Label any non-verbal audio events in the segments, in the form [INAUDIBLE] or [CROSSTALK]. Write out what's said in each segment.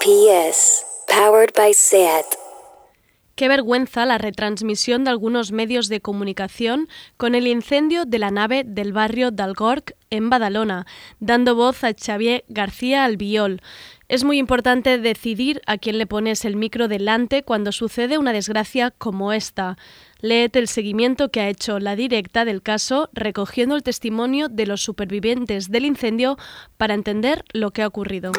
4PS, powered by SEAT. Qué vergüenza la retransmisión de algunos medios de comunicación con el incendio de la nave del barrio d'Algorc en Badalona, dando voz a Xavier García Albiol. Es muy importante decidir a quién le pones el micro delante cuando sucede una desgracia como esta. Léete el seguimiento que ha hecho la directa del caso recogiendo el testimonio de los supervivientes del incendio para entender lo que ha ocurrido.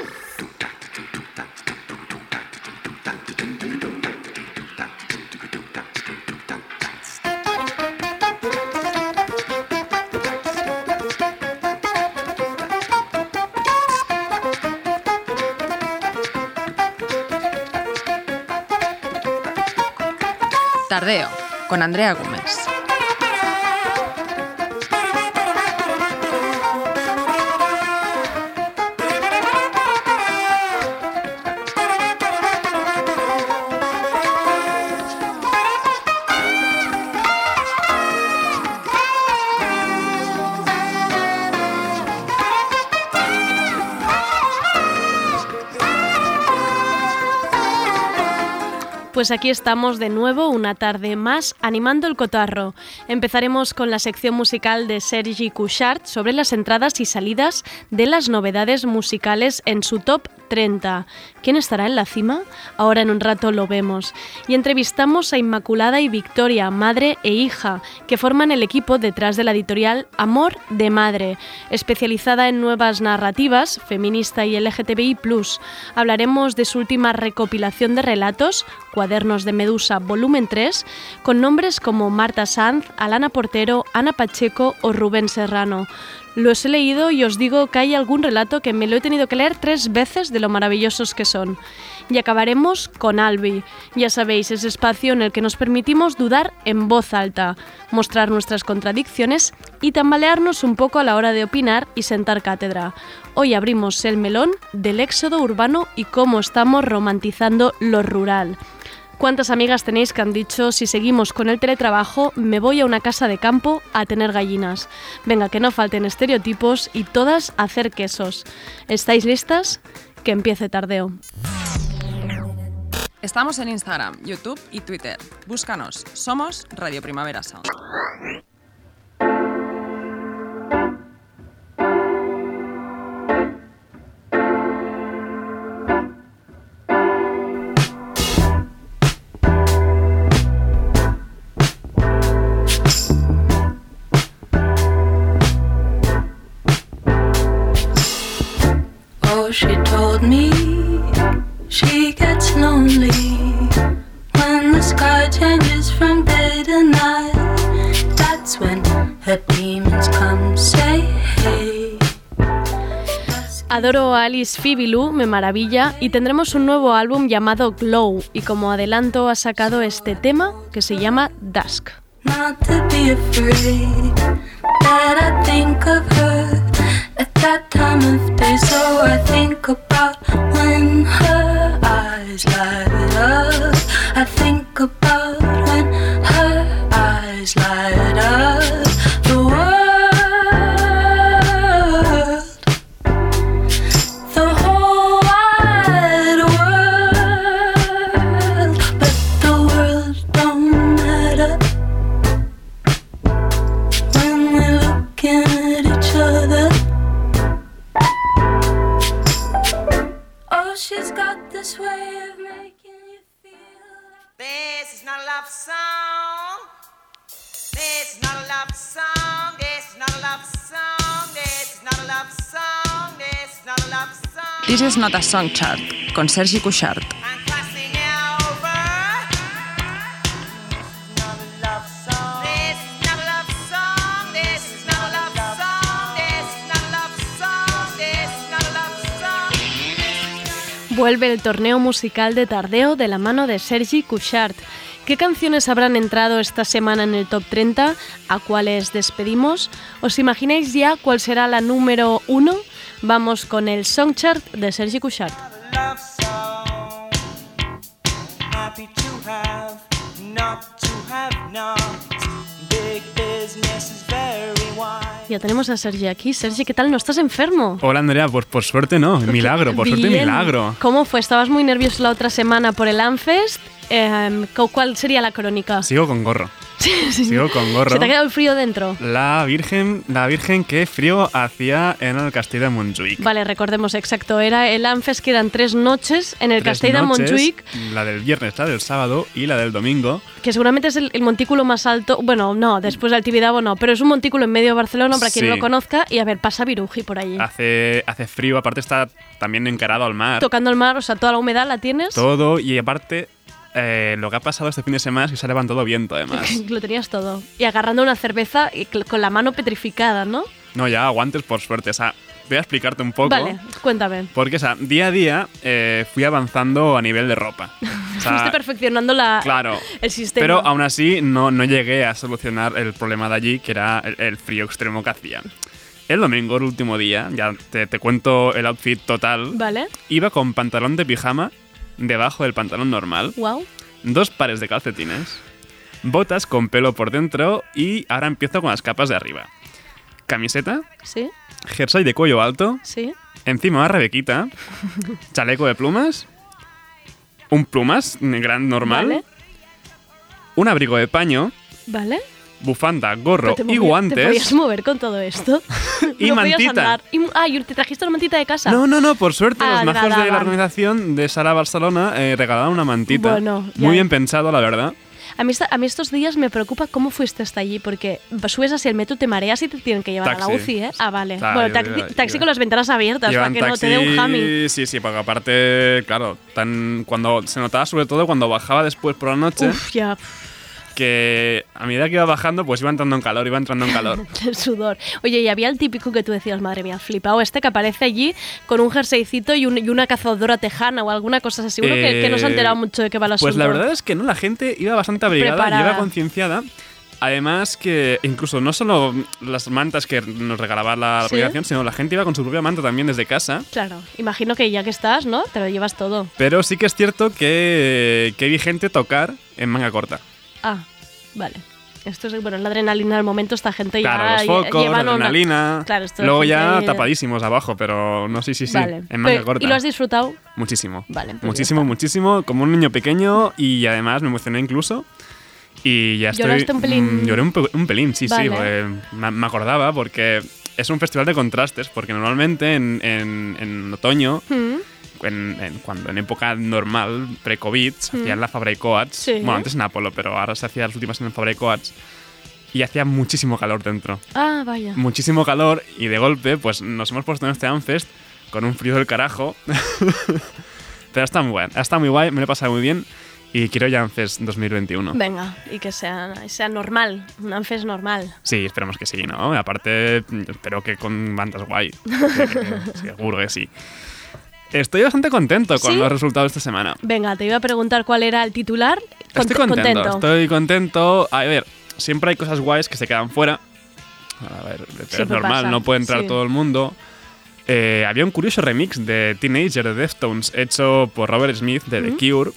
Con Andrea Gómez. Pues aquí estamos de nuevo una tarde más animando el cotarro. Empezaremos con la sección musical de Sergi Couchard sobre las entradas y salidas de las novedades musicales en su top 30. ¿Quién estará en la cima? Ahora en un rato lo vemos. Y entrevistamos a Inmaculada y Victoria, madre e hija, que forman el equipo detrás de la editorial Amor de Madre, especializada en nuevas narrativas, feminista y LGTBI. Hablaremos de su última recopilación de relatos, de Medusa, volumen 3, con nombres como Marta Sanz, Alana Portero, Ana Pacheco o Rubén Serrano. Los he leído y os digo que hay algún relato que me lo he tenido que leer tres veces de lo maravillosos que son. Y acabaremos con Albi, ya sabéis, ese espacio en el que nos permitimos dudar en voz alta, mostrar nuestras contradicciones y tambalearnos un poco a la hora de opinar y sentar cátedra. Hoy abrimos el melón del éxodo urbano y cómo estamos romantizando lo rural. ¿Cuántas amigas tenéis que han dicho, si seguimos con el teletrabajo, me voy a una casa de campo a tener gallinas? Venga, que no falten estereotipos y todas a hacer quesos. ¿Estáis listas? Que empiece tardeo. Estamos en Instagram, YouTube y Twitter. Búscanos. Somos Radio Primavera Sound. Me she gets lonely when the sky changes from day to night. That's when her demons come say hey. Adoro a Alice Fibilu, me maravilla, y tendremos un nuevo álbum llamado Glow, y como adelanto ha sacado este tema que se llama Dusk. Not to be afraid that I think of her at that time of day. So I think about This is not a love song. Vuelve el torneo musical de Tardeo de la mano de Sergi Couchard. ¿Qué canciones habrán entrado esta semana en el top 30? ¿A cuáles despedimos? ¿Os imagináis ya cuál será la número uno? Vamos con el Song Chart de Sergi Couchard. love song. Happy to have not to have not. Big business is very wise. Ya tenemos a Sergi aquí. Sergi, ¿qué tal? ¿No estás enfermo? Hola Andrea, pues por suerte no, [LAUGHS] milagro, por suerte milagro. ¿Cómo fue? ¿Estabas muy nervioso la otra semana por el Anfest? Em, ¿cu- ¿Cuál sería la crónica? Sigo con gorro. Sigo con gorro. ¿Se te ha quedado el frío dentro? La virgen, la virgen que frío hacía en el castillo de Montjuic. Vale, recordemos exacto. Era el Anfest que eran tres noches en el Castell de Montjuic, La del viernes, la del sábado y la del domingo. que seguramente es el, el montículo más alto. Bueno, no, después de Altibidabo no, pero es un montículo en medio de Barcelona para quien Sí. no lo conozca. Y a ver, pasa Viruji por allí. Hace, hace frío, aparte está también encarado al mar. Tocando el mar, o sea, toda la humedad la tienes. Todo, y aparte, eh, lo que ha pasado este fin de semana es que se ha levantado viento, además. [LAUGHS] Lo tenías todo. Y agarrando una cerveza y con la mano petrificada, ¿no? No, ya aguantes por suerte. O sea, voy a explicarte un poco. Vale, cuéntame. Porque, o sea, día a día eh, fui avanzando a nivel de ropa. [LAUGHS] O sea, Fuiste perfeccionando la, Claro. el sistema. Pero aún así no, no llegué a solucionar el problema de allí, que era el, el frío extremo que hacía. El domingo, el último día, ya te, te cuento el outfit total. Vale, Iba con pantalón de pijama debajo del pantalón normal, wow. dos pares de calcetines, botas con pelo por dentro y ahora empiezo con las capas de arriba. Camiseta, Sí, jersey de cuello alto, sí. encima una rebequita, [LAUGHS] chaleco de plumas, un plumas gran normal, Vale, un abrigo de paño, vale. Bufanda, gorro y movía- ¿Te podías guantes. mover con todo esto? [LAUGHS] Y No mantita. Y, ah, ¿y te trajiste una mantita de casa? No, no, no, por suerte Ah, los majos de la organización de Sara Barcelona eh, regalaron una mantita. Bueno, ya. Muy bien pensado, la verdad. A mí, a mí estos días me preocupa cómo fuiste hasta allí, porque subes hacia el metro, te mareas y te tienen que llevar a la Taxi. UCI, ¿eh? Ah, vale. Bueno, taxi, yo- taxi con las ventanas abiertas Llevan para que no te dé un hammy. Sí, sí, porque aparte, claro, tan, cuando se notaba sobre todo cuando bajaba después por la noche, Uf, ya, que a medida que iba bajando, pues iba entrando en calor, iba entrando en calor. [LAUGHS] el sudor. Oye, y había el típico que tú decías, madre mía, flipado este que aparece allí con un jerseycito y, un- y una cazadora tejana o alguna cosa así. Seguro que, que no se ha enterado Eh, mucho de qué va asunto. Pues la verdad es que no, la gente iba bastante abrigada, Preparada. iba concienciada. Además que incluso no solo las mantas que nos regalaba la Sí. organización, sino la gente iba con su propia manta también desde casa. Claro, imagino que ya que estás, ¿no? Te lo llevas todo. Pero sí que es cierto que, que vi gente tocar en manga corta. Ah, vale. Esto es, bueno, es la adrenalina del momento, esta gente Claro, ya los focos, la llevan una- adrenalina. Claro, esto es Luego ya tapadísimos abajo, pero no, sí, sí, sí. Vale. En manga Pero- corta. ¿Y lo has disfrutado? Muchísimo. Vale, pues muchísimo, muchísimo. Como un niño pequeño y además me emocioné incluso. Y ya estoy. ¿Lloraste un pelín? Mm, lloré un, pe- un pelín, sí, Vale. sí. porque me, me acordaba porque es un festival de contrastes. Porque normalmente en, en- en otoño, Mm, en, en- cuando en época normal, pre-COVID, se hacían la Fabra y Coats. Sí. Bueno, antes en Apolo, pero ahora se hacía las últimas en Fabra y Coats. Y hacía muchísimo calor dentro. Ah, vaya. Muchísimo calor y de golpe, pues nos hemos puesto en este Anfest con un frío del carajo. [LAUGHS] Pero está muy guay, está muy guay, me lo he pasado muy bien y quiero ya Anfest 2021. Venga, y que sea, sea normal, un Anfest normal. Sí, esperemos que sí, ¿no? Aparte, espero que con bandas guay. [LAUGHS] Que- que- seguro que sí. Estoy bastante contento con ¿Sí? los resultados de esta semana. Venga, te iba a preguntar cuál era el titular. Estoy Cont- contento, estoy contento. A ver, siempre hay cosas guays que se quedan fuera. A ver, es normal, pasa, no puede entrar sí. todo el mundo. Eh, había un curioso remix de Teenager de Deftones hecho por Robert Smith de The Cure.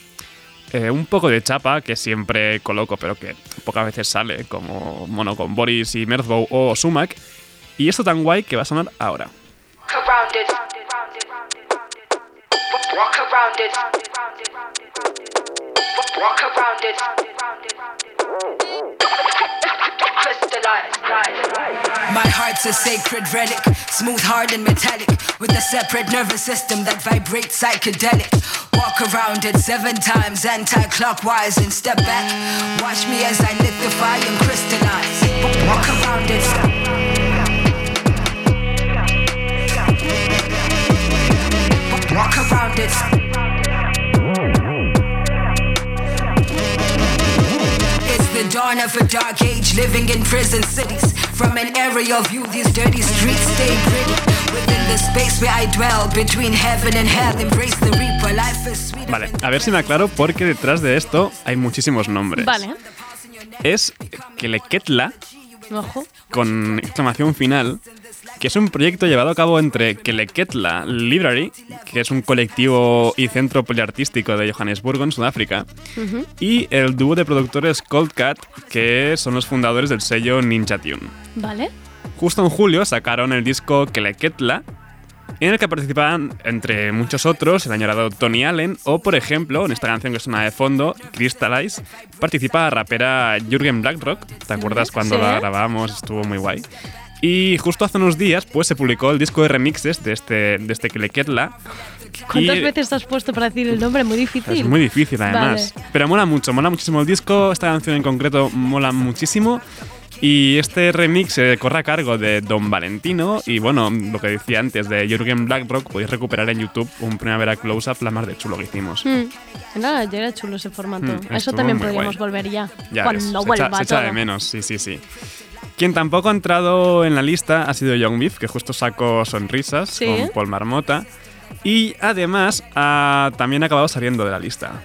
Eh, un poco de chapa que siempre coloco, pero que pocas veces sale, como Mono con Boris y Merzbow o Sumac. Y esto tan guay que va a sonar ahora. Walk around it. Walk around it. My heart's a sacred relic, smooth, hard, and metallic, with a separate nervous system that vibrates psychedelic. Walk around it seven times anti-clockwise and step back. Watch me as I lithify and crystallize. Walk around it. Walk around it. It's the dawn of a dark age, living in prison cities. From an aerial view, these dirty streets stay gritty. Within the space where I dwell, between heaven and hell, embrace the reaper. Life is sweet. Vale, a ver si me aclaro porque detrás de esto hay muchísimos nombres. Vale, Es Keleketla ojo. con exclamación final que es un proyecto llevado a cabo entre Keleketla Library, que es un colectivo y centro poliartístico de Johannesburgo, en Sudáfrica, y el dúo de productores Cold Cat, que son los fundadores del sello Ninja Tune. Vale. Justo en julio sacaron el disco Keleketla, en el que participaban, entre muchos otros, el añorado Tony Allen o, por ejemplo, en esta canción que suena de fondo, Crystallize, participa la rapera Jürgen Blackrock. ¿Te acuerdas cuando Sí. la grabamos? Estuvo muy guay. Y justo hace unos días, pues se publicó el disco de remixes de este, de este Keleketla. ¿Cuántas Y- veces has puesto para decir el nombre? Muy difícil. Es muy difícil, además. Vale. Pero mola mucho, mola muchísimo el disco. Esta canción en concreto mola muchísimo. Y este remix se corre a cargo de Don Valentino. Y bueno, lo que decía antes de Jürgen Blackrock, podéis recuperar en YouTube un Primavera Close-Up, la más de chulo que hicimos. Mm. Era, ya era chulo ese formato. Mm, A Eso también podríamos guay. volver ya. Ya cuando ves, se vuelva echa, se echa de menos, sí, sí, sí. Quien tampoco ha entrado en la lista ha sido Young Beef, que justo sacó Sonrisas Sí. con Paul Marmota. Y además ha también ha acabado saliendo de la lista.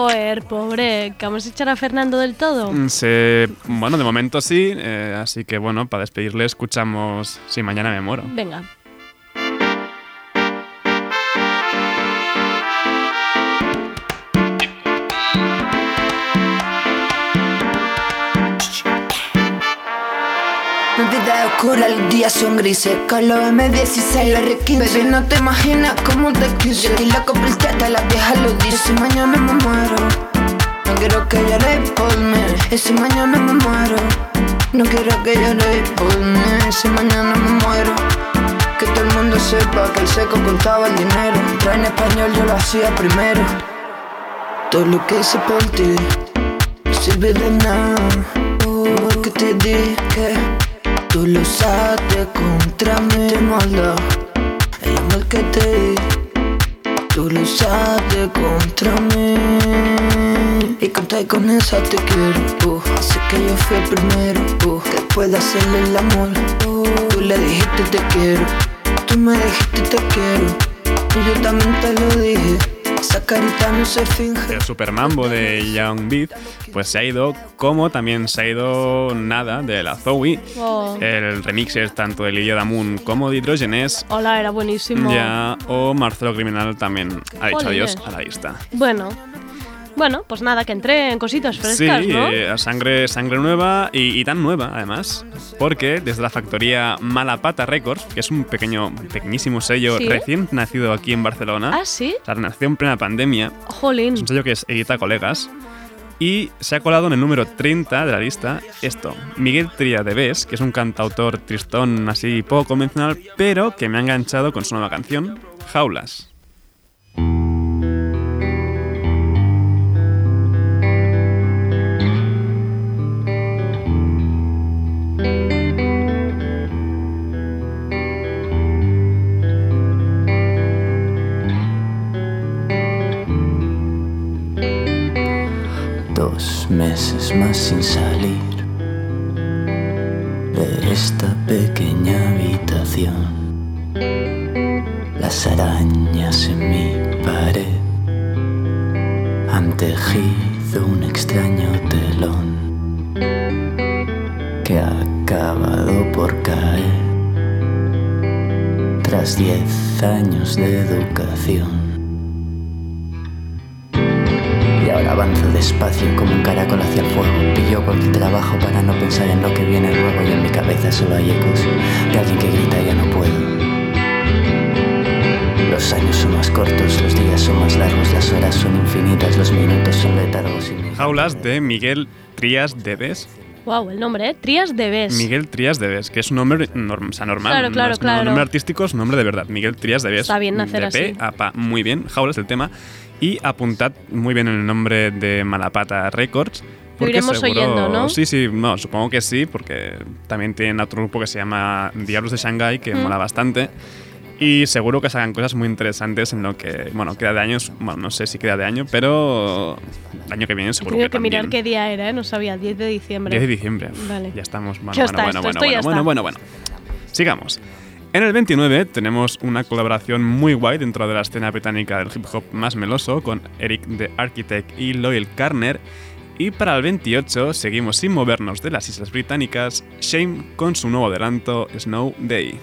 Joder, pobre. ¿Que vamos a echar a Fernando del todo? Mm, Se, bueno, de momento sí, eh, así que bueno, para despedirle escuchamos Si mañana me muero. Venga. Oscura, los días son grises Con los M16, la R15 Baby, no te imaginas cómo te quise. Yo por teta, las viejas lo dicen Si mañana me muero. No quiero que lloréis por mí. Y si mañana me muero. No quiero que lloréis por mí. Y si mañana me muero. Que todo el mundo sepa que el seco contaba el dinero. Pero en español yo lo hacía primero. Todo lo que hice por ti no sirve de nada. Porque te dije Tú lo usaste contra mí de maldad El amor que te di Tú lo usaste contra mí Y conté con esa te quiero uh. Así que yo fui el primero uh. Después de hacerle el amor uh. Tú le dijiste te quiero Tú me dijiste te quiero Y yo también te lo dije Esa carita no se finge El Super Mambo de Young Beef pues se ha ido, como también se ha ido nada de la Zoe. Oh. El remix es tanto de Lidia Damun como de Hidrogenes. Hola, era buenísimo. Ya, o Marcelo Criminal también ha dicho Jolines. adiós a la lista. Bueno. Bueno, pues nada, que entré en cositas frescas, sí, ¿no? eh, sangre, sangre nueva y, y tan nueva además, porque desde la factoría Malapata Records, que es un pequeño, pequeñísimo sello ¿Sí? recién nacido aquí en Barcelona, Ah, sí. o sea, nació en plena pandemia, Jolín. es un sello que es edita colegas, y se ha colado en el número 30 de la lista esto, Miguel Tría de Bes, que es un cantautor tristón así poco convencional, pero que me ha enganchado con su nueva canción, Jaulas. Meses más sin salir de esta pequeña habitación. Las arañas en mi pared han tejido un extraño telón que ha acabado por caer tras diez años de educación. Y ahora avanzo despacio como un caracol hacia el fuego. Pillo cualquier trabajo para no pensar en lo que viene luego. Y en mi cabeza solo hay ecos de alguien que grita ya no puedo. Los años son más cortos, los días son más largos, las horas son infinitas, los minutos son letargos y Jaulas de Miguel Trías de Bes. Wow, el nombre, ¿eh? Trías de Bes. Miguel Trías de Bes, que es un nombre norm- o sea, normal. Claro, no claro, es un claro. nombre artístico, es un nombre de verdad. Miguel Trías de Bes. Está bien nacer de así. P a pa. Muy bien, Jaulas el tema. Y apuntad muy bien el nombre de Malapata Records. porque iremos seguro- oyendo, ¿no? Sí, sí, no, supongo que sí, porque también tienen otro grupo que se llama Diablos de Shanghai, que Mm. mola bastante. Y seguro que sacan cosas muy interesantes en lo que, bueno, queda de años, bueno, no sé si queda de año, pero el año que viene seguro Tengo que, que mirar qué día era, ¿eh? No sabía, 10 de diciembre. 10 de diciembre. Vale. Ya estamos. Bueno, bueno, bueno, bueno, bueno, bueno, bueno, bueno. Sigamos. En el 29 tenemos una colaboración muy guay dentro de la escena británica del hip hop más meloso con Eric the Architect y Loyal Carner. Y para el 28 seguimos sin movernos de las Islas Británicas, Shame con su nuevo adelanto Snow Day.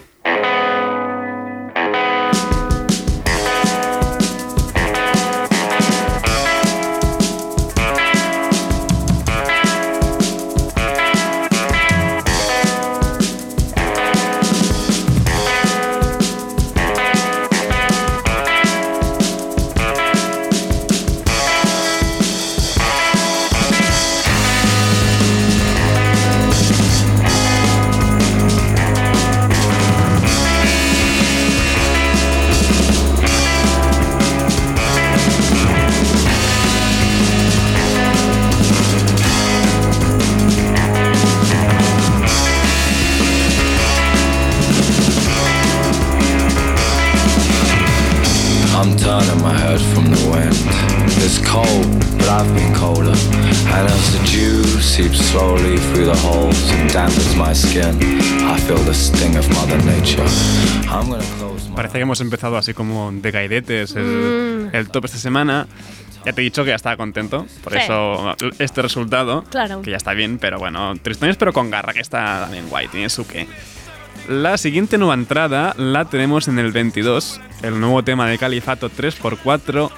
Hemos empezado así como de gaidetes el, el top esta semana. Ya te he dicho que ya estaba contento, por Sí. eso este resultado, Claro. que ya está bien, pero bueno, tristones pero con garra, que está también guay, tiene su qué. La siguiente nueva entrada la tenemos en el 22, el nuevo tema de Califato 3x4,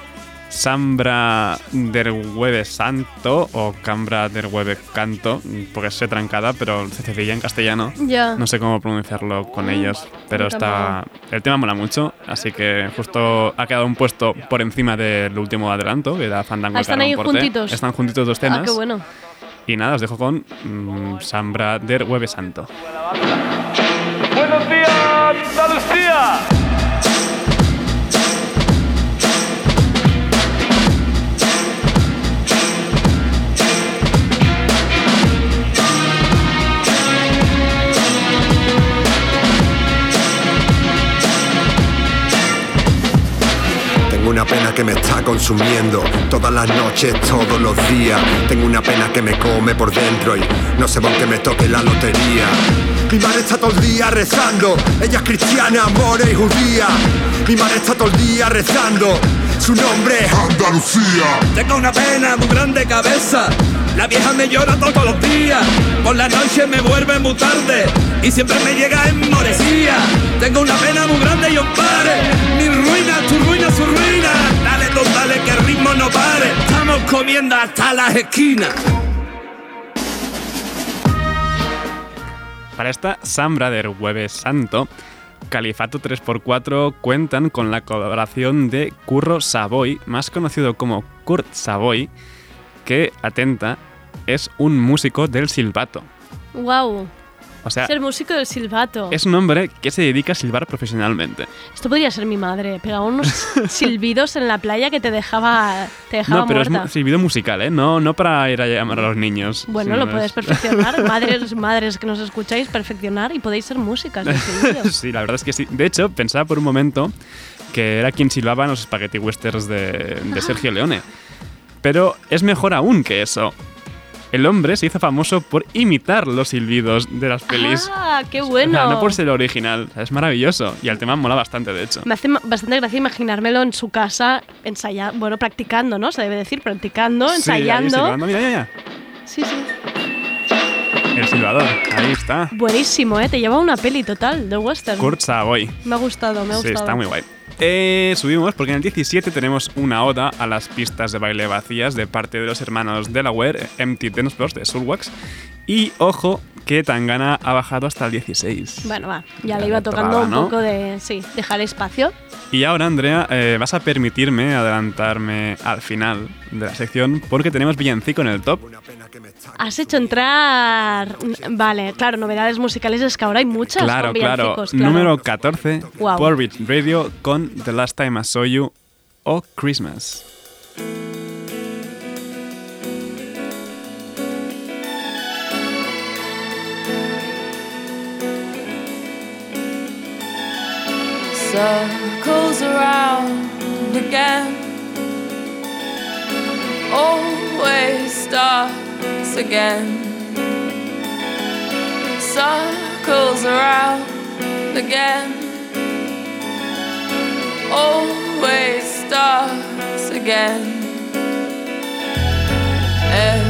Sambra der Hueve Santo o Cambra der Hueve Canto, porque sé trancada, pero se decía en castellano. Ya. No sé cómo pronunciarlo con ellos, pero está el tema mola mucho, así que justo ha quedado un puesto por encima del último adelanto, que era Fandango Ah, están ahí juntitos. Están juntitos dos Ah, temas. qué bueno. Y nada, os dejo con mm, Sambra der Hueve Santo. Buenos días, Andalucía. Tengo una pena que me está consumiendo todas las noches, todos los días. Tengo una pena que me come por dentro y no sé por qué me toque la lotería. Mi madre está todo el día rezando, ella es cristiana, amor y judía. Mi madre está todo el día rezando, su nombre es Andalucía. Tengo una pena muy grande cabeza. La vieja me llora todos los días. Por la noche me vuelve muy tarde. Y siempre me llega en moresía. Tengo una pena muy grande y os pare. Estamos comiendo hasta las esquinas. Para esta Sambra del Jueves Santo, Califato 3x4 cuentan con la colaboración de Curro Savoy, más conocido como Kurt Savoy, que, atenta, es un músico del silbato. Wow. O sea, Ser músico del silbato. es un hombre que se dedica a silbar profesionalmente. Esto podría ser mi madre. Pegaba unos [LAUGHS] silbidos en la playa que te dejaba, te dejaba No, pero es muerta. mu- silbido musical, ¿eh? No, no para ir a llamar a los niños. Bueno, lo puedes es- perfeccionar. [LAUGHS] Madres, madres que nos escucháis, perfeccionar y podéis ser músicas de silbidos. [LAUGHS] sí, la verdad es que sí. De hecho, pensaba por un momento que era quien silbaba en los spaghetti westerns de, de Sergio Leone. Pero es mejor aún que eso. El hombre se hizo famoso por imitar los silbidos de las pelis. Ah, qué O bueno. sea, no por ser original. O sea, es maravilloso. Y el tema mola bastante, de hecho. Me hace bastante gracia imaginármelo en su casa, ensayando, bueno, practicando, ¿no? Se debe decir, practicando, Sí, ahí ensayando. silbando. Mira, mira, Sí, sí. El silbador. Ahí está. Buenísimo, ¿eh? Te lleva una peli total de western. Kurt Savoy. Me ha gustado, me ha Sí, gustado. está muy guay. Eh, subimos porque en el 17 tenemos una oda a las pistas de baile vacías de parte de los hermanos Delaware, Empty Dance Floors de Soulwax. Y ojo, que Tangana ha bajado hasta el 16. Bueno, va, ya, Ya le iba tocando tocaba, un ¿no? poco de, sí, dejar espacio. Y ahora, Andrea, eh, vas a permitirme adelantarme al final de la sección porque tenemos villancico en el top. Has hecho entrar, vale, claro, novedades musicales es que ahora hay muchas. Claro, con claro. claro. Número 14, Guau. por Beat Radio con The Last Time I Saw You o Christmas. Circles around again. Always starts again. Circles around again. Always starts again. the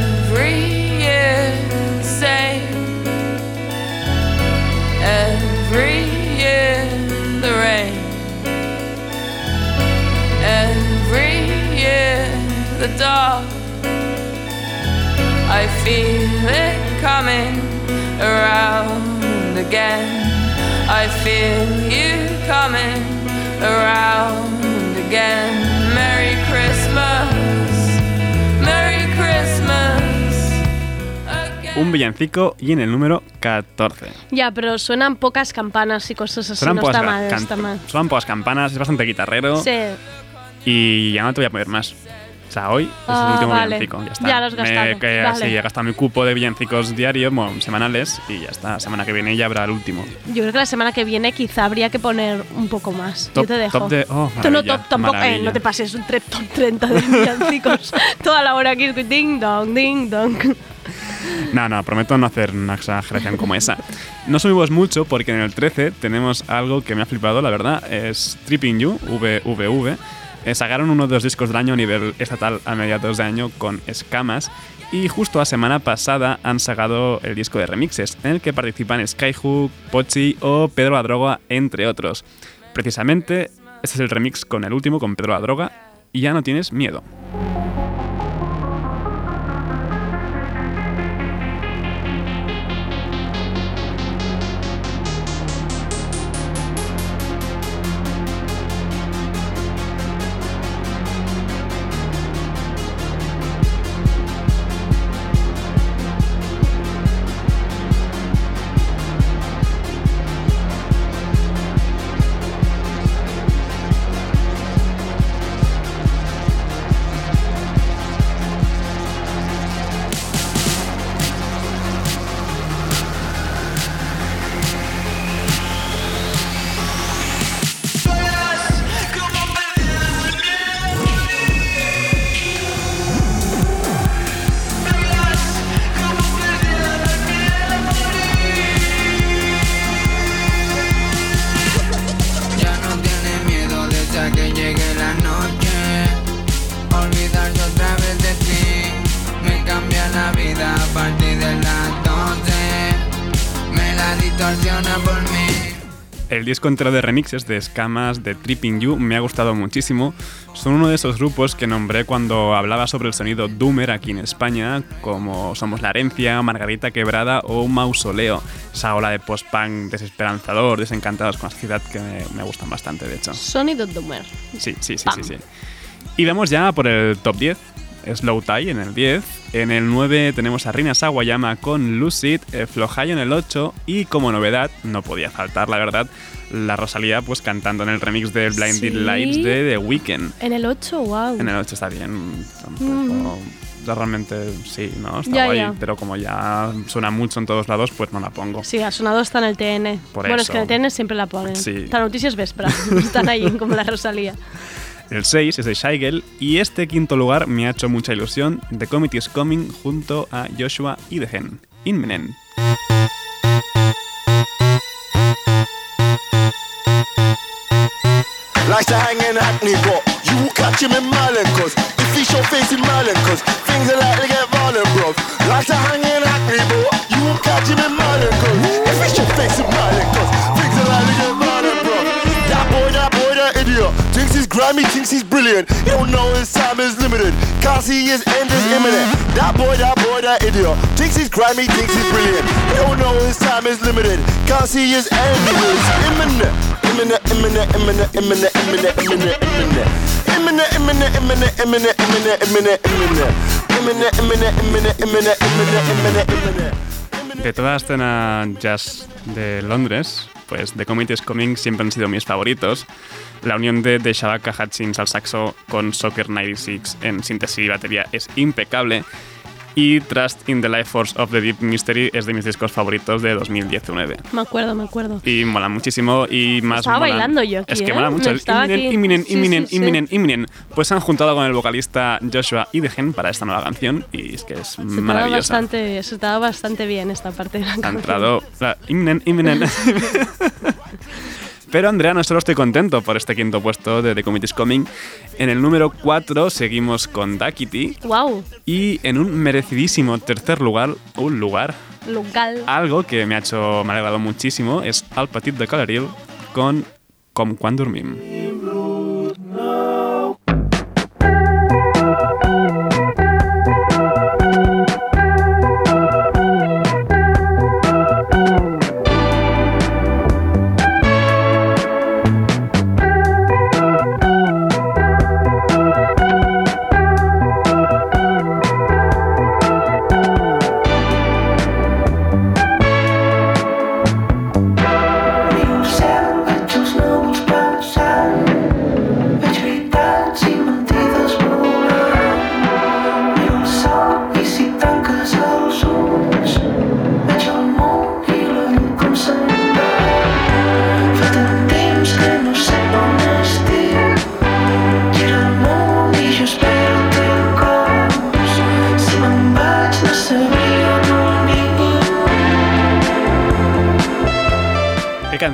dark. I feel it coming around again. I feel you coming around again. Merry Christmas, Merry Christmas. Un villancico y en el número 14. Ya, pero suenan pocas campanas y cosas así. Suenan no pocas, está mal, can- está mal. suenan pocas campanas, es bastante guitarrero. Sí. Y ya no te voy a poner más. O sea, hoy es Ah, el último vale. villancico. Ya está. Ya lo has Me- gastado, que- vale. Sí, he gastado mi cupo de villancicos diarios, bueno, semanales, y ya está. Semana que viene ya habrá el último. Yo creo que la semana que viene quizá habría que poner un poco más. Top- Yo te dejo. top de- oh, Tú no top tampoco, eh, no te pases un top 30 de villancicos. [LAUGHS] Toda la hora aquí, ding dong, ding dong. No, no, prometo no hacer una exageración como esa. No subimos mucho porque en el 13 tenemos algo que me ha flipado, la verdad. Es Tripping You, VVV. Eh, sacaron uno de los discos del año a nivel estatal a mediados de año con escamas. Y justo la semana pasada han sacado el disco de remixes, en el que participan Skyhook, Pochi o Pedro la Droga, entre otros. Precisamente, este es el remix con el último, con Pedro la Droga, y ya no tienes miedo. El disco entero de remixes de Escamas de Tripping You me ha gustado muchísimo. Son uno de esos grupos que nombré cuando hablaba sobre el sonido Doomer aquí en España, como Somos la Herencia, Margarita Quebrada o Mausoleo. Esa ola de post-punk desesperanzador, desencantados con la sociedad que me, me gustan bastante, de hecho. Sonido Doomer. Sí, sí, sí, sí, sí. Y vamos ya por el top 10. Slow Tie en el 10. En el 9 tenemos a Rina Sawayama con Lucid, eh, Flojayo en el 8 y como novedad, no podía faltar la verdad, la Rosalía pues cantando en el remix de Blinded Sí. Lights de The Weeknd. En el 8, wow. En el 8 está bien, tampoco- Mm. ya realmente sí, ¿no? Está Ya, guay, ya. pero como ya suena mucho en todos lados, pues no la pongo. Sí, ha sonado hasta en el TN. Por bueno, es eso. que en el TN siempre la ponen. Sí. La noticias Vespra. [LAUGHS] Están ahí como la Rosalía. El 6 es de Girl y este quinto lugar me ha hecho mucha ilusión. The Committee is Coming junto a Joshua y The Hen. Inminent. Likes to hang in that idiot, thinks he's grimy, thinks he's brilliant. He don't know his time is limited, can't see his end is imminent. That boy, that boy, that idiot, thinks he's grimy, thinks he's brilliant. He don't know his time is limited, can't see his end is imminent. Imminent, imminent, imminent, imminent, imminent, imminent, imminent. Imminent, imminent, imminent, imminent, imminent, imminent, imminent. Imminent, imminent, imminent, imminent, imminent, imminent, imminent. De toda la escena jazz de Londres, pues The Committee is Coming siempre han sido mis favoritos. La unión de, de Shabaka Hutchins al saxo con Soccer 96 en síntesis y batería es impecable. Y Trust in the Life Force of the Deep Mystery es de mis discos favoritos de 2019. Me acuerdo, me acuerdo. Y mola muchísimo y más Estaba mola- bailando yo aquí, Es que ¿eh? mola mucho. Imminent, imminent, imminent, sí, sí. imminent, imminent. Pues se han juntado con el vocalista Joshua y Degen para esta nueva canción y es que es Se maravillosa. bastante, se estaba bastante bien esta parte de la Ha entrado la imminent, imminent. [LAUGHS] Pero Andrea, no solo estoy contento por este quinto puesto de The Committee's Coming. En el número 4 seguimos con Dakity. Wow, Y en un merecidísimo tercer lugar, un lugar, local. algo que me ha hecho, me ha muchísimo, es Al Petit de Caleril con Com Quan Dormim.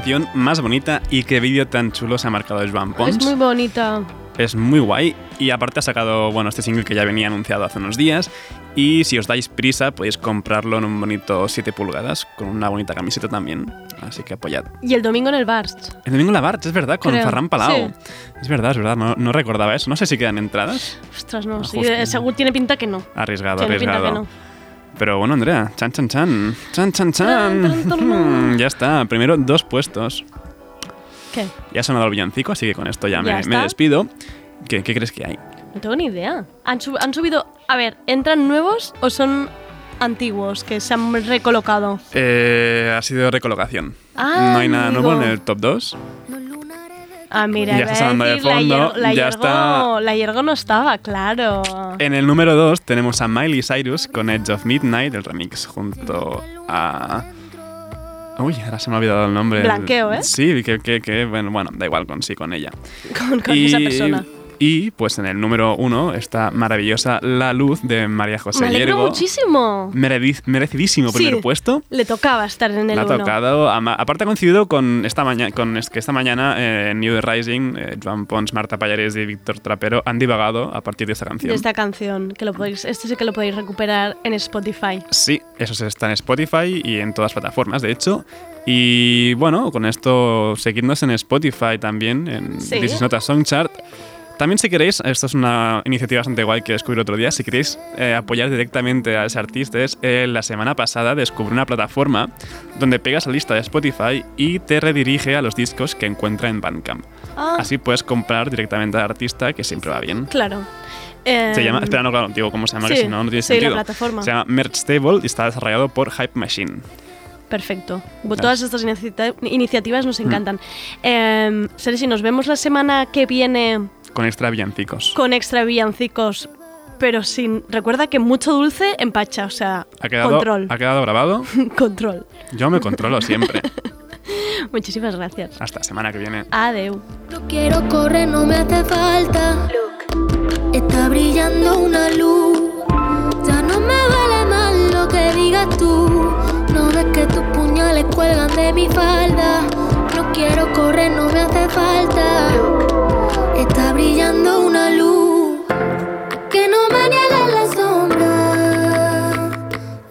Canción más bonita y qué vídeo tan chulo se ha marcado Joan Pons. Es muy bonita. Es muy guay y aparte ha sacado, bueno, este single que ya venía anunciado hace unos días y si os dais prisa podéis comprarlo en un bonito 7 pulgadas con una bonita camiseta también, así que apoyad. Y el domingo en el Barst. El domingo en la Barts, es verdad, con Creo, Ferran Palau. sí. Es verdad, es verdad, no, no recordaba eso. No sé si quedan entradas. Ostras, no, Ah, sí, seguro tiene pinta que no. Arriesgado, Tiene pinta arriesgado. que no. Pero bueno, Andrea, chan, chan, chan. Chan, chan, chan. ya está, primero dos puestos. ¿Qué? Ya ha sonado el villancico, así que con esto ya, Ya me, despido. ¿Qué, ¿Qué crees que hay? No tengo ni idea. ¿Han, sub- han subido... A ver, ¿entran nuevos o son antiguos que se han recolocado? Eh, ha sido recolocación. Ah, no hay nada nuevo en el top 2. Ah, mira, Ya está sonando de fondo, la, ya está- la Yergo no estaba, claro. En el número 2 tenemos a Miley Cyrus con Edge of Midnight, el remix, junto a. Uy, ahora se me ha olvidado el nombre. Blanqueo, ¿eh? Sí, que, que, que, bueno, bueno, da igual con sí, con ella. Con, con esa persona. Y pues en el número 1 está maravillosa La Luz de María José Me alegro Hiergo. muchísimo. Merecidísimo primer Sí, puesto. Le tocaba estar en el Le ha 1. tocado. Aparte ha coincidido con esta mañana, con es que esta mañana eh, en New The Rising, eh, Joan Pons, Marta Pallares y Víctor Trapero han divagado a partir de esta canción. De esta canción, que lo podéis, este sí que lo podéis recuperar en Spotify. Sí, eso está en Spotify y en todas las plataformas, de hecho. Y bueno, con esto seguidnos en Spotify también, en Sí. This Is Not a Song Chart. También si queréis, esto es una iniciativa bastante guay que descubrí otro día, si queréis eh, apoyar directamente a ese artista, es, eh, la semana pasada descubrí una plataforma donde pegas la lista de Spotify y te redirige a los discos que encuentra en Bandcamp. Ah. Así puedes comprar directamente al artista, que siempre va bien. Claro. Eh, Se llama, espera, no, claro, digo cómo se llama, que si no, no tiene sí, la sentido. plataforma. Se llama Merchstable y está desarrollado por Hype Machine. Perfecto. Todas estas inicia- iniciativas nos Mm. encantan. Eh, Sergi, nos vemos la semana que viene Con extra villancicos. con extra villancicos, pero sin. Recuerda que mucho dulce empacha, o sea, ¿Ha quedado, control. ¿Ha quedado grabado? [LAUGHS] control. Yo me controlo siempre. [LAUGHS] Muchísimas gracias. Hasta semana que viene. Adeu. Quiero correr, no me hace falta. Está brillando una luz. Ya no me vale más lo que digas tú. No ves que tus puñales cuelgan de mi falda. No quiero correr, no me hace falta. Está brillando una luz. Que no me niegues la sombra.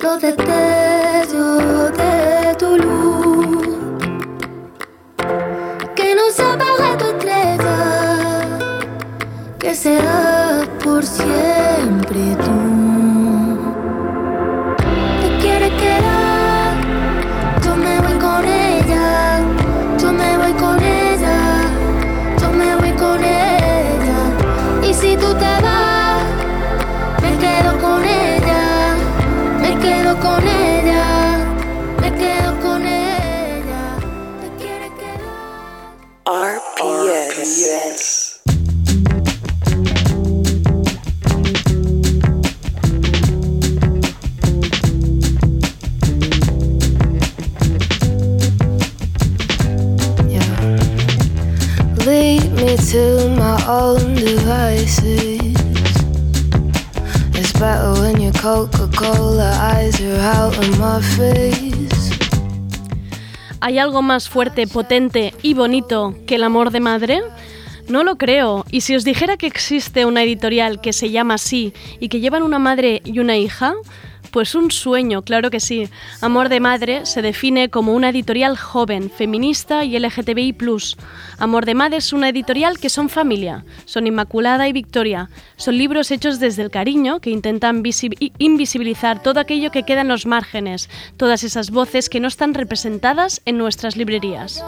Los destellos de tu luz. Que no se apague tu estrella, que será por siempre tú. Lead me to my own devices. It's better when your Coca Cola eyes are out of my face. ¿Hay algo más fuerte, potente y bonito que el amor de madre? No lo creo. Y si os dijera que existe una editorial que se llama así y que llevan una madre y una hija, pues un sueño, claro que sí. Amor de Madre se define como una editorial joven, feminista y LGTBI. Amor de Madre es una editorial que son familia, son Inmaculada y Victoria. Son libros hechos desde el cariño que intentan invisibilizar todo aquello que queda en los márgenes, todas esas voces que no están representadas en nuestras librerías.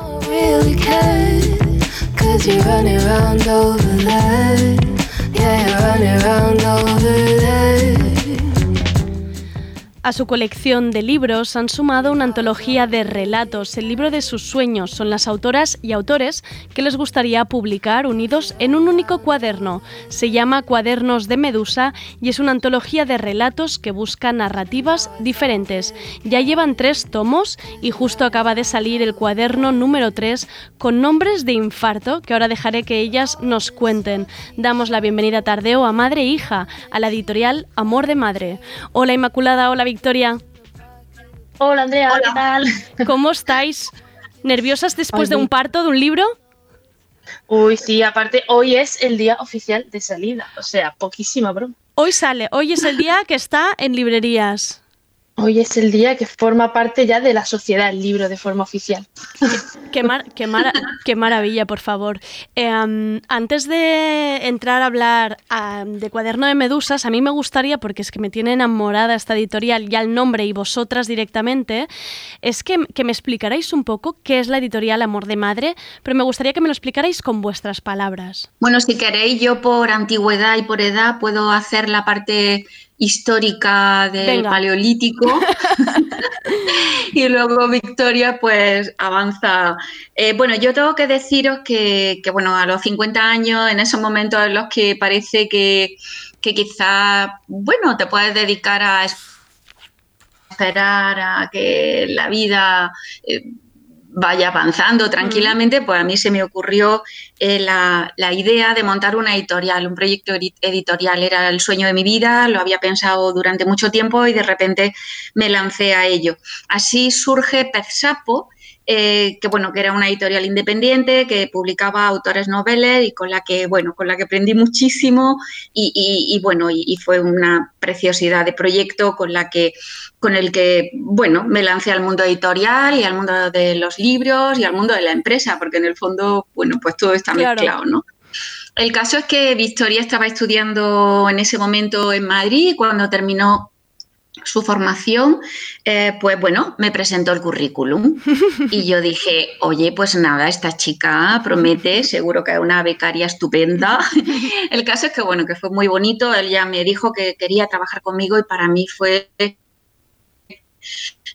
A su colección de libros han sumado una antología de relatos, el libro de sus sueños. Son las autoras y autores que les gustaría publicar unidos en un único cuaderno. Se llama Cuadernos de Medusa y es una antología de relatos que busca narrativas diferentes. Ya llevan tres tomos y justo acaba de salir el cuaderno número 3 con nombres de infarto que ahora dejaré que ellas nos cuenten. Damos la bienvenida tardeo a Madre e Hija, a la editorial Amor de Madre. Hola Inmaculada, hola Victoria. Hola Andrea, ¿qué tal? [LAUGHS] ¿Cómo estáis? ¿Nerviosas después Ay, de un parto de un libro? Uy, sí, aparte, hoy es el día oficial de salida. O sea, poquísima broma. Hoy sale, hoy es el día que está en librerías. Hoy es el día que forma parte ya de la sociedad el libro de forma oficial. Qué, mar- qué, mara- qué maravilla, por favor. Eh, am, antes de entrar a hablar de Cuaderno de Medusas, a mí me gustaría, porque es que me tiene enamorada esta editorial, ya el nombre y vosotras directamente, es que, que me explicarais un poco qué es la editorial Amor de Madre, pero me gustaría que me lo explicarais con vuestras palabras. Bueno, si queréis, yo por antigüedad y por edad puedo hacer la parte histórica del Venga. paleolítico [LAUGHS] [LAUGHS] y luego Victoria pues avanza. Eh, bueno, yo tengo que deciros que, que, bueno, a los 50 años, en esos momentos en los que parece que, que quizá, bueno, te puedes dedicar a esperar a que la vida... eh, vaya avanzando tranquilamente, pues a mí se me ocurrió eh, la, la idea de montar una editorial, un proyecto edi- editorial. Era el sueño de mi vida, lo había pensado durante mucho tiempo y de repente me lancé a ello. Así surge Pez Sapo, eh, que bueno, que era una editorial independiente que publicaba autores noveles y con la que, bueno, con la que aprendí muchísimo y, y- y, bueno, y, y fue una preciosidad de proyecto con la que, con el que, bueno, me lancé al mundo editorial y al mundo de los libros y al mundo de la empresa, porque en el fondo, bueno, pues todo está Claro. mezclado, ¿no? El caso es que Victoria estaba estudiando en ese momento en Madrid cuando terminó su formación, eh, pues bueno, me presentó el currículum [LAUGHS] y yo dije, oye, pues nada, esta chica promete, seguro que es una becaria estupenda. [LAUGHS] El caso es que bueno, que fue muy bonito, él ya me dijo que quería trabajar conmigo y para mí fue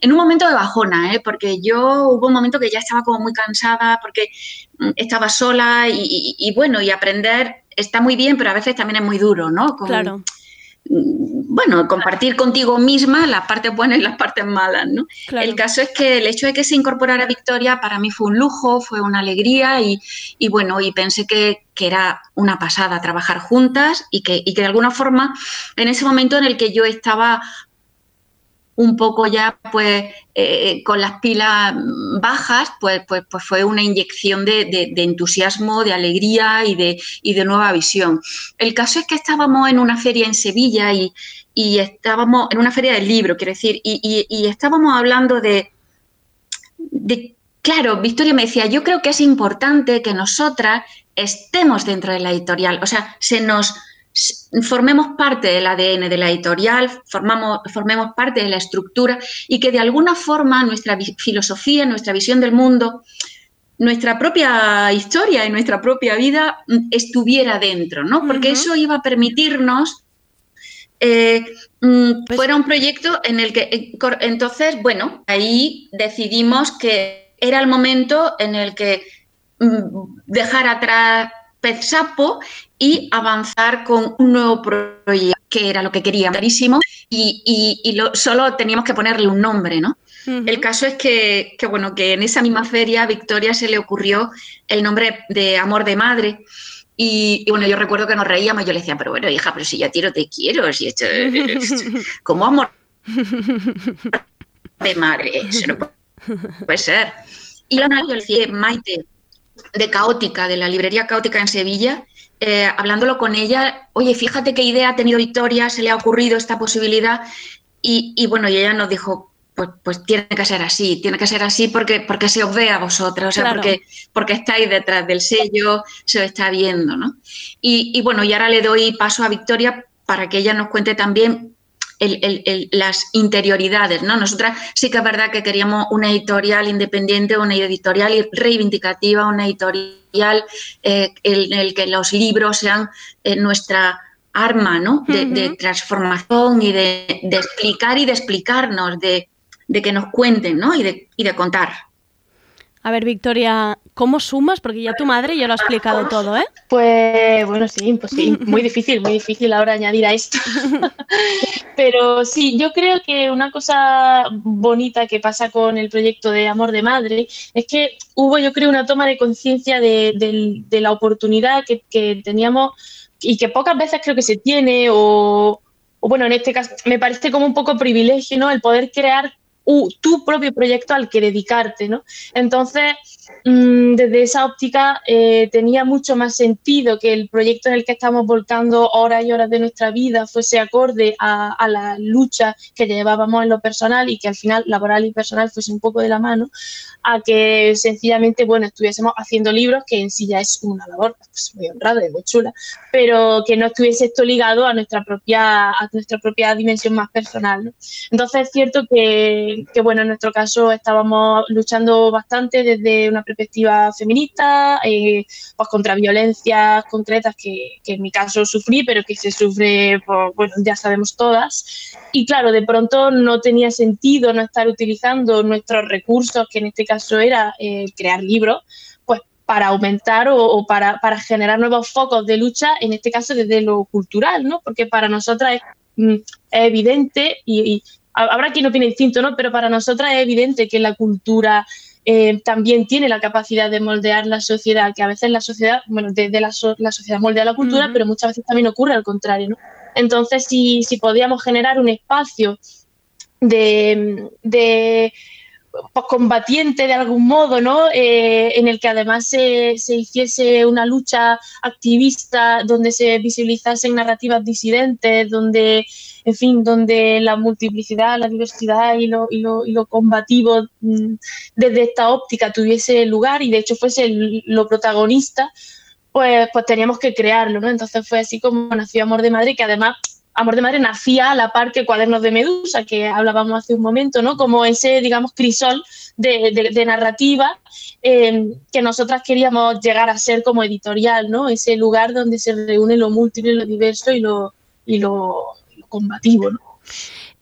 en un momento de bajona, ¿eh? porque yo hubo un momento que ya estaba como muy cansada porque mm, estaba sola y, y- y bueno, y aprender está muy bien, pero a veces también es muy duro, ¿no? Con- Claro. Bueno, compartir contigo misma las partes buenas y las partes malas, ¿no? Claro. El caso es que el hecho de que se incorporara Victoria para mí fue un lujo, fue una alegría y, y bueno, y pensé que, que era una pasada trabajar juntas y que, y que de alguna forma en ese momento en el que yo estaba un poco ya pues eh, con las pilas bajas, pues, pues, pues fue una inyección de, de- entusiasmo, de alegría y de, y de nueva visión. El caso es que estábamos en una feria en Sevilla y, y estábamos en una feria del libro, quiero decir, y, y- y estábamos hablando de, de, claro, Victoria me decía, yo creo que es importante que nosotras estemos dentro de la editorial, o sea, se nos formemos parte del ADN de la editorial, formamos, formemos parte de la estructura y que de alguna forma nuestra filosofía, nuestra visión del mundo, nuestra propia historia y nuestra propia vida estuviera dentro, ¿no? Porque eso iba a permitirnos eh, mm, fuera un proyecto en el que eh, entonces, bueno, ahí decidimos que era el momento en el que mm, dejar atrás Pez Sapo y avanzar con un nuevo proyecto, que era lo que queríamos, clarísimo, y, y- y lo- solo teníamos que ponerle un nombre, ¿no? El caso es que, que, bueno, que en esa misma feria a Victoria se le ocurrió el nombre de Amor de Madre. Y, y, bueno, yo recuerdo que nos reíamos yo le decía, pero bueno, hija, pero si ya tiro te quiero, si esto, [LAUGHS] ¿cómo amor [LAUGHS] de madre? Eso no puede ser. Y yo le decía, Maite, de Caótica, de la librería Caótica en Sevilla, eh, hablándolo con ella, oye, fíjate qué idea ha tenido Victoria, se le ha ocurrido esta posibilidad. Y, y bueno, y ella nos dijo, pues, pues tiene que ser así, tiene que ser así porque, porque se os ve a vosotros, o sea, Claro. porque, porque estáis detrás del sello, se os está viendo, ¿no? Y, y bueno, y ahora le doy paso a Victoria para que ella nos cuente también el- el- el- las interioridades, ¿no? Nosotras sí que es verdad que queríamos una editorial independiente, una editorial reivindicativa, una editorial eh, en el que los libros sean eh, nuestra arma, ¿no? De, transformación y de, de explicar y de explicarnos, de, de que nos cuenten, ¿no? Y de, y de contar. A ver, Victoria, ¿cómo sumas? Porque ya tu madre ya lo ha explicado todo, ¿eh? Pues bueno, sí, pues sí, [LAUGHS] muy difícil, muy difícil ahora añadir a esto. [LAUGHS] Pero sí, yo creo que una cosa bonita que pasa con el proyecto de Amor de Madre es que hubo, yo creo, una toma de conciencia de, de la oportunidad que, que teníamos y que pocas veces creo que se tiene o, o bueno, en este caso me parece como un poco privilegio, ¿no? El poder crear u- tu propio proyecto al que dedicarte, ¿no? Entonces, mm, desde esa óptica eh, tenía mucho más sentido que el proyecto en el que estamos volcando horas y horas de nuestra vida fuese acorde a, la lucha que llevábamos en lo personal y que al final laboral y personal fuese un poco de la mano, a que sencillamente, bueno, estuviésemos haciendo libros, que en sí ya es una labor pues, muy honrada y muy chula, pero que no estuviese esto ligado a nuestra propia, a nuestra propia dimensión más personal. Entonces es cierto que, que, bueno, en nuestro caso estábamos luchando bastante desde una perspectiva feminista, eh, pues contra violencias concretas que, que en mi caso sufrí, pero que se sufre, pues, bueno, ya sabemos todas. Y claro, de pronto no tenía sentido no estar utilizando nuestros recursos, que en este caso era eh, crear libros, pues para aumentar o, para, para generar nuevos focos de lucha, en este caso desde lo cultural, ¿no? Porque para nosotras es, mm, evidente y, y ha- habrá quien opine distinto, ¿no? Pero para nosotras es evidente que la cultura eh, también tiene la capacidad de moldear la sociedad, que a veces la sociedad, bueno, desde la, so- la sociedad moldea la cultura, pero muchas veces también ocurre al contrario, ¿no? Entonces, si, si podíamos generar un espacio de, de combatiente de algún modo, ¿no? Eh, en el que además se, se hiciese una lucha activista, donde se visualizasen narrativas disidentes, donde, en fin, donde la multiplicidad, la diversidad y lo, y lo, y lo combativo mm, desde esta óptica tuviese lugar y de hecho fuese lo protagonista, pues, pues teníamos que crearlo, ¿no? Entonces fue así como nació Amor de Madre, que además Amor de Madre nacía a la par que Cuadernos de Medusa, que hablábamos hace un momento, ¿no? Como ese, digamos, crisol de, narrativa eh, que nosotras queríamos llegar a ser como editorial, ¿no? Ese lugar donde se reúne lo múltiple, lo diverso y lo, y lo, combativo.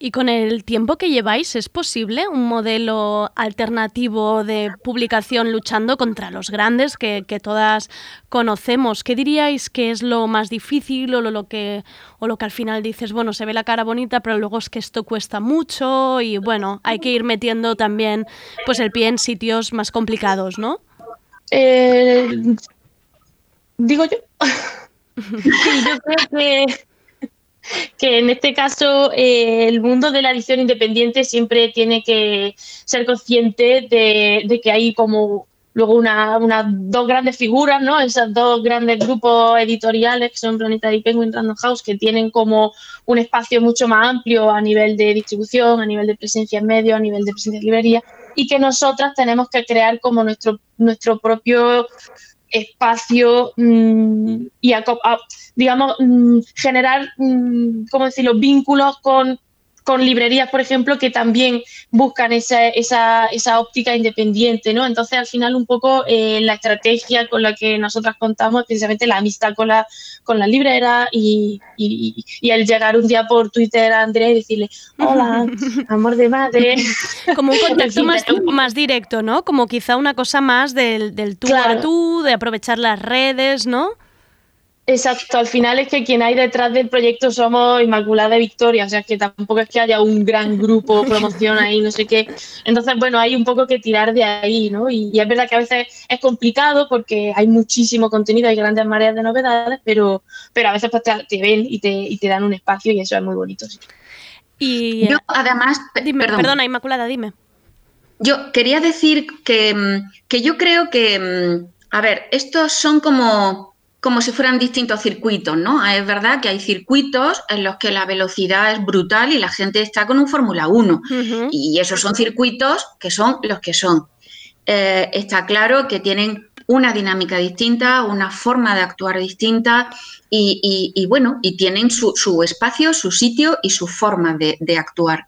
Y con el tiempo que lleváis, ¿es posible un modelo alternativo de publicación luchando contra los grandes que, todas conocemos? ¿Qué diríais que es lo más difícil o lo, que, o lo que al final dices, bueno, se ve la cara bonita, pero luego es que esto cuesta mucho y bueno, hay que ir metiendo también pues el pie en sitios más complicados, ¿no? Eh, digo yo. [LAUGHS] yo creo que, que en este caso eh, el mundo de la edición independiente siempre tiene que ser consciente de, que hay como luego una, una- dos grandes figuras, ¿no? Esos dos grandes grupos editoriales que son Planeta y Penguin Random House, que tienen como un espacio mucho más amplio a nivel de distribución, a nivel de presencia en medios, a nivel de presencia en librería, y que nosotras tenemos que crear como nuestro, nuestro propio espacio mm, y, a- digamos, mm, generar, mm, ¿cómo decirlo?, vínculos con, con librerías, por ejemplo, que también buscan esa, esa, esa óptica independiente, ¿no? Entonces, al final, un poco eh, la estrategia con la que nosotras contamos es precisamente la amistad con la, con la librera y, y, y el llegar un día por Twitter a Andrea y decirle, hola, [LAUGHS] amor de madre. Como un [LAUGHS] contacto más, más directo, ¿no? Como quizá una cosa más del, del tú a tú, de aprovechar las redes, ¿no? Exacto, al final es que quien hay detrás del proyecto somos Inmaculada y Victoria, o sea que tampoco es que haya un gran grupo [LAUGHS] promoción ahí, no sé qué. Entonces, bueno, hay un poco que tirar de ahí, ¿no? Y, y es verdad que a veces es complicado porque hay muchísimo contenido, hay grandes mareas de novedades, pero, pero a veces pues, te, te ven y te, y te dan un espacio y eso es muy bonito. sí. Y Yo, además, dime, perdón. perdona, Inmaculada, dime. Yo quería decir que, que yo creo que, mm, a ver, estos son como, como si fueran distintos circuitos, ¿no? Es verdad que hay circuitos en los que la velocidad es brutal y la gente está con un Fórmula 1. Y esos son circuitos que son los que son. Eh, está claro que tienen una dinámica distinta, una forma de actuar distinta y, y- y, bueno, y tienen su, su espacio, su sitio y su forma de, de actuar.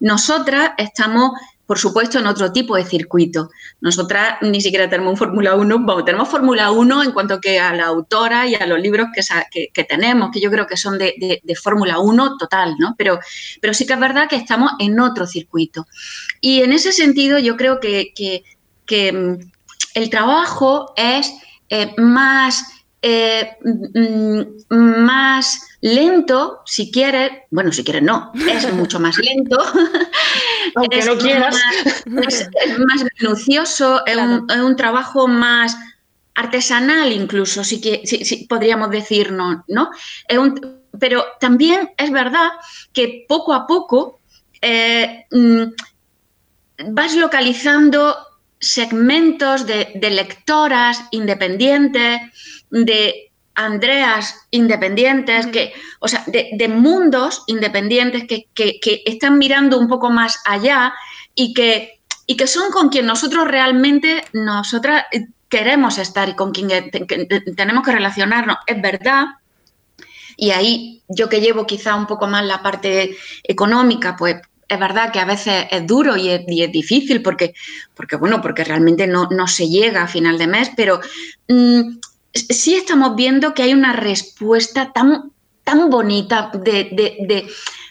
Nosotras estamos, por supuesto, en otro tipo de circuito. Nosotras ni siquiera tenemos Fórmula 1, vamos, tenemos Fórmula 1 en cuanto que a la autora y a los libros que, que- tenemos, que yo creo que son de, Fórmula 1 total, ¿no? Pero, sí que es verdad que estamos en otro circuito. Y en ese sentido yo creo que, mm, el trabajo es eh, más, eh, mm, más lento, si quieres, bueno, si quieres no, es [LAUGHS] mucho más lento. [LAUGHS] Aunque es no quieras. Más, es, es más minucioso, es, un, es un trabajo más artesanal incluso, si, que, si, si podríamos decirnos, ¿no? Es un- pero también es verdad que poco a poco eh, mm, vas localizando segmentos de, de lectoras independientes, de Andreas independientes, que, o sea, de, de mundos independientes que, que- que están mirando un poco más allá y que, y que son con quien nosotros realmente, nosotras eh, queremos estar y con quien tenemos que relacionarnos. Es verdad. Y ahí yo que llevo quizá un poco más la parte económica, pues es verdad que a veces es duro y es, y es difícil porque, porque, bueno, porque realmente no, no se llega a final de mes, pero mm, sí estamos viendo que hay una respuesta tan, tan bonita de, de- de-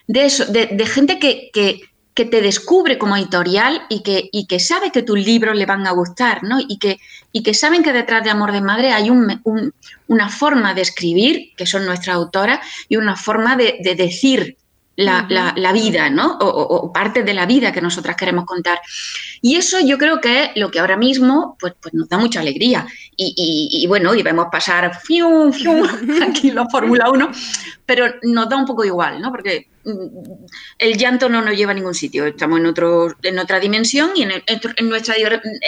de eso, de, gente que, que- que te descubre como editorial y que, y que sabe que tus libros le van a gustar, ¿no? Y que, y que saben que detrás de Amor de Madre hay una forma de escribir, que son nuestras autoras, y una forma de decir la, la- la vida, ¿no? O, o- o parte de la vida que nosotras queremos contar. Y eso yo creo que es lo que ahora mismo pues, pues nos da mucha alegría. Y, y- y bueno, y vemos pasar fium, fium, [LAUGHS] aquí la Fórmula 1, pero nos da un poco igual, ¿no? Porque mm, el llanto no nos lleva a ningún sitio. Estamos en, otro, en otra dimensión y en, el- en nuestra,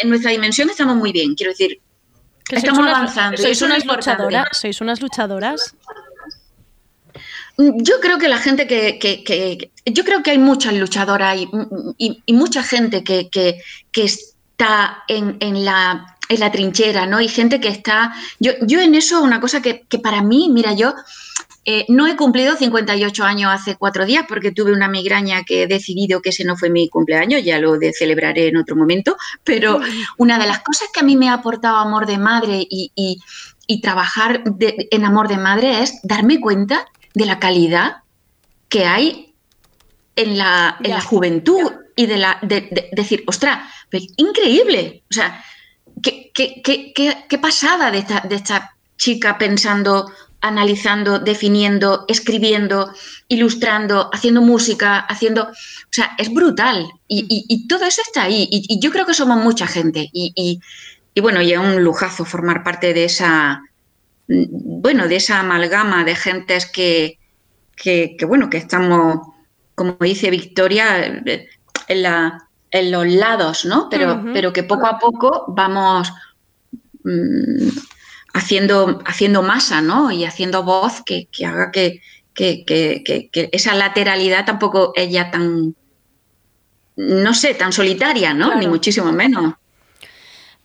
en nuestra dimensión estamos muy bien. Quiero decir, Que sois estamos unas- avanzando. Sois unas, luchadoras, sois unas luchadoras. Yo creo que la gente que, que- que- yo creo que hay muchas luchadoras y, y- y mucha gente que, que- está en, en la, en la trinchera, ¿no? Y gente que está. Yo, yo en eso, una cosa que, que para mí, mira, yo eh, no he cumplido 58 años hace cuatro días porque tuve una migraña que he decidido que ese no fue mi cumpleaños, ya lo de celebraré en otro momento, pero [LAUGHS] una de las cosas que a mí me ha aportado amor de madre y, y- y trabajar de- en amor de madre es darme cuenta de la calidad que hay en la, en la juventud y de la de, de- decir, ostras, increíble. O sea, qué, qué- qué- qué- qué pasada de esta, de esta chica pensando, analizando, definiendo, escribiendo, ilustrando, haciendo música, haciendo. O sea, es brutal. Y, y- y todo eso está ahí. Y, y yo creo que somos mucha gente. Y, y- y bueno, y es un lujazo formar parte de esa. Mm, Bueno, de esa amalgama de gentes que, que, que, bueno, que estamos, como dice Victoria, eh, en, la- en los lados, ¿no? Pero, pero que poco a poco vamos mm, haciendo, haciendo masa, ¿no? Y haciendo voz que, que haga que, esa lateralidad tampoco es ya tan, no sé, tan solitaria, ¿no? Ni muchísimo menos.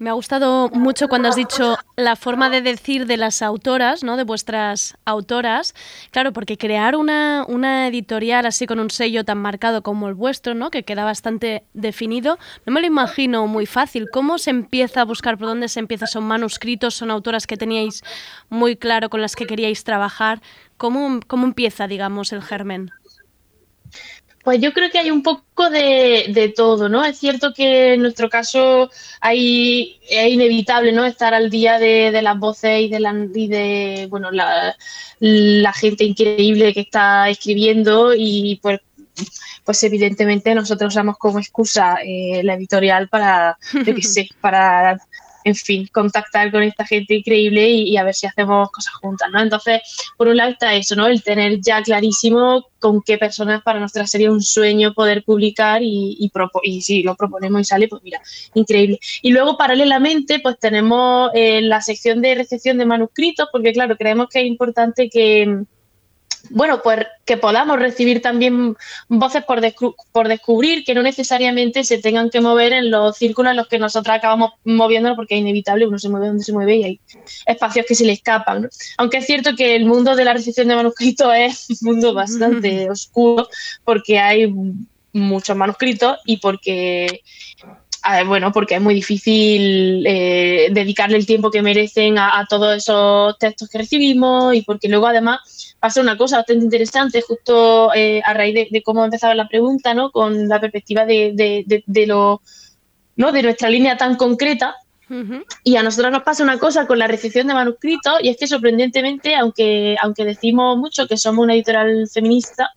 Me ha gustado mucho cuando has dicho la forma de decir de las autoras, ¿no? De vuestras autoras. Claro, porque crear una, una editorial así con un sello tan marcado como el vuestro, ¿no? Que queda bastante definido, no me lo imagino muy fácil. ¿Cómo se empieza a buscar por dónde se empieza? ¿Son manuscritos? ¿Son autoras que teníais muy claro con las que queríais trabajar? ¿Cómo, cómo empieza, digamos, el germen? Pues yo creo que hay un poco de, de todo, ¿no? Es cierto que en nuestro caso hay, es inevitable, ¿no? Estar al día de, de las voces y de, la, y de bueno, la, la gente increíble que está escribiendo y pues, pues evidentemente nosotros usamos como excusa eh, la editorial para, yo qué sé, [LAUGHS] para, en fin, contactar con esta gente increíble y, a ver si hacemos cosas juntas, ¿no? Entonces, por un lado está eso, ¿no? El tener ya clarísimo con qué personas para nosotras sería un sueño poder publicar y, y, y si lo proponemos y sale, pues mira, increíble. Y luego, paralelamente, pues tenemos eh, la sección de recepción de manuscritos, porque claro, creemos que es importante que, bueno, pues que podamos recibir también voces por, descu- por descubrir que no necesariamente se tengan que mover en los círculos en los que nosotros acabamos moviéndonos porque es inevitable, uno se mueve donde se mueve y hay espacios que se le escapan. ¿no? Aunque es cierto que el mundo de la recepción de manuscritos [LAUGHS] es un mundo bastante oscuro porque hay muchos manuscritos y porque ver, bueno, porque es muy difícil eh, dedicarle el tiempo que merecen a, a todos esos textos que recibimos y porque luego además pasa una cosa bastante interesante justo eh, a raíz de, de cómo empezaba la pregunta, ¿no? Con la perspectiva de, de, de, de lo, ¿no? de nuestra línea tan concreta. Y a nosotros nos pasa una cosa con la recepción de manuscritos y es que sorprendentemente, aunque, aunque decimos mucho que somos una editorial feminista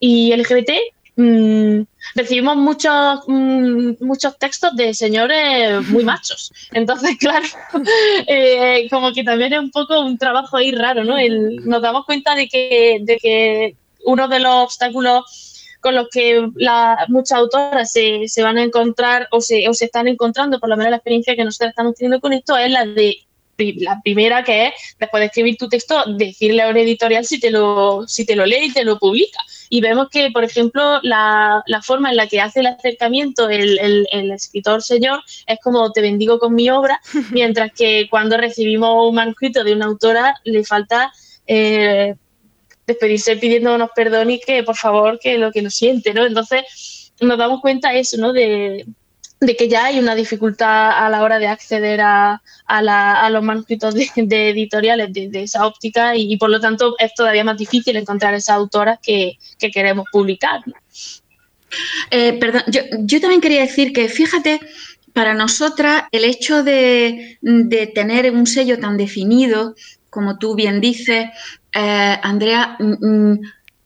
y LGBT, mm, recibimos muchos, mm, muchos textos de señores muy machos. Entonces, [LAUGHS] claro, eh, como que también es un poco un trabajo ahí raro, ¿no? El- nos damos cuenta de que, de que uno de los obstáculos con los que la, muchas autoras se, se van a encontrar o se, o se están encontrando, por lo menos la experiencia que nosotros estamos teniendo con esto, es la de la primera que es, después de escribir tu texto, decirle a un editorial si te lo, si te lo lee y te lo publica. Y vemos que, por ejemplo, la, la forma en la que hace el acercamiento el, el, el, escritor señor es como te bendigo con mi obra, [LAUGHS] mientras que cuando recibimos un manuscrito de una autora le falta eh, despedirse pidiéndonos perdón y que por favor que lo que lo siente, ¿no? Entonces nos damos cuenta eso, ¿no? De, de que ya hay una dificultad a la hora de acceder a, a, la, a los manuscritos de, editoriales de, esa óptica y, por lo tanto es todavía más difícil encontrar esas autoras que, que queremos publicar. Eh, perdón, yo, yo, también quería decir que fíjate, para nosotras el hecho de, de tener un sello tan definido, como tú bien dices, eh, Andrea, mm,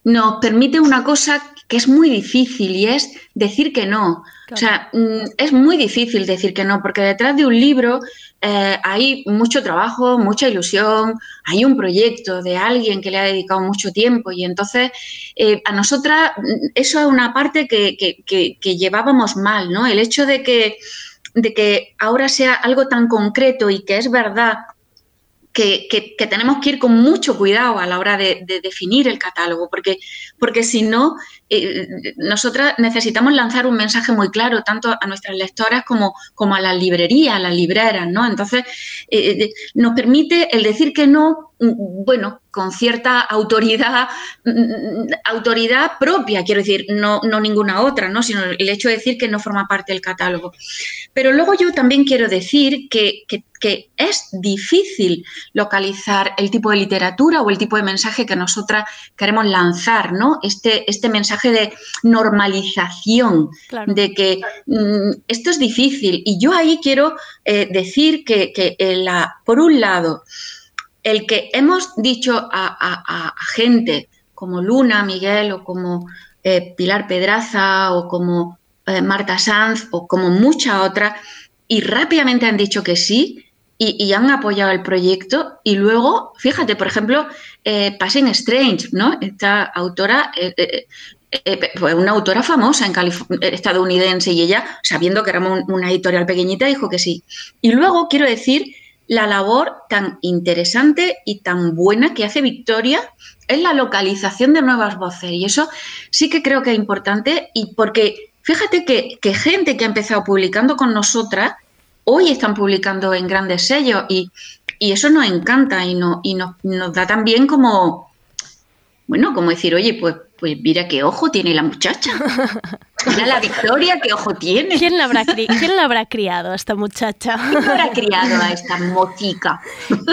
nos permite una cosa que es muy difícil y es decir que no. O sea, mm, es muy difícil decir que no, porque detrás de un libro eh, hay mucho trabajo, mucha ilusión, hay un proyecto de alguien que le ha dedicado mucho tiempo y entonces eh, a nosotras mm, eso es una parte que, que, que, que, llevábamos mal, ¿no? El hecho de que, de que ahora sea algo tan concreto y que es verdad que, que, tenemos que ir con mucho cuidado a la hora de, de definir el catálogo, porque, porque si no, eh, nosotras necesitamos lanzar un mensaje muy claro, tanto a nuestras lectoras como, como a las librerías, a las libreras, ¿no? Entonces, eh, nos permite el decir que no, bueno, con cierta autoridad, autoridad propia, quiero decir, no, no ninguna otra, ¿no? Sino el hecho de decir que no forma parte del catálogo. Pero luego yo también quiero decir que, que que es difícil localizar el tipo de literatura o el tipo de mensaje que nosotras queremos lanzar, ¿no? Este, este mensaje de normalización, claro. de que mmm, esto es difícil. Y yo ahí quiero eh, decir que, que la, por un lado, el que hemos dicho a, gente como Luna, Miguel o como eh, Pilar Pedraza o como eh, Marta Sanz o como muchas otras, y rápidamente han dicho que sí, y, han apoyado el proyecto. Y luego, fíjate, por ejemplo, eh, Passing Strange, ¿no? Esta autora, eh, fue una autora famosa en estadounidense y ella, sabiendo que un, una editorial pequeñita, dijo que sí. Y luego quiero decir la labor tan interesante y tan buena que hace Victoria en la localización de nuevas voces. Y eso sí que creo que es importante y porque fíjate que, gente que ha empezado publicando con nosotras, hoy están publicando en grandes sellos y, y eso nos encanta y, no, y nos, nos, da también como, bueno, como decir, oye, pues, pues mira qué ojo tiene la muchacha. [LAUGHS] Mira la Victoria, qué ojo tiene. ¿Quién la habrá, cri ¿quién la habrá criado a esta muchacha? ¿Quién la habrá criado a esta motica?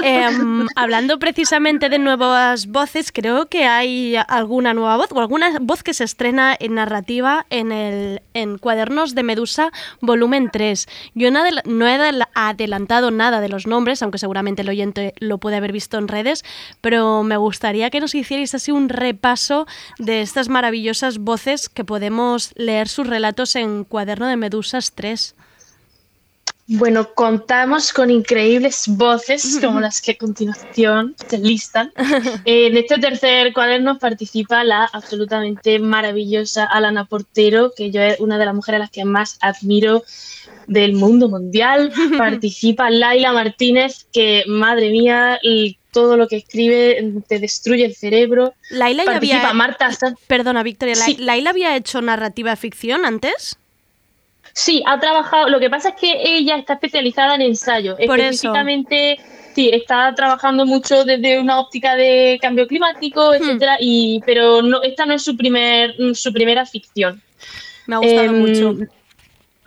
Eh, hablando precisamente de nuevas voces, creo que hay alguna nueva voz o alguna voz que se estrena en narrativa en, el, en Cuadernos de Medusa, volumen 3. Yo no, no he adelantado nada de los nombres, aunque seguramente el oyente lo puede haber visto en redes, pero me gustaría que nos hicierais así un repaso de estas maravillosas voces que podemos leer sus relatos en Cuaderno de Medusas 3. Bueno, contamos con increíbles voces como las que a continuación se listan. [LAUGHS] En este tercer cuaderno participa la absolutamente maravillosa Alana Portero, que yo es una de las mujeres a las que más admiro del mundo mundial. [LAUGHS] Participa Laila Martínez, que madre mía, todo lo que escribe te destruye el cerebro. Laila ya había... Marta Perdona, Victoria, sí. ¿Laila había hecho narrativa ficción antes? Sí, ha trabajado. Lo que pasa es que ella está especializada en ensayo. Por Específicamente, eso. sí, está trabajando mucho desde una óptica de cambio climático, etcétera. Hmm. Y pero no, esta no es su primer, su primera ficción. Me ha gustado eh, mucho.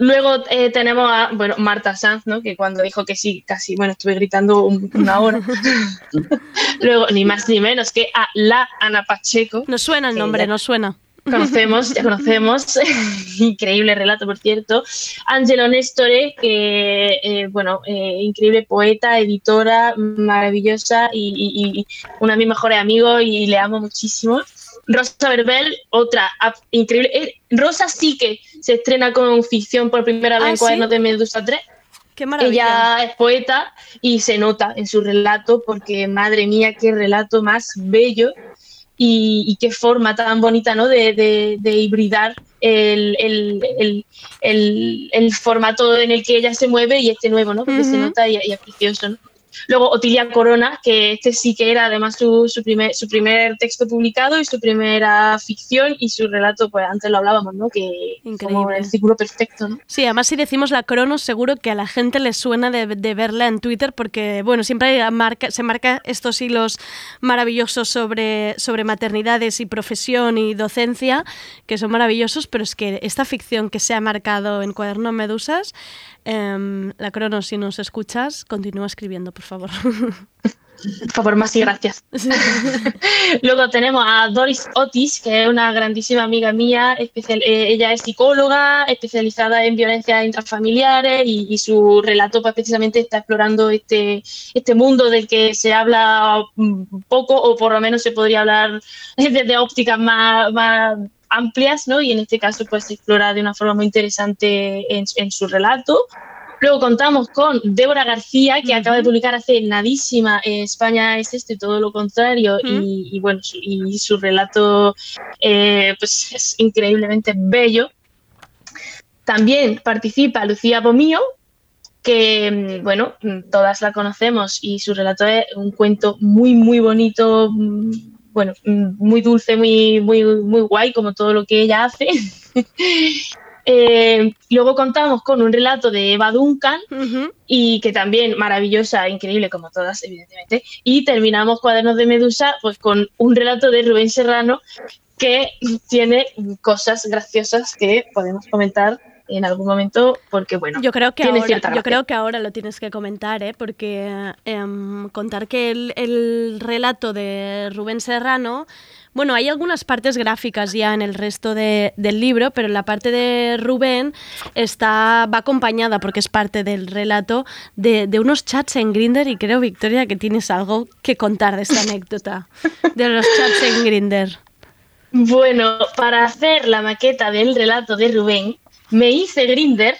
Luego eh, tenemos a bueno, Marta Sanz, ¿no? que cuando dijo que sí, casi, bueno, estuve gritando un, una hora. [LAUGHS] [LAUGHS] Luego, ni más ni menos que a la Ana Pacheco. Nos suena el nombre, nos suena. Conocemos, ya conocemos, [LAUGHS] increíble relato, por cierto. Angelo Nestore, que, eh, bueno, eh, increíble poeta, editora, maravillosa y, y, y, una de mis mejores amigos y le amo muchísimo. Rosa Verbel, otra increíble. Eh, Rosa sí que se estrena con ficción por primera vez ah, en Cuadernos ¿sí? de Medusa 3. Qué maravilla. Ella es poeta y se nota en su relato porque, madre mía, qué relato más bello y, y qué forma tan bonita ¿no? de, de- de hibridar el, el- el- el- formato en el que ella se mueve y este nuevo, ¿no? porque se nota y, y es precioso. ¿no? Luego Otilia Corona, que este sí que era además su, su primer, su primer texto publicado y su primera ficción y su relato, pues antes lo hablábamos, ¿no? que como Increíble. el círculo perfecto. ¿no? Sí, además si decimos la Cronos, seguro que a la gente le suena de, de verla en Twitter porque, bueno, siempre marca- se marca estos hilos maravillosos sobre, sobre maternidades y profesión y docencia, que son maravillosos, pero es que esta ficción que se ha marcado en Cuaderno Medusas, em, la Cronos, si nos escuchas, continúa escribiendo, por favor. Por favor, más y gracias. [LAUGHS] [LAUGHS] Luego tenemos a Doris Otis, que es una grandísima amiga mía. especial- eh, ella es psicóloga, especializada en violencias intrafamiliares y, y su relato pues, precisamente está explorando este, este mundo del que se habla mm, poco o por lo menos se podría hablar [LAUGHS] desde ópticas más, más amplias, ¿no? Y en este caso pues se explora de una forma muy interesante en, en su relato. Luego contamos con Débora García, que acaba de publicar hace nadísima eh, España es esto y todo lo contrario, y, y bueno, su, y su relato eh, pues es increíblemente bello. También participa Lucía Bomío, que mm, bueno, mm, todas la conocemos y su relato es un cuento muy, muy bonito, mm, bueno, mm, muy dulce, muy, muy, muy guay, como todo lo que ella hace. [LAUGHS] Eh, luego contamos con un relato de Eva Duncan y que también maravillosa, increíble como todas, evidentemente. Y terminamos Cuadernos de Medusa pues con un relato de Rubén Serrano que tiene cosas graciosas que podemos comentar en algún momento porque bueno, Yo creo que tiene ahora, cierta yo gracia. creo que ahora lo tienes que comentar, ¿eh? porque em, contar que el, el relato de Rubén Serrano, bueno, hay algunas partes gráficas ya en el resto de- del libro, pero la parte de Rubén está va acompañada porque es parte del relato de, de unos chats en Grinder y creo Victoria que tienes algo que contar de esta [LAUGHS] anécdota de los chats en Grinder. Bueno, para hacer la maqueta del relato de Rubén, me hice Grinder,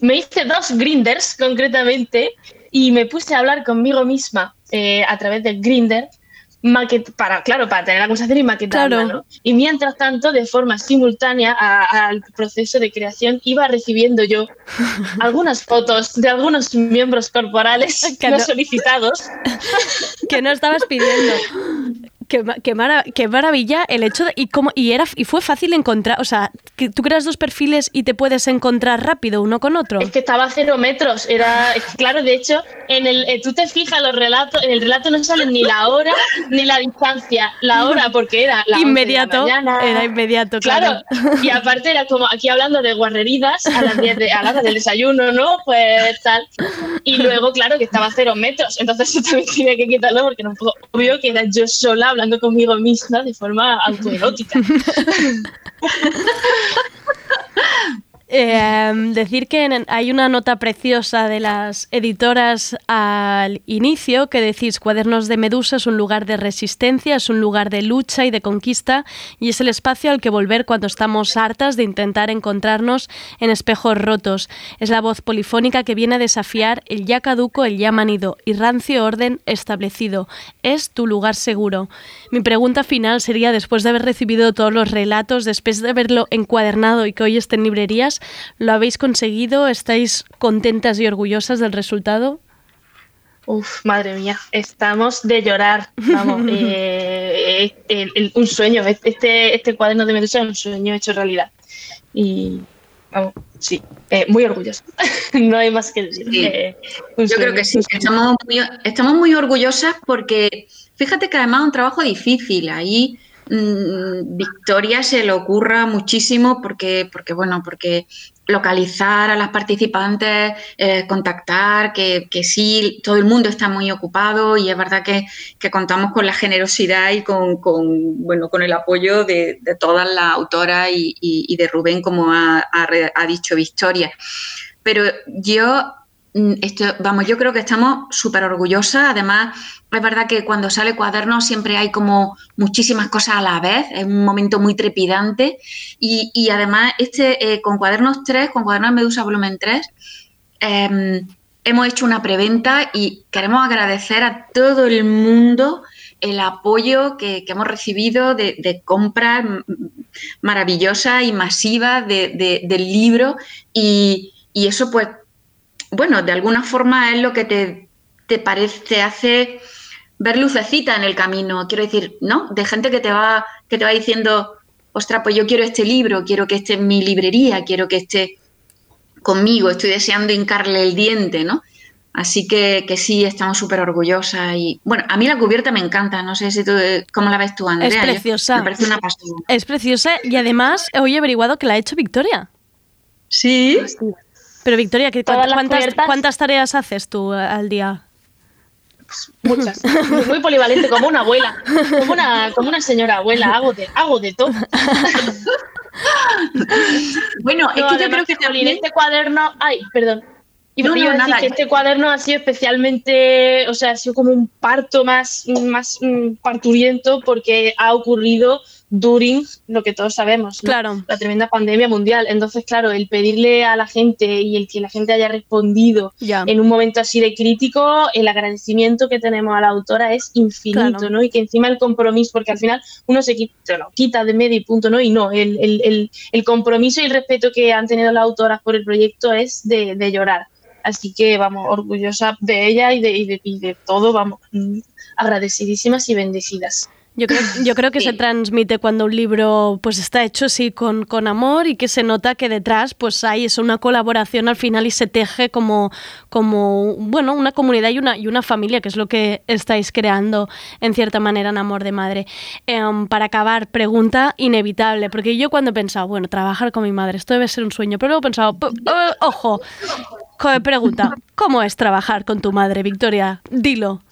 me hice dos Grinders concretamente, y me puse a hablar conmigo misma eh, a través del Grinder, para, claro, para tener la conversación y maquetarla, Claro. ¿no? Y mientras tanto, de forma simultánea al proceso de creación, iba recibiendo yo [LAUGHS] algunas fotos de algunos miembros corporales Que no no- solicitados. [LAUGHS] que no estabas pidiendo. [LAUGHS] Qué, qué mara- qué maravilla el hecho de, y cómo y era y fue fácil encontrar, o sea, que tú creas dos perfiles y te puedes encontrar rápido uno con otro. Es que estaba a cero metros. Era, claro, de hecho, en el, eh, tú te fijas los relatos, en el relato no sale ni la hora ni la distancia. La hora, porque era la 11 de la inmediato, era inmediato, claro. Claro, y aparte era como aquí hablando de guarreridas a las 10 de, a la hora del desayuno, ¿no? Pues tal. Y luego, claro, que estaba a cero metros, entonces [LAUGHS] eso también tenía que quitarlo porque no puedo, obvio que era yo sola hablando conmigo misma de forma autoerótica. [LAUGHS] Eh, decir que hay una nota preciosa de las editoras al inicio que decís Cuadernos de Medusa es un lugar de resistencia, es un lugar de lucha y de conquista y es el espacio al que volver cuando estamos hartas de intentar encontrarnos en espejos rotos. Es la voz polifónica que viene a desafiar el ya caduco, el ya manido y rancio orden establecido. Es tu lugar seguro. Mi pregunta final sería, después de haber recibido todos los relatos, después de haberlo encuadernado y que hoy esté librerías, ¿lo habéis conseguido? ¿Estáis contentas y orgullosas del resultado? Uf, madre mía, estamos de llorar. Vamos, [LAUGHS] eh, el- el- un sueño. Este, este cuaderno de Medusa es un sueño hecho realidad. Y vamos, sí, eh, muy orgulloso. [LAUGHS] no hay más que decir. Sí. Eh, Yo creo que sí, estamos muy, estamos muy orgullosas porque fíjate que además es un trabajo difícil. Ahí Victoria se le ocurra muchísimo porque, porque bueno, porque localizar a las participantes, eh, contactar, que, que sí, todo el mundo está muy ocupado y es verdad que, que contamos con la generosidad y con, con, bueno, con el apoyo de, de todas las autoras y, y- de Rubén, como ha- ha ha dicho Victoria. Pero yo Mm, Esto, vamos, yo creo que estamos súper orgullosas. Además, es verdad que cuando sale cuaderno siempre hay como muchísimas cosas a la vez. Es un momento muy trepidante. Y, y además, este eh, con cuadernos 3, con cuadernos Medusa volumen 3, eh, hemos hecho una preventa y queremos agradecer a todo el mundo el apoyo que, hemos recibido de, de compra m- maravillosa y masiva de- de- del libro y, y eso pues, bueno, de alguna forma es lo que te, te parece, te hace ver lucecita en el camino, quiero decir, ¿no? De gente que te va, que te va diciendo, ostras, pues yo quiero este libro, quiero que esté en mi librería, quiero que esté conmigo, estoy deseando hincarle el diente, ¿no? Así que, que sí, estamos súper orgullosas y bueno, a mí la cubierta me encanta, no sé si tú, cómo la ves tú, Andrea. Es Yo- preciosa. me parece una pasada. Es preciosa y además hoy he averiguado que la ha hecho Victoria. Sí. Pero Victoria, ¿qué- Todas las ¿cuántas, cubiertas- cuántas tareas haces tú eh, al día? Muchas. Muy polivalente, como una abuela. Como una, como una señora abuela. Hago de, hago de todo. Bueno, es que yo creo que también- este cuaderno. Ay, perdón. Y No, no, a decir nada. que este cuaderno ha sido especialmente, o sea, ha sido como un parto más, más mm, parturiento porque ha ocurrido during lo que todos sabemos, ¿no? Claro. la tremenda pandemia mundial. Entonces, claro, el pedirle a la gente y el que la gente haya respondido en un momento así de crítico, el agradecimiento que tenemos a la autora es infinito, Claro. ¿no? Y que encima el compromiso, porque al final uno se quita, quita de medio y punto, ¿no? Y no, el, el- el- el compromiso y el respeto que han tenido las autoras por el proyecto es de, de llorar. Así que vamos, orgullosa de ella y de, y de, y de todo, vamos, mm, agradecidísimas y bendecidas. Yo creo, yo creo que se transmite cuando un libro pues está hecho sí con, con amor y que se nota que detrás pues hay es una colaboración al final y se teje como, como bueno, una comunidad y una, y una familia, que es lo que estáis creando en cierta manera en Amor de Madre. Em, para acabar, pregunta inevitable, porque yo cuando he pensado, bueno, trabajar con mi madre, esto debe ser un sueño, pero luego he pensado, "P- eh, ojo, pregunta, ¿cómo es trabajar con tu madre, Victoria? Dilo.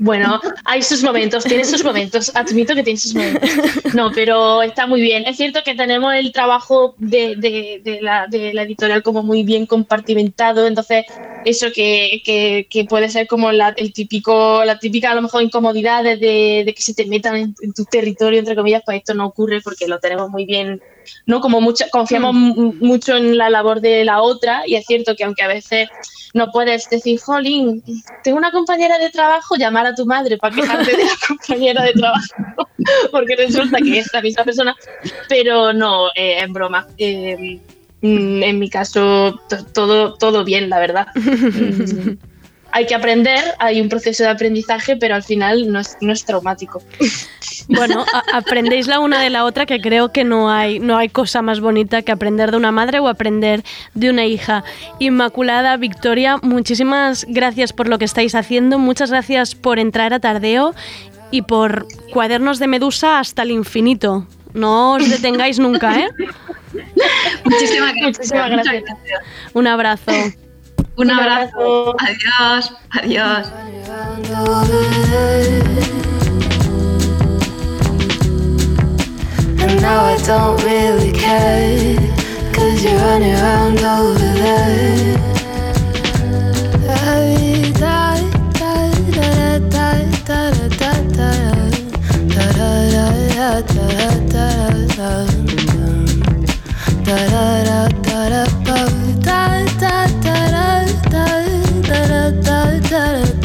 Bueno, hay sus momentos, tiene sus momentos, admito que tiene sus momentos. No, pero está muy bien. Es cierto que tenemos el trabajo de, de- la, de la editorial como muy bien compartimentado, entonces eso que, que- puede ser como la, el típico, la típica a lo mejor incomodidad de que se te metan en, en tu territorio, entre comillas, pues esto no ocurre porque lo tenemos muy bien ¿no? Como mucho, confiamos mu- mucho en la labor de la otra y es cierto que aunque a veces no puedes decir, jolín, tengo una compañera de trabajo, llamar a tu madre para quejarte de la [LAUGHS] compañera de trabajo, [LAUGHS] porque resulta que es la misma persona, pero no, eh, en broma. Eh, mm, en mi caso, to- todo, todo bien, la verdad. [LAUGHS] Hay que aprender, hay un proceso de aprendizaje, pero al final no es, no es traumático. [LAUGHS] Bueno, aprendéis la una de la otra, que creo que no hay, no hay cosa más bonita que aprender de una madre o aprender de una hija. Inmaculada, Victoria, muchísimas gracias por lo que estáis haciendo, muchas gracias por entrar a Tardeo y por cuadernos de Medusa hasta el infinito. No os detengáis nunca, ¿eh? [LAUGHS] Muchísimas gracias. Muchísimas gracias. Un abrazo. Un abrazo. Adiós. Adiós. And now I don't really care Cause you're running around over there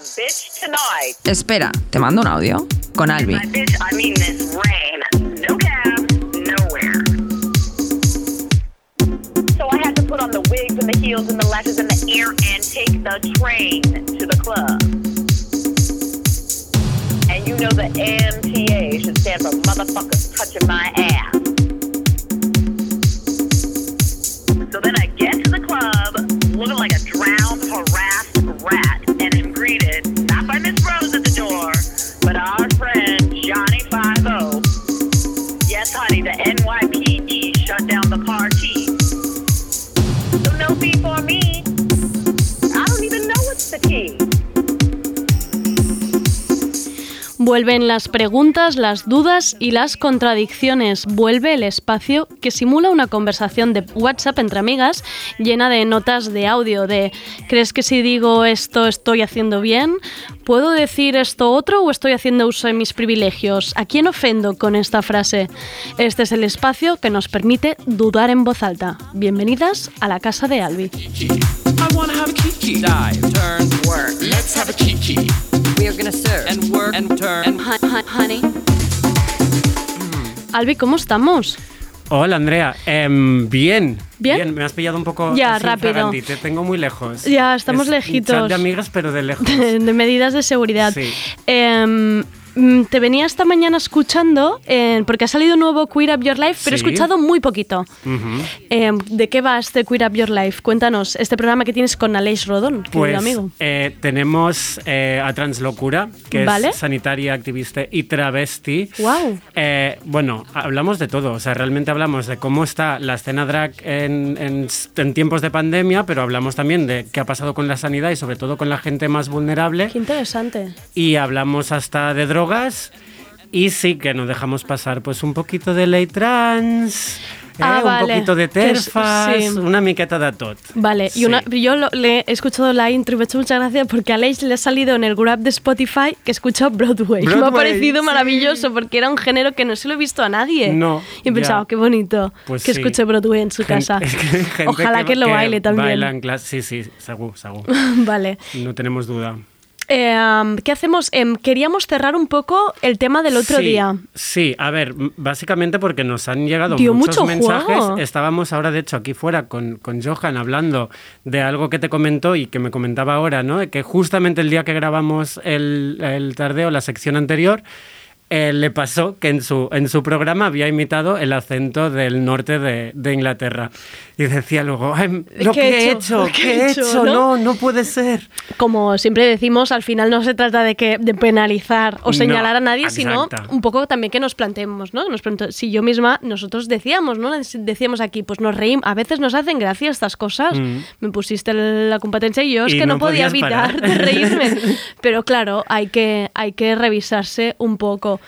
bitch tonight. Espera, te mando un audio con Albi. By bitch, I mean Miss Rain. No cab, nowhere. So I had to put on the wigs and the heels and the lashes and the ear and take the train to the club. And you know the MTA should stand for motherfuckers touching my ass. So then I get Vuelven las preguntas, las dudas y las contradicciones. Vuelve el espacio que simula una conversación de WhatsApp entre amigas llena de notas de audio de ¿crees que si digo esto estoy haciendo bien? ¿Puedo decir esto otro o estoy haciendo uso de mis privilegios? ¿A quién ofendo con esta frase? Este es el espacio que nos permite dudar en voz alta. Bienvenidas a la casa de Albi. I wanna have a kiki. Dive, turn, work. Let's have a kiki. We are gonna serve and work and turn and hun- hun- honey. Albi, ¿cómo estamos? Hola Andrea, Em, bien. ¿Bien? me has pillado un poco Ya, así, rápido. fragandi, te tengo muy lejos. Ya, estamos Es un lejitos. chat de amigas, pero de [LAUGHS] lejos. de medidas de seguridad. Sí. Mm, te venía esta mañana escuchando, eh, porque ha salido un nuevo Queer Up Your Life, pero he Sí. escuchado muy poquito. Ujú. Em, ¿De qué va este Queer Up Your Life? Cuéntanos, este programa que tienes con Aleix Rodón, querido Pues amigo. eh, tenemos eh, a Translocura, que Vale. es sanitaria, activista y travesti. Wow. Eh, bueno, hablamos de todo, o sea, realmente hablamos de cómo está la escena drag en, en- en tiempos de pandemia, pero hablamos también de qué ha pasado con la sanidad y sobre todo con la gente más vulnerable. Qué interesante. y hablamos hasta de drogas y sí que nos dejamos pasar pues un poquito de ley trans, eh, Ah, un vale. poquito de Que es- terfas, sí. una miqueta de tot. Vale, Sí. y una, yo lo- le he escuchado la intro y me ha hecho mucha gracia porque a Aleix le ha salido en el grab de Spotify que escucha Broadway. me ha Broadway, parecido sí. maravilloso porque era un género que no se lo he visto a nadie. No, Y he pensado, qué bonito Pues que escuche Broadway en su casa. [LAUGHS] es que Ojalá que, lo baile también. baila en clase, sí, sí, seguro, seguro. [LAUGHS] vale. No tenemos duda. Eh, um, ¿Qué hacemos? Em, queríamos cerrar un poco el tema del otro Sí, día. Sí, a ver, básicamente porque nos han llegado Dio muchos mucho mensajes. juego. Estábamos ahora, de hecho, aquí fuera con, con Johan hablando de algo que te comentó y que me comentaba ahora, ¿no? Que justamente el día que grabamos el, el tardeo, la sección anterior, eh, le pasó que en su, en su programa había imitado el acento del norte de, de Inglaterra. Y decía luego, "Ay, lo ¿Qué que he he hecho? hecho, ¿qué he hecho? No, no puede ser. Como siempre decimos, al final no se trata de que de penalizar o No, señalar a nadie, sino exacto. un poco también que nos planteemos, ¿no? Nos si yo misma, nosotros decíamos, ¿no? Decíamos aquí, pues nos reímos, a veces nos hacen gracia estas cosas. Mm. Me pusiste la competencia y yo es Y que no, no podía evitar de reírme. [LAUGHS] Pero claro, hay que, hay que revisarse un poco.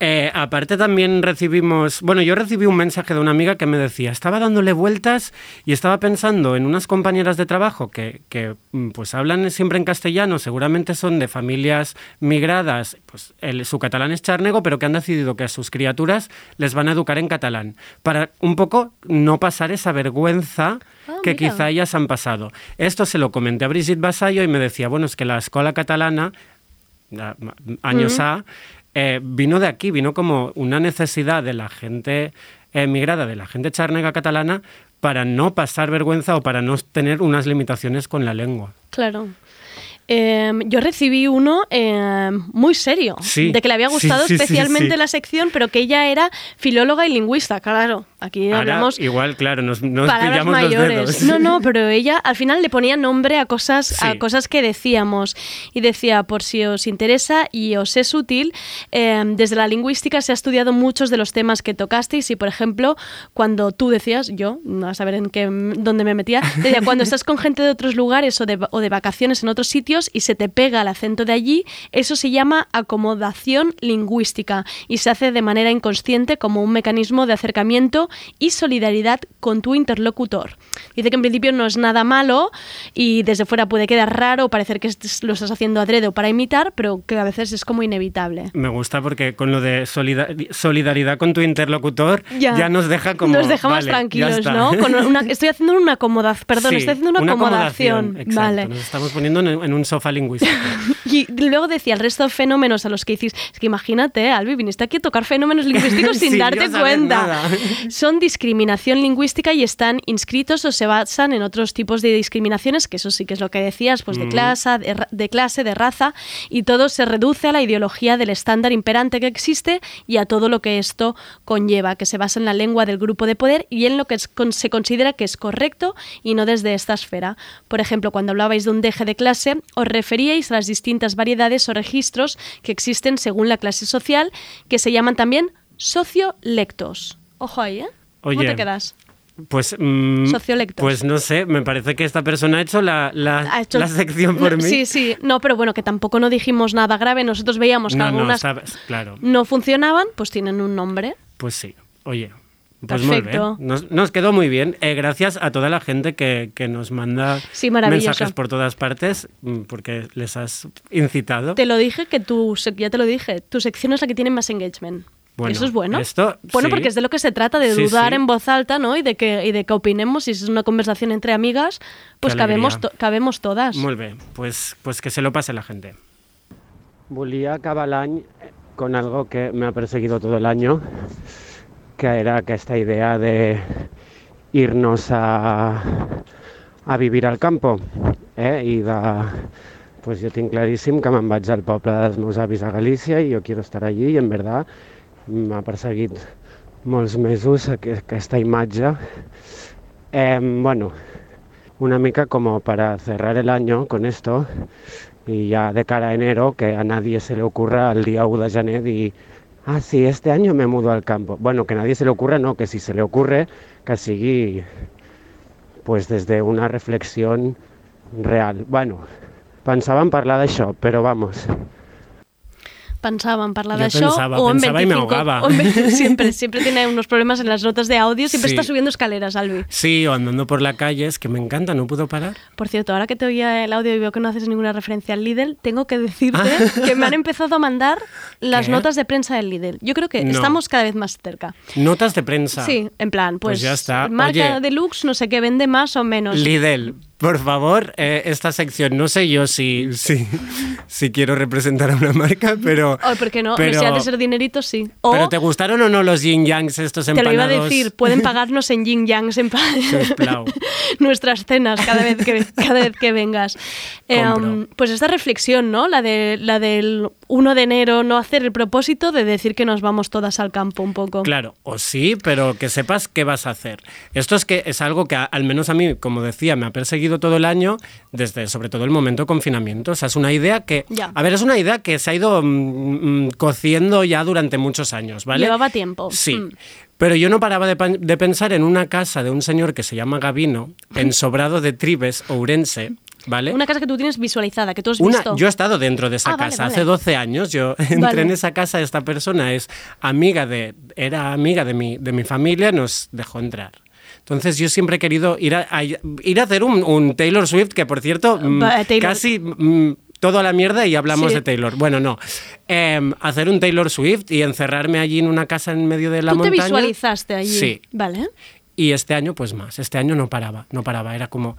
Eh, aparte también recibimos, bueno, yo recibí un mensaje de una amiga que me decía, estaba dándole vueltas y estaba pensando en unas compañeras de trabajo que, que, mm, pues hablan siempre en castellano, seguramente son de familias migradas, pues el- su catalán es charnego, pero que han decidido que a sus criaturas les van a educar en catalán, para un poco no pasar esa vergüenza Ah, que mira. quizá ellas han pasado. Esto se lo comenté a Brigitte Basallo y me decía, bueno, es que la escuela catalana años Mm. A, eh, vino de aquí, vino como una necesidad de la gente emigrada, de la gente charnega catalana, para no pasar vergüenza o para no tener unas limitaciones con la lengua. Claro. Em, yo recibí uno em, muy serio, Sí, de que le había gustado sí, sí, especialmente la sección, pero que ella era filóloga y lingüista, claro. Aquí Ahora, hablamos igual, claro, nos, nos palabras mayores. los dedos. No, no, pero ella al final le ponía nombre a cosas, a cosas que decíamos. Y decía, por si os interesa y os es útil, eh, desde la lingüística se ha estudiado muchos de los temas que tocasteis. Y, por ejemplo, cuando tú decías, yo, a saber en qué, dónde me metía, decía, cuando estás con gente de otros lugares o de, o de vacaciones en otros sitios y se te pega el acento de allí, eso se llama acomodación lingüística y se hace de manera inconsciente como un mecanismo de acercamiento y solidaridad con tu interlocutor. Dice que en principio no es nada malo y desde fuera puede quedar raro, parecer que lo estás haciendo adrede o para imitar, pero que a veces es como inevitable. Me gusta porque con lo de solida- solidaridad con tu interlocutor ya, Ya. nos deja como... Nos deja más vale, tranquilos. ¿no? Con una- [LAUGHS] estoy haciendo una acomodación, perdón, Sí, estoy haciendo una, acomodación. exacto, Vale. Nos estamos poniendo en, en un sofá lingüístico. [LAUGHS] Y luego decía el resto de fenómenos a los que decís, es que imagínate, Albi, viniste aquí a tocar fenómenos lingüísticos [LAUGHS] sin darte cuenta. [LAUGHS] Son discriminación lingüística y están inscritos o se basan en otros tipos de discriminaciones, que eso sí que es lo que decías, pues de Mm. clase, de, de clase, de raza, y todo se reduce a la ideología del estándar imperante que existe y a todo lo que esto conlleva, que se basa en la lengua del grupo de poder y en lo que es- con- se considera que es correcto y no desde esta esfera. Por ejemplo, cuando hablabais de un deje de clase, os referíais a las distintas variedades o registros que existen según la clase social, que se llaman también sociolectos. Ojo ahí, ¿eh? ¿Cómo te quedas? Pues, mm, Sociolectos. pues no sé, me parece que esta persona ha hecho la, la, Ha hecho- la sección por No, mí. Sí, sí. No, pero bueno, que tampoco no dijimos nada grave. Nosotros veíamos que no, no, algunas sabes, claro. no funcionaban, pues tienen un nombre. Pues sí, oye. Pues muy Perfecto. bien. Nos, nos quedó muy bien. Eh, gracias a toda la gente que, que nos manda Sí, mensajes por todas partes, mm, porque les has incitado. Te lo dije que tu ya te lo dije, tu sección es la que tiene más engagement. Bueno, Eso es bueno. esto, bueno, sí. porque es de lo que se trata, de Sí, dudar sí. en voz alta, ¿no? Y de que, y de que opinemos, si es una conversación entre amigas, pues cabemos, to- cabemos todas. Molt bé, pues, pues que se lo pase la gente. Volia acabar l'any con algo que me ha perseguido todo el año, que era aquesta idea de irnos a, a vivir al campo. Eh? I de, pues jo tinc claríssim que me'n vaig al poble dels meus avis a Galícia i jo quiero estar allí i en verdad m'ha perseguit molts mesos aqu- aquesta imatge. Eh, bueno, una mica como para cerrar el año con esto y ya de cara a enero que a nadie se le ocurra el día 1 de gener dir ah, sí, este año me mudo al campo. Bueno, que nadie se le ocurra, no, que si se le ocurre, sigui pues desde una reflexión real. Bueno, pensava en parlar d'això, però vamos, De eso pensaba, o en pensaba y me 25 ahogaba. o en 20 siempre, siempre tiene unos problemas en las notas de audio, siempre Sí. está subiendo escaleras, Albi. sí, o andando por la calle, es que me encanta, no puedo parar. Por cierto, ahora que te oía el audio y veo que no haces ninguna referencia al Lidl, tengo que decirte que me han empezado a mandar las Ah. ¿Qué? notas de prensa del Lidl. Yo creo que No. estamos cada vez más cerca. Notas de prensa. Sí, en plan, pues, Pues ya está. marca Oye. deluxe, no sé qué, vende más o menos. Lidl, por favor, eh, esta sección, no sé yo si, si, si quiero representar a una marca, pero... Oh, ¿por qué no? Pero, si ha de ser dinerito, sí. O, pero ¿te gustaron o no los yin yangs estos te empanados? lo iba a decir, pueden pagarnos en yin yangs Sisplau. [LAUGHS] nuestras cenas cada vez que, cada vez que vengas. Eh, um, pues esta reflexión, ¿no? La, de, la del 1 de enero, no hacer el propósito de decir que nos vamos todas al campo un poco. Claro, o sí, pero que sepas qué vas a hacer. Esto es que es algo que a- al menos a mí, como decía, me ha perseguido todo el año, desde sobre todo el momento de confinamiento. O sea, es una idea que, Ya. a ver, es una idea que se ha ido mm, mm, cociendo ya durante muchos años, ¿vale? Llevaba tiempo. Sí. Mm. Pero yo no paraba de, de pensar en una casa de un señor que se llama Gavino, en Sobrado de Tribes, Ourense, ¿vale? Una casa que tú tienes visualizada, que tú has Una- visto. yo he estado dentro de esa Ah, vale, casa vale. hace 12 años. Yo [LAUGHS] entré Vale. en esa casa. Esta persona es amiga de, era amiga de mi, de mi familia, nos dejó entrar. Entonces yo siempre he querido ir a, a- ir a hacer un, un Taylor Swift, que por cierto, mm, Taylor. casi mm, todo a la mierda y hablamos Sí. de Taylor. Bueno, no. Em, hacer un Taylor Swift y encerrarme allí en una casa en medio de la tú te montaña. visualizaste allí. Sí. Vale. Y este año, pues más. Este año no paraba, no paraba. Era como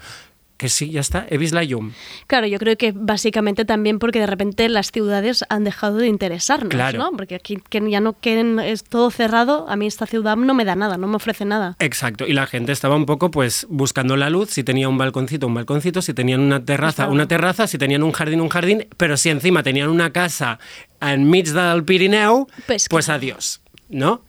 que sí, ya está, he visto la yum. Claro, yo creo que básicamente también porque de repente las ciudades han dejado de interesarnos, Claro. ¿no? Porque aquí que ya no queden, es todo cerrado, a mí esta ciudad no me da nada, no me ofrece nada. Exacto, y la gente estaba un poco pues buscando la luz, si tenía un balconcito, un balconcito, si tenían una terraza, una terraza, si tenían un jardín, un jardín, pero si encima tenían una casa enmig del Pirineu, Pues pues, adiós, ¿no?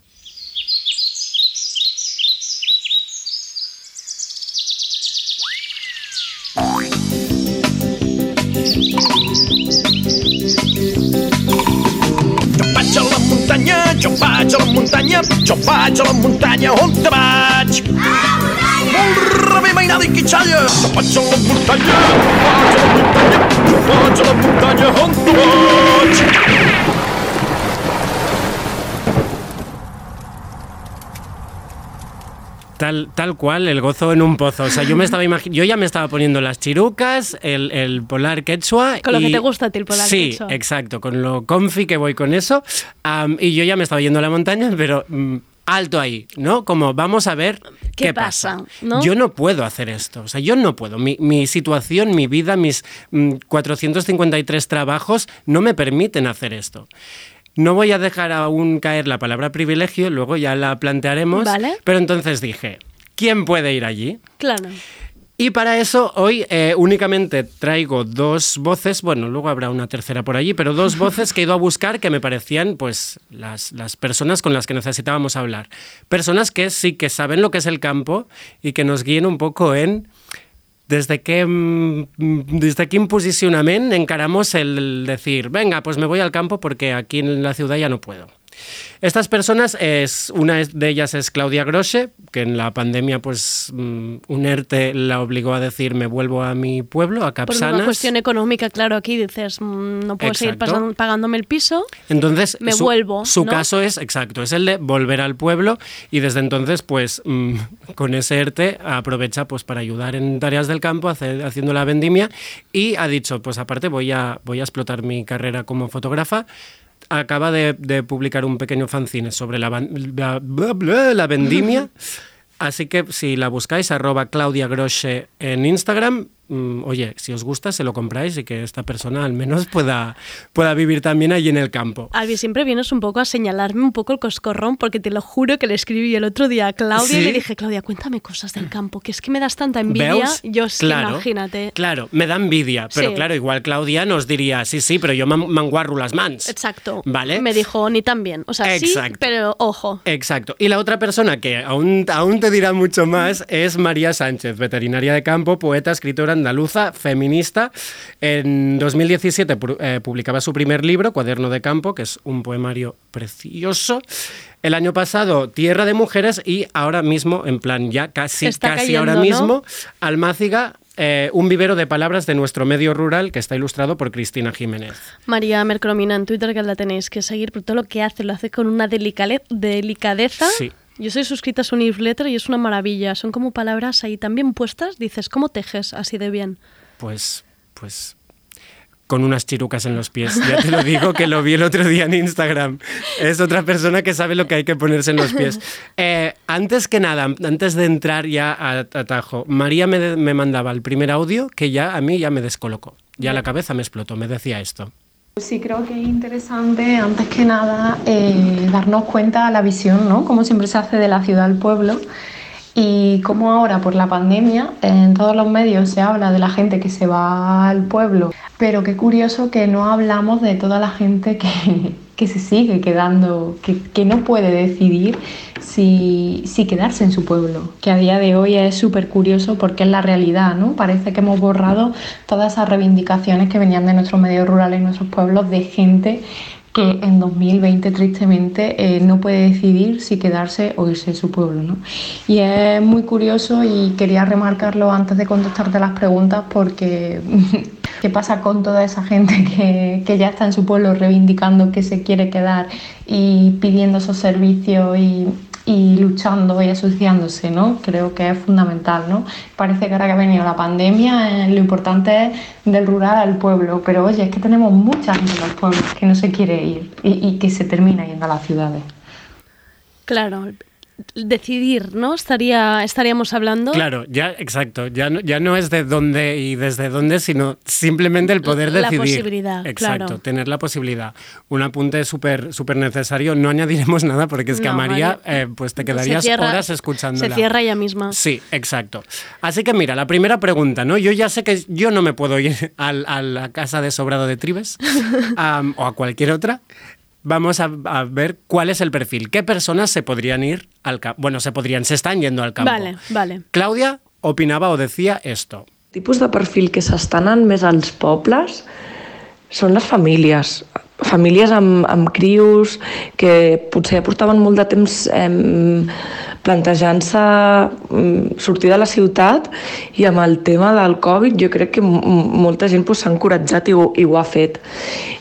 Vaig a la muntanya, jo vaig a la muntanya, on te vaig? Molt rebé mainada i quitxalla, jo vaig a la muntanya, jo vaig a la muntanya, jo vaig a la muntanya, on te vaig? Tal, tal cual, el gozo en un pozo. O sea, yo me estaba yo ya me estaba poniendo las chirucas, el, el polar quechua. Con lo que y- te gusta el polar sí, quechua. exacto, con lo comfy que voy con eso. Am, y yo ya me estaba yendo a la montaña, pero mm, alto ahí, ¿no? Como vamos a ver qué, ¿Qué pasa, no? Yo no puedo hacer esto, o sea, yo no puedo. Mi, mi situación, mi vida, mis mm, 453 trabajos no me permiten hacer esto. No voy a dejar aún caer la palabra privilegio, luego ya la plantearemos. Vale. Pero entonces dije, ¿quién puede ir allí? Claro. Y para eso hoy eh, únicamente traigo dos voces, bueno, luego habrá una tercera por allí, pero dos voces que he ido a buscar que me parecían pues las, las personas con las que necesitábamos hablar. Personas que sí que saben lo que es el campo y que nos guíen un poco en desde qué, mm, desde qué encaramos el decir, venga, pues me voy al campo porque aquí en la ciudad ya no puedo. Estas personas, es, una de ellas es Claudia Groche, que en la pandemia, pues, mm, un ERTE la obligó a decir, me vuelvo a mi pueblo, a Por Capsanas. una cuestión económica, claro, aquí dices, mm, no puedo seguir pagándome el piso. Entonces, Me su, vuelvo, Su ¿no? caso es, exacto, es el de volver al pueblo y desde entonces, pues, mm, [LAUGHS] con ese ERTE aprovecha pues para ayudar en tareas del campo, haciendo la vendimia y ha dicho, pues aparte voy a, voy a explotar mi carrera como fotógrafa. Acaba de, de publicar un pequeño fanzine sobre la, la, vendimia. [LAUGHS] Así que si la buscáis, arroba Claudia Groche en Instagram, oye, si os gusta, se lo compráis y que esta persona al menos pueda, pueda vivir también allí en el campo. Albi, siempre vienes un poco a señalarme un poco el coscorrón, porque te lo juro que le escribí el otro día a Claudia y ¿Sí? le dije, Claudia, cuéntame cosas del campo, que es que me das tanta envidia. ¿Veus? Yo que Claro. imagínate. Claro, me da envidia, pero Sí. claro, igual Claudia nos diría, sí, sí, pero yo man- manguarro las mans. Exacto. ¿Vale? Me dijo, ni tan bien. O sea, sí, Exacto. pero ojo. Exacto. Y la otra persona que aún, aún te dirá mucho más es María Sánchez, veterinaria de campo, poeta, escritora andaluza, feminista. En 2017 pu- eh, publicaba su primer libro, Cuaderno de Campo, que es un poemario precioso. El año pasado, Tierra de Mujeres y ahora mismo, en plan ya casi, Está casi cayendo, ahora ¿no? mismo, Almáciga, eh, un vivero de palabras de nuestro medio rural que está ilustrado por Cristina Jiménez. María Mercromina en Twitter, que la tenéis que seguir, pero todo lo que hace lo hace con una delicadeza. Sí. Yo soy suscrita a su newsletter y es una maravilla. Son como palabras ahí tan bien puestas. Dices, ¿cómo tejes así de bien? Pues, pues con unas chirucas en los pies. Ya te lo digo que lo vi el otro día en Instagram. Es otra persona que sabe lo que hay que ponerse en los pies. Eh, antes que nada, antes de entrar ya a, a Tajo, María me, me mandaba el primer audio que ya a mí ya me descolocó. Ya la cabeza me explotó, me decía esto. Sí, creo que es interesante, antes que nada, eh, darnos cuenta de la visión, ¿no? Cómo siempre se hace de la ciudad al pueblo y cómo ahora, por la pandemia, en todos los medios se habla de la gente que se va al pueblo, pero qué curioso que no hablamos de toda la gente que, [LAUGHS] que se sigue quedando, que, que no puede decidir si, si quedarse en su pueblo, que a día de hoy es súper curioso porque es la realidad, ¿no? Parece que hemos borrado todas esas reivindicaciones que venían de nuestros medios rurales y nuestros pueblos de gente que en 2020 tristemente eh, no puede decidir si quedarse o irse de su pueblo. ¿no? Y es muy curioso y quería remarcarlo antes de contestarte las preguntas porque [LAUGHS] qué pasa con toda esa gente que, que ya está en su pueblo reivindicando que se quiere quedar y pidiendo esos servicios y, y luchando y asociándose, ¿no? Creo que es fundamental, ¿no? Parece que ahora que ha venido la pandemia, eh, lo importante es del rural al pueblo, pero oye, es que tenemos mucha gente en los pueblos que no se quiere ir y, y que se termina yendo a las ciudades. Claro, decidir, ¿no? Estaría, estaríamos hablando. Claro, ya, exacto. Ya no, ya no es de dónde y desde dónde, sino simplemente el poder La decidir. posibilidad, Exacto, claro. tener la posibilidad. Un apunte súper súper necesario. No añadiremos [LAUGHS] nada porque es que a María eh, pues te quedarías cierra- horas escuchándola. Se cierra ella misma. Sí, exacto. Así que mira, la primera pregunta, ¿no? Yo ya sé que yo no me puedo ir [LAUGHS] al- a la casa de Sobrado de Tribes [LAUGHS] o a cualquier otra. Vamos a, a ver cuál es el perfil. ¿Qué personas se podrían ir al campo? Bueno, se podrían, se están yendo al campo. Vale, vale. Claudia opinava o decía esto. tipus de perfil que s'estan anant més als pobles són les famílies. Famílies amb, amb crios que potser ja portaven molt de temps eh, plantejant-se mm, sortir de la ciutat i amb el tema del Covid jo crec que molta gent pues, s'ha encoratjat i, ho- i ho ha fet.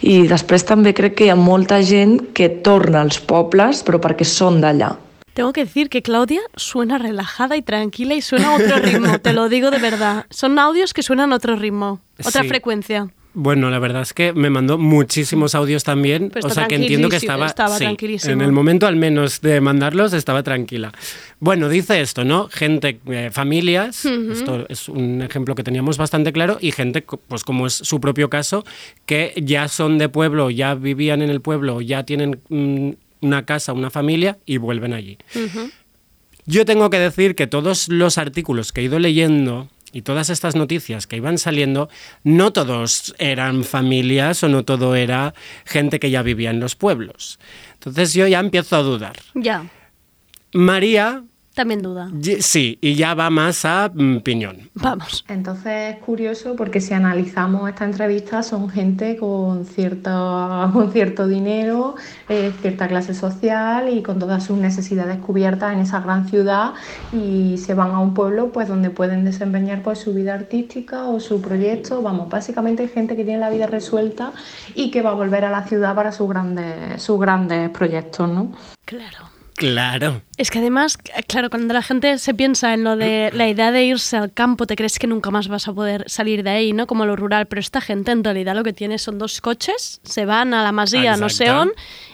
I després també crec que hi ha molta gent que torna als pobles però perquè són d'allà. Tengo que decir que Claudia suena relajada y tranquila y suena a otro ritmo, te lo digo de verdad. Son audios que suenan a otro ritmo, otra Sí. frecuencia. Bueno, la verdad es que me mandó muchísimos audios también. Pues o sea que entiendo que estaba, estaba sí, tranquilísimo. en el momento al menos de mandarlos estaba tranquila. Bueno, dice esto, ¿no? Gente, eh, familias, esto es un ejemplo que teníamos bastante claro, y gente, pues como es su propio caso, que ya son de pueblo, ya vivían en el pueblo, ya tienen mm, una casa, una familia y vuelven allí. Yo tengo que decir que todos los artículos que he ido leyendo y todas estas noticias que iban saliendo, no todos eran familias o no todo era gente que ya vivía en los pueblos. Entonces yo ya empiezo a dudar. Ya. María También duda. Y- Sí, y ya va más a mm, piñón. Vamos. Entonces es curioso porque si analizamos esta entrevista son gente con cierto, con cierto dinero, eh, cierta clase social y con todas sus necesidades cubiertas en esa gran ciudad y se van a un pueblo pues donde pueden desempeñar pues su vida artística o su proyecto. Vamos, básicamente gente que tiene la vida resuelta y que va a volver a la ciudad para sus grandes, sus grandes proyectos, ¿no? Claro. Claro. Es que además, claro, cuando la gente se piensa en lo de [CLEARS THROAT] la idea de irse al campo, te crees que nunca más vas a poder salir de ahí, ¿no? Como lo rural, pero esta gente en realidad lo que tiene son dos coches, se van a la masía, no sé on,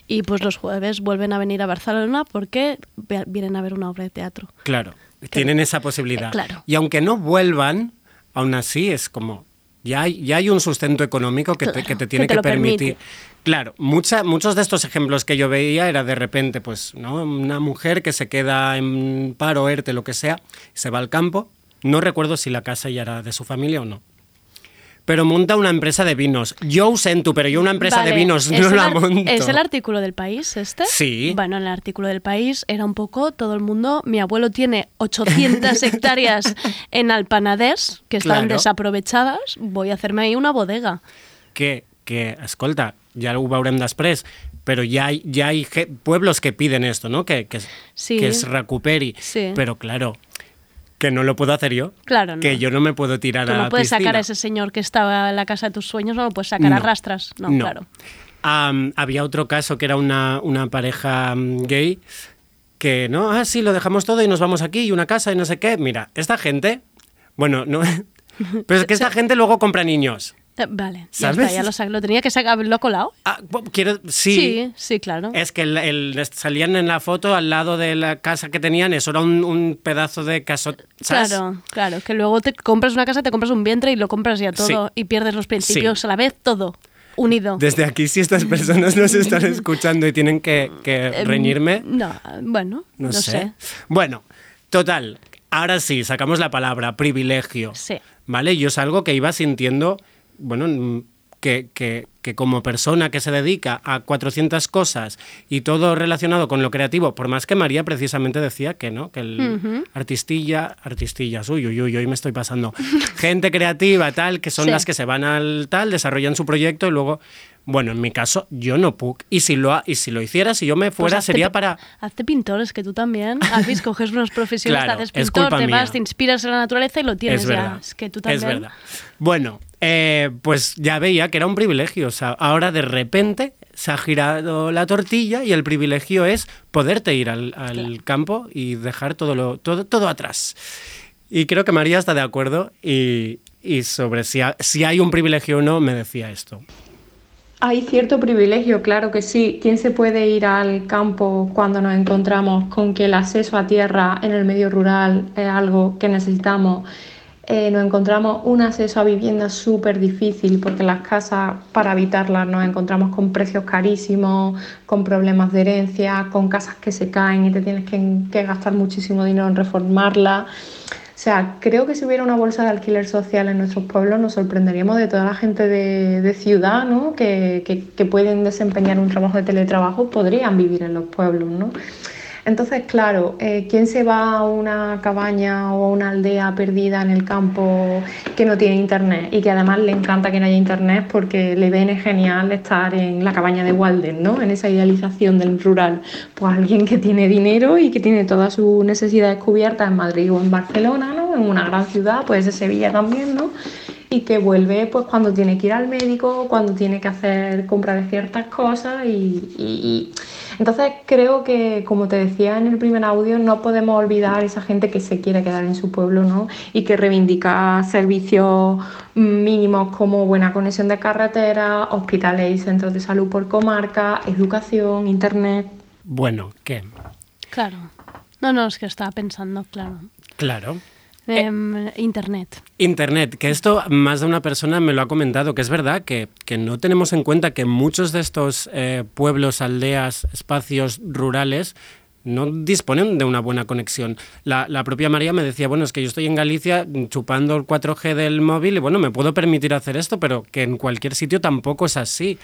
y pues los jueves vuelven a venir a Barcelona porque vienen a ver una obra de teatro. Claro, tienen esa posibilidad. Eh, claro. Y aunque no vuelvan, aún así es como, ya hay, ya hay un sustento económico que, te, que te que tiene te que, permitir. permite. Claro, mucha, muchos de estos ejemplos que yo veía era de repente, pues, ¿no? Una mujer que se queda en paro, ERTE, lo que sea, se va al campo. No recuerdo si la casa ya era de su familia o no. Pero monta una empresa de vinos. Yo Sentu, pero yo una empresa de vinos ¿es no la monto. ¿Es el artículo del país este? Sí. Bueno, en el artículo del país era un poco todo el mundo. Mi abuelo tiene 800 [LAUGHS] hectáreas en Alpanadés que están Claro. desaprovechadas. Voy a hacerme ahí una bodega. que, que escolta, ja ho veurem després, però ja, hi- ja hi ha pueblos que piden esto, ¿no? Que, que, Sí. que es recuperi. Sí. Pero claro, que no lo puedo hacer yo. Claro, no. Que yo no me puedo tirar Tú a no la puedes sacar a ese señor que estaba en la casa de tus sueños, no lo puedes sacar a No. rastras. No, No. claro. Había otro caso que era una, una pareja mm, gay que, no, ah, sí, lo dejamos todo y nos vamos aquí y una casa y no sé qué. Mira, esta gente, bueno, no, [LAUGHS] pero es que [LAUGHS] esta gente luego compra niños. Eh, Vale, ya ¿Sabes? está, ya lo, tenía que sacar, lo ha colado. Quiero, sí, sí, sí, claro. Es que el, el- salían en la foto al lado de la casa que tenían, eso era un, un pedazo de. ¿sabes? Claro, claro, que luego te compras una casa, te compras un vientre y lo compras ya todo Sí. y pierdes los principios a la vez, todo unido. Desde aquí, si estas personas nos están [LAUGHS] escuchando y tienen que, que Em, reñirme, No, bueno, no, no, sé. sé. Bueno, total, ahora sí, sacamos la palabra privilegio. Sí. ¿Vale? Yo es algo que iba sintiendo, bueno, mm, que, que- que como persona que se dedica a 400 cosas y todo relacionado con lo creativo, por más que María precisamente decía que no, que el Ujú. artistilla, artistillas, uy, uy, uy, hoy me estoy pasando, [LAUGHS] gente creativa, tal, que son Sí. las que se van al tal, desarrollan su proyecto y luego, bueno, en mi caso, yo no puc. Y si lo, ha- y si lo hiciera, si yo me Pues fuera, hazte sería para... Hazte pintores, que tú también. Haces, [LAUGHS] coges unas profesiones, Claro, te haces es pintor, te mía. vas, te inspiras en la naturaleza y lo tienes es ya. verdad. Es que tú también. Es verdad. Bueno, eh, pues ya veía que era un privilegio. O sea, ahora de repente se ha girado la tortilla y el privilegio es poderte ir al, al campo y dejar todo, lo, todo, todo atrás. Y creo que María está de acuerdo y, y sobre si, ha- si hay un privilegio o no, me decía esto. Hay cierto privilegio, claro que sí. ¿Quién se puede ir al campo cuando nos encontramos con que el acceso a tierra en el medio rural es algo que necesitamos? Eh, nos encontramos un acceso a vivienda súper difícil porque las casas para habitarlas nos encontramos con precios carísimos, con problemas de herencia, con casas que se caen y te tienes que, gastar muchísimo dinero en reformarlas. O sea, creo que si hubiera una bolsa de alquiler social en nuestros pueblos nos sorprenderíamos de toda la gente de, de ciudad, ¿no? Que, que- que pueden desempeñar un trabajo de teletrabajo, podrían vivir en los pueblos, ¿no? Entonces, claro, eh, ¿quién se va a una cabaña o a una aldea perdida en el campo que no tiene internet y que además le encanta que no haya internet porque le viene genial estar en la cabaña de Walden, ¿no? En esa idealización del rural. Pues alguien que tiene dinero y que tiene todas sus necesidades cubiertas en Madrid o en Barcelona, ¿no? En una gran ciudad, pues de Sevilla también, ¿no? y que vuelve pues cuando tiene que ir al médico, cuando tiene que hacer compra de ciertas cosas y- y- entonces creo que como te decía en el primer audio no podemos olvidar esa gente que se quiere quedar en su pueblo ¿no? y que reivindica servicios mínimos como buena conexión de carretera, hospitales y centros de salud por comarca, educación, internet. Bueno, ¿qué? Claro. No, no, es que estaba pensando, claro. Claro. Em, internet. Internet, que esto más de una persona me lo ha comentado, que es verdad que, que no tenemos en cuenta que muchos de estos eh, pueblos, aldeas, espacios rurales no disponen de una buena conexión. La, la propia María me decía, bueno, es que yo estoy en Galicia chupando el 4G del móvil y bueno, me puedo permitir hacer esto, pero que en cualquier sitio tampoco es así.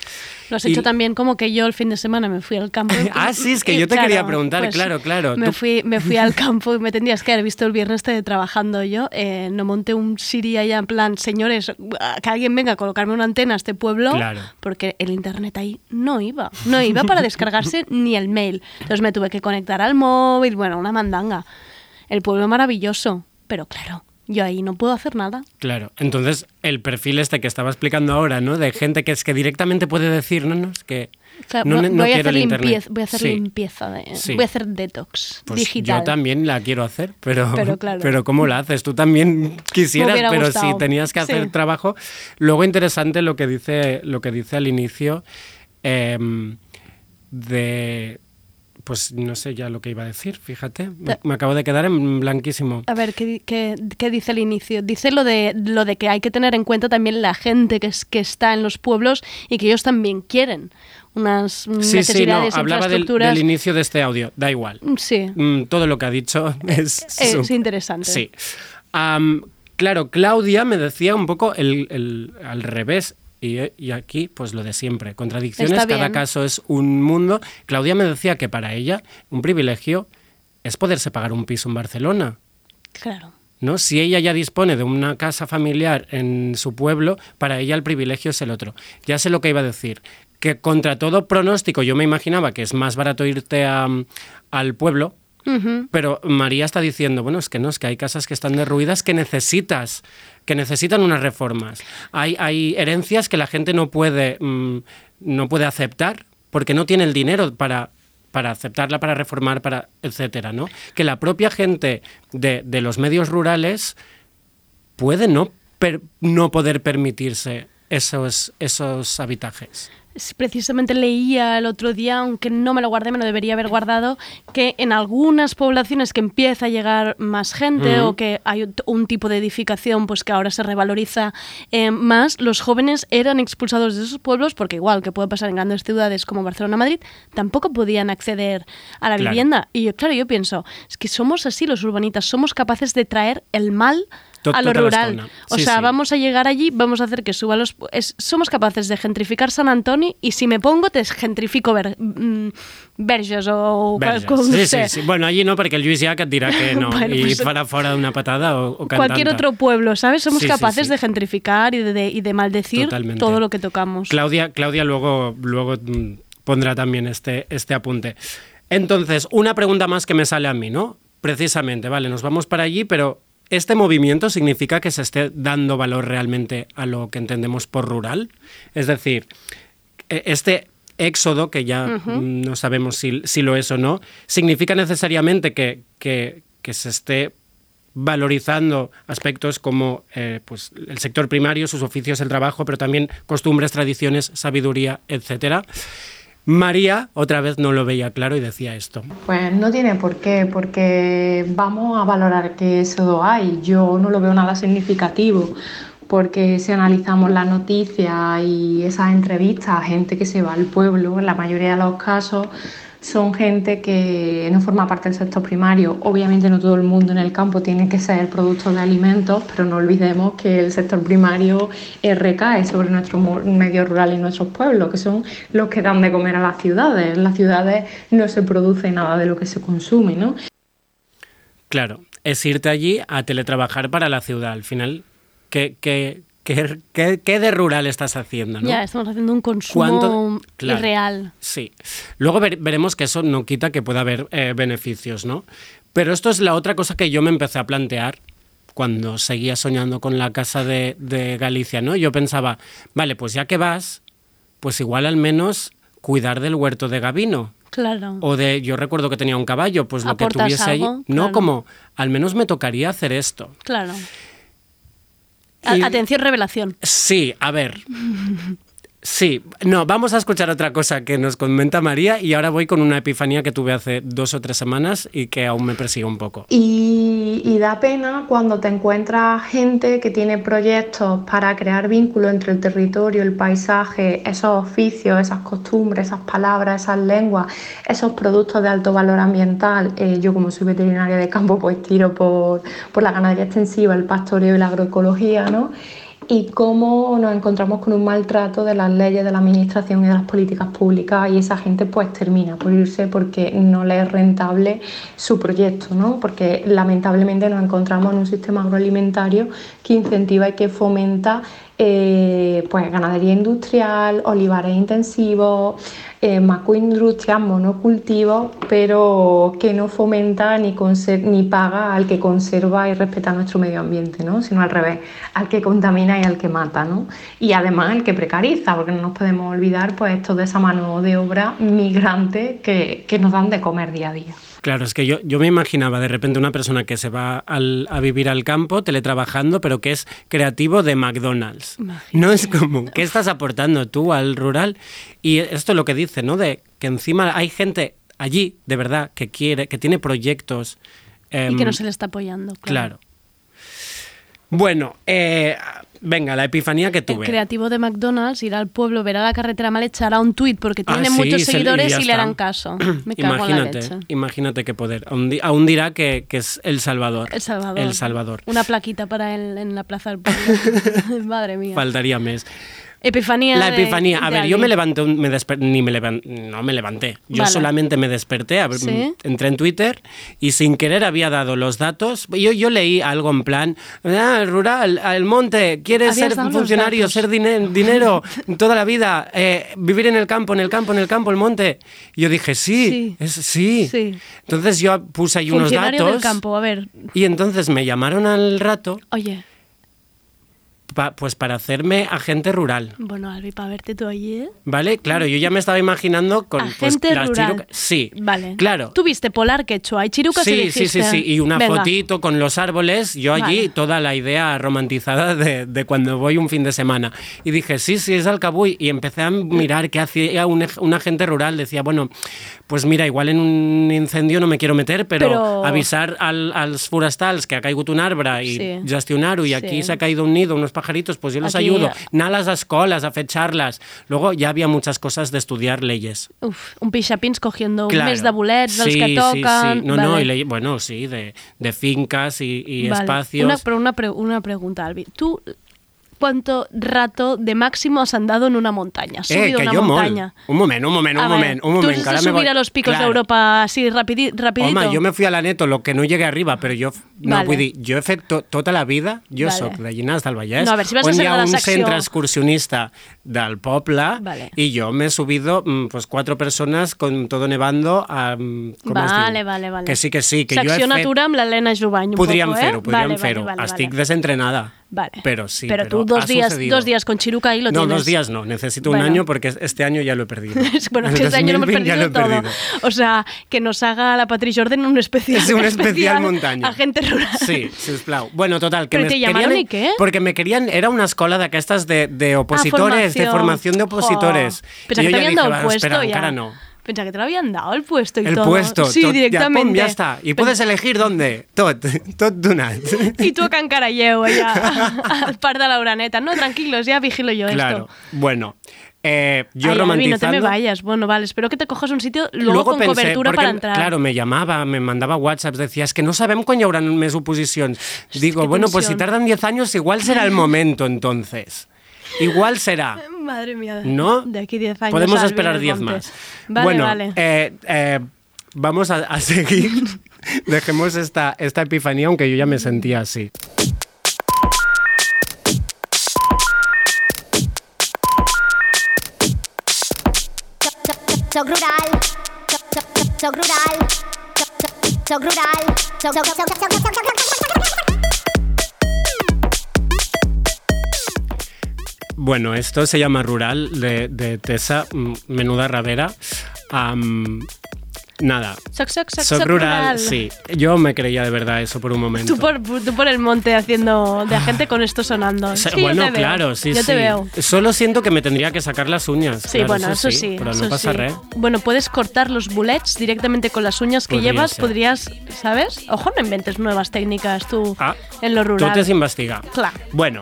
Lo has Y- hecho también como que yo el fin de semana me fui al campo. [LAUGHS] Ah, sí, es que Y yo te claro, quería preguntar, pues, claro, claro. Me Tú- fui, me fui al campo y me tendrías que haber visto el viernes este trabajando yo. eh, no monté un Siri allá en plan, señores, que alguien venga a colocarme una antena a este pueblo. Claro. Porque el internet ahí no iba. No iba para descargarse [LAUGHS] ni el mail. Entonces me tuve que conectar al móvil. Bueno, una mandanga. El pueblo maravilloso. Pero claro, yo ahí no puedo hacer nada. Claro, entonces el perfil este que estaba explicando ahora, ¿no? De gente que es que directamente puede decir, no, no, es que no, voy, no voy a quiero hacer el internet. limpieza, voy a hacer Sí. limpieza. de- Sí. Voy a hacer detox Pues digital. yo también la quiero hacer, pero, [LAUGHS] Pero claro. pero ¿cómo la haces? Tú también [LAUGHS] quisieras, pero si tenías que hacer trabajo. Luego interesante lo que dice, lo que dice al inicio em, de pues no sé ya lo que iba a decir, fíjate. Me, acabo de quedar en blanquísimo. A ver, ¿qué, di- qué- qué dice el inicio? Dice lo de, lo de que hay que tener en cuenta también la gente que, es, que está en los pueblos y que ellos también quieren unas mm, Sí, sí, no, necesidades, hablaba del, infraestructuras. del inicio de este audio, da igual. Sí, Mm, todo lo que ha dicho [LAUGHS] es, interesante. Sí. Claro, Claudia me decía un poco el, el- al revés. Y, y aquí, pues lo de siempre. Contradicciones, cada caso es un mundo. Claudia me decía que para ella un privilegio es poderse pagar un piso en Barcelona. Claro. ¿no? Si ella ya dispone de una casa familiar en su pueblo, para ella el privilegio es el otro. Ya sé lo que iba a decir. Que contra todo pronóstico, yo me imaginaba que es más barato irte a- al pueblo, Pero María está diciendo, bueno, es que no, es que hay casas que están derruidas que necesitas, que necesitan unas reformas. Hay, hay herencias que la gente no puede, mm, no puede aceptar porque no tiene el dinero para para aceptarla, para reformar, para etcétera, ¿no? Que la propia gente de, los medios rurales puede no, no poder permitirse esos, esos habitajes. Precisamente leía el otro día, aunque no me lo guardé, me lo debería haber guardado, que en algunas poblaciones que empieza a llegar más gente o que hay un- tipo de edificación pues que ahora se revaloriza eh, más, los jóvenes eran expulsados de esos pueblos porque igual que puede pasar en grandes ciudades como Barcelona, Madrid, tampoco podían acceder a la Claro. vivienda. Y yo, claro, yo pienso, es que somos así los urbanitas, somos capaces de traer el mal a lo rural. O Sí, sea, sí. vamos a llegar allí, vamos a hacer que suba los... es- somos capaces de gentrificar San Antonio y si me pongo te gentrifico Ver- mm, Verges o... Verges. Sí, sí, sí. Bueno, allí no, perquè el Lluís et dirà que [LAUGHS] no, Bueno, i pues- farà fora d'una patada o, o. Cualquier otro pueblo, ¿sabes? Somos Sí, capaces de gentrificar y de, de- y de maldecir Totalmente. todo lo que tocamos. Claudia, Claudia luego, luego mm, pondrá también este, este apunte. Entonces, una pregunta más que me sale a mí, ¿no? Precisamente, vale, nos vamos para allí, pero ¿este movimiento significa que se esté dando valor realmente a lo que entendemos por rural? Es decir, e- este éxodo, que ya no sabemos si, si lo es o no, significa necesariamente que, que- que se esté valorizando aspectos como eh, pues, el sector primario, sus oficios, el trabajo, pero también costumbres, tradiciones, sabiduría, etcétera. María otra vez no lo veía claro y decía esto. Pues no tiene por qué, porque vamos a valorar que eso hay. Yo no lo veo nada significativo, porque si analizamos las noticias y esas entrevistas a gente que se va al pueblo, en la mayoría de los casos son gente que no forma parte del sector primario. Obviamente no todo el mundo en el campo tiene que ser productor de alimentos, pero no olvidemos que el sector primario eh, recae sobre nuestros mo- medios rurales y nuestros pueblos, que son los que dan de comer a las ciudades. En las ciudades no se produce nada de lo que se consume, ¿no? Claro, es irte allí a teletrabajar para la ciudad. Al final, ¿qué, qué, qué, qué- qué de rural estás haciendo? ¿no? Ya, estamos haciendo un consumo. Claro. irreal. Sí. Luego ver- veremos que eso no quita que pueda haber eh, beneficios, ¿no? Pero esto es la otra cosa que yo me empecé a plantear cuando seguía soñando con la casa de, de Galicia, ¿no? Yo pensaba, vale, pues ya que vas, pues igual al menos cuidar del huerto de Gavino. Claro. O de, yo recuerdo que tenía un caballo, pues lo que tuviese algo, No, claro. como, al menos me tocaría hacer esto. Claro. Atención, revelación. Sí, a ver, [LAUGHS] Sí, no, vamos a escuchar otra cosa que nos comenta María y ahora voy con una epifanía que tuve hace dos o tres semanas y que aún me persigue un poco. Y, da pena cuando te encuentras gente que tiene proyectos para crear vínculos entre el territorio, el paisaje, esos oficios, esas costumbres, esas palabras, esas lenguas, esos productos de alto valor ambiental. Eh, yo como soy veterinaria de campo, pues tiro por, por la ganadería extensiva, el pastoreo y la agroecología, ¿no? Y cómo nos encontramos con un maltrato de las leyes, de la administración y de las políticas públicas y esa gente pues termina por irse porque no le es rentable su proyecto, ¿no? porque lamentablemente nos encontramos en un sistema agroalimentario que incentiva y que fomenta eh, pues ganadería industrial, olivares intensivos, eh, macroindustrias, monocultivos, pero que no fomenta ni, ni paga al que conserva y respeta nuestro medio ambiente, ¿no? sino al revés, al que contamina y al que mata. ¿no? Y además al que precariza, porque no nos podemos olvidar pues, esto de esa mano de obra migrante que, que nos dan de comer día a día. Claro, es que yo, yo me imaginaba de repente una persona que se va al- a vivir al campo, teletrabajando, pero que es creativo de McDonald's. No es común. ¿Qué estás aportando tú al rural? Y esto es lo que dice, ¿no? De que encima hay gente allí, de verdad, que quiere, que tiene proyectos. y em, que no se le está apoyando. Claro. Bueno, eh, venga, la epifanía que El tuve. creativo de McDonald's irá al pueblo, verá la carretera mal hecha, hará un tuit porque Ah, tiene sí, muchos se- seguidores y, le harán caso. [CLEARS THROAT] Me cago en la imagínate, leche. imagínate qué poder. Aún, di- aún dirá que, que es El Salvador. El Salvador. El Salvador. Una plaquita para él en la plaza del pueblo. [LAUGHS] Madre mía. Faltaría mes. Epifanía. La de- epifanía. A de ver, yo me levanté, me ni me levan- no me levanté. Yo Vale. solamente me desperté, a ver, ¿Sí? entré en Twitter y sin querer había dado los datos. Yo, yo leí algo en plan, ah, el rural, el monte, quieres ser funcionario, ser dine- dinero toda la vida, eh, vivir en el campo, en el campo, en el campo, el monte. Y yo dije, sí, Sí. es, sí. Sí. Entonces yo puse ahí unos datos. del campo, a ver. Y entonces me llamaron al rato, Oye, pa- pues para hacerme agente rural. bueno, Albi, para verte tú allí, ¿eh? ¿Vale? Claro, yo ya me estaba imaginando con pues, Agente las rural. Sí. Vale. Claro. Tú viste polar quechua, hay chirucas y Sí, sí, sí, sí. Y una venga. fotito con los árboles. Yo allí, Vale. toda la idea romantizada de, de cuando voy un fin de semana. Y dije, sí, sí, es Alcabuy. Y empecé a mirar qué hacía un, un agente rural. Decía, bueno, pues mira, igual en un incendio no me quiero meter, pero, Pero- avisar al, als forestals que ha caigut un arbre i Sí. gestionar-ho i aquí Sí. se ha caído un nido, unos pajaritos, pues yo los Aquí- ayudo. Anar a las escolas a hacer charlas. Luego ya había muchas cosas de estudiar leyes. Uf, un pixapins cogiendo Claro. un mes de bolets dels Sí, que sí, tocan. sí. No, no, Vale. y ley- bueno, sí, de, de fincas y, y Vale. espacios. Una, pero una, pre- una pregunta, Albi. ¿Tú cuánto rato de máximo has andado en una montaña? Eh, subido que una jo montaña. molt. Un moment, un moment, un A ver, moment, un ¿Tú moment. subir voy- a los picos Claro. de Europa así rapidi, rapidito? Home, jo me fui a la Neto, lo que no llegué arriba, però jo, no, Vale. vull dir, jo he fet to, tota la vida, jo Vale. soc de Llinars del Vallès, No, a ver, si vas a on ser hi ha un secció- centre excursionista del poble Vale. y yo me he subido mm, pues cuatro personas con todo nevando a... com es Vale, diu? vale, vale. Que sí, que sí, que jo he Secció fet... natura amb l'Helena Jubany un Podríem eh? fer-ho, podríem vale, fer-ho. Vale, vale, Estic vale. desentrenada. Vale. Pero sí, pero, pero tú dos días, sucedido. dos días con Chiruca ahí lo no, tienes. dos días no, necesito Bueno. un año porque este año ya lo he perdido. [LAUGHS] bueno, este año no hemos 2020 ya perdido lo he todo. perdido. O sea, que nos haga la Patri Jordan un especial. Es un especial montaña. Agente rural. Sí, sisplau. Bueno, total, que ¿Pero me te llamaron querían- y qué? Porque me querían, era una escola d'aquestes de, de opositores, de formación. formación de opositores. Pensaba Y que te habían dado el "Va, puesto espera, ya. encara no. Pensaba que te lo habían dado el puesto y El todo. puesto, Sí, tot, directamente. Ja, pum, ja està. I puedes elegir dónde. Tot, [LAUGHS] tot donat. Y tú a Cancaralleu, ya, al par de la uraneta. No, tranquilos, ya vigilo yo Claro. esto. Bueno, eh, yo Ay, romantizando... no te me vayas. Bueno, vale, espero que te cojas un sitio luego, con pensé, cobertura porque, para entrar. Claro, me llamaba, me mandaba WhatsApps, decía, es que no sabem quan hi haurà més oposicions. Digo, bueno, pues si tardan 10 años, igual será el momento entonces. Igual será. Madre mía. ¿No? De aquí 10 años. Podemos esperar en el 10 monte. más. Vale, bueno, vale. eh, eh, vamos a, a seguir. Dejemos esta, esta epifanía, aunque yo ya me sentía así. Soc rural. Soc, soc, soc, soc rural. Soc, soc, soc rural. Bueno, esto se llama Rural de, de Tessa, mm, menuda ravera. Am, Nada. Soc, soc, soc, Soc soc rural, sí. Yo me creía de verdad eso por un momento. Tú por, tú por el monte haciendo de agente con esto sonando. Yo bueno, te veo. claro, sí, Yo sí. te veo. Solo siento que me tendría que sacar las uñas. Sí, claro, bueno, eso sí. Pero eso no pasa sí. re. Bueno, puedes cortar los bullets directamente con las uñas que Podría llevas, ser. podrías, ¿sabes? Ojo, no inventes nuevas técnicas tú en lo Ah, Tú rural. te has investigado. Claro. Bueno,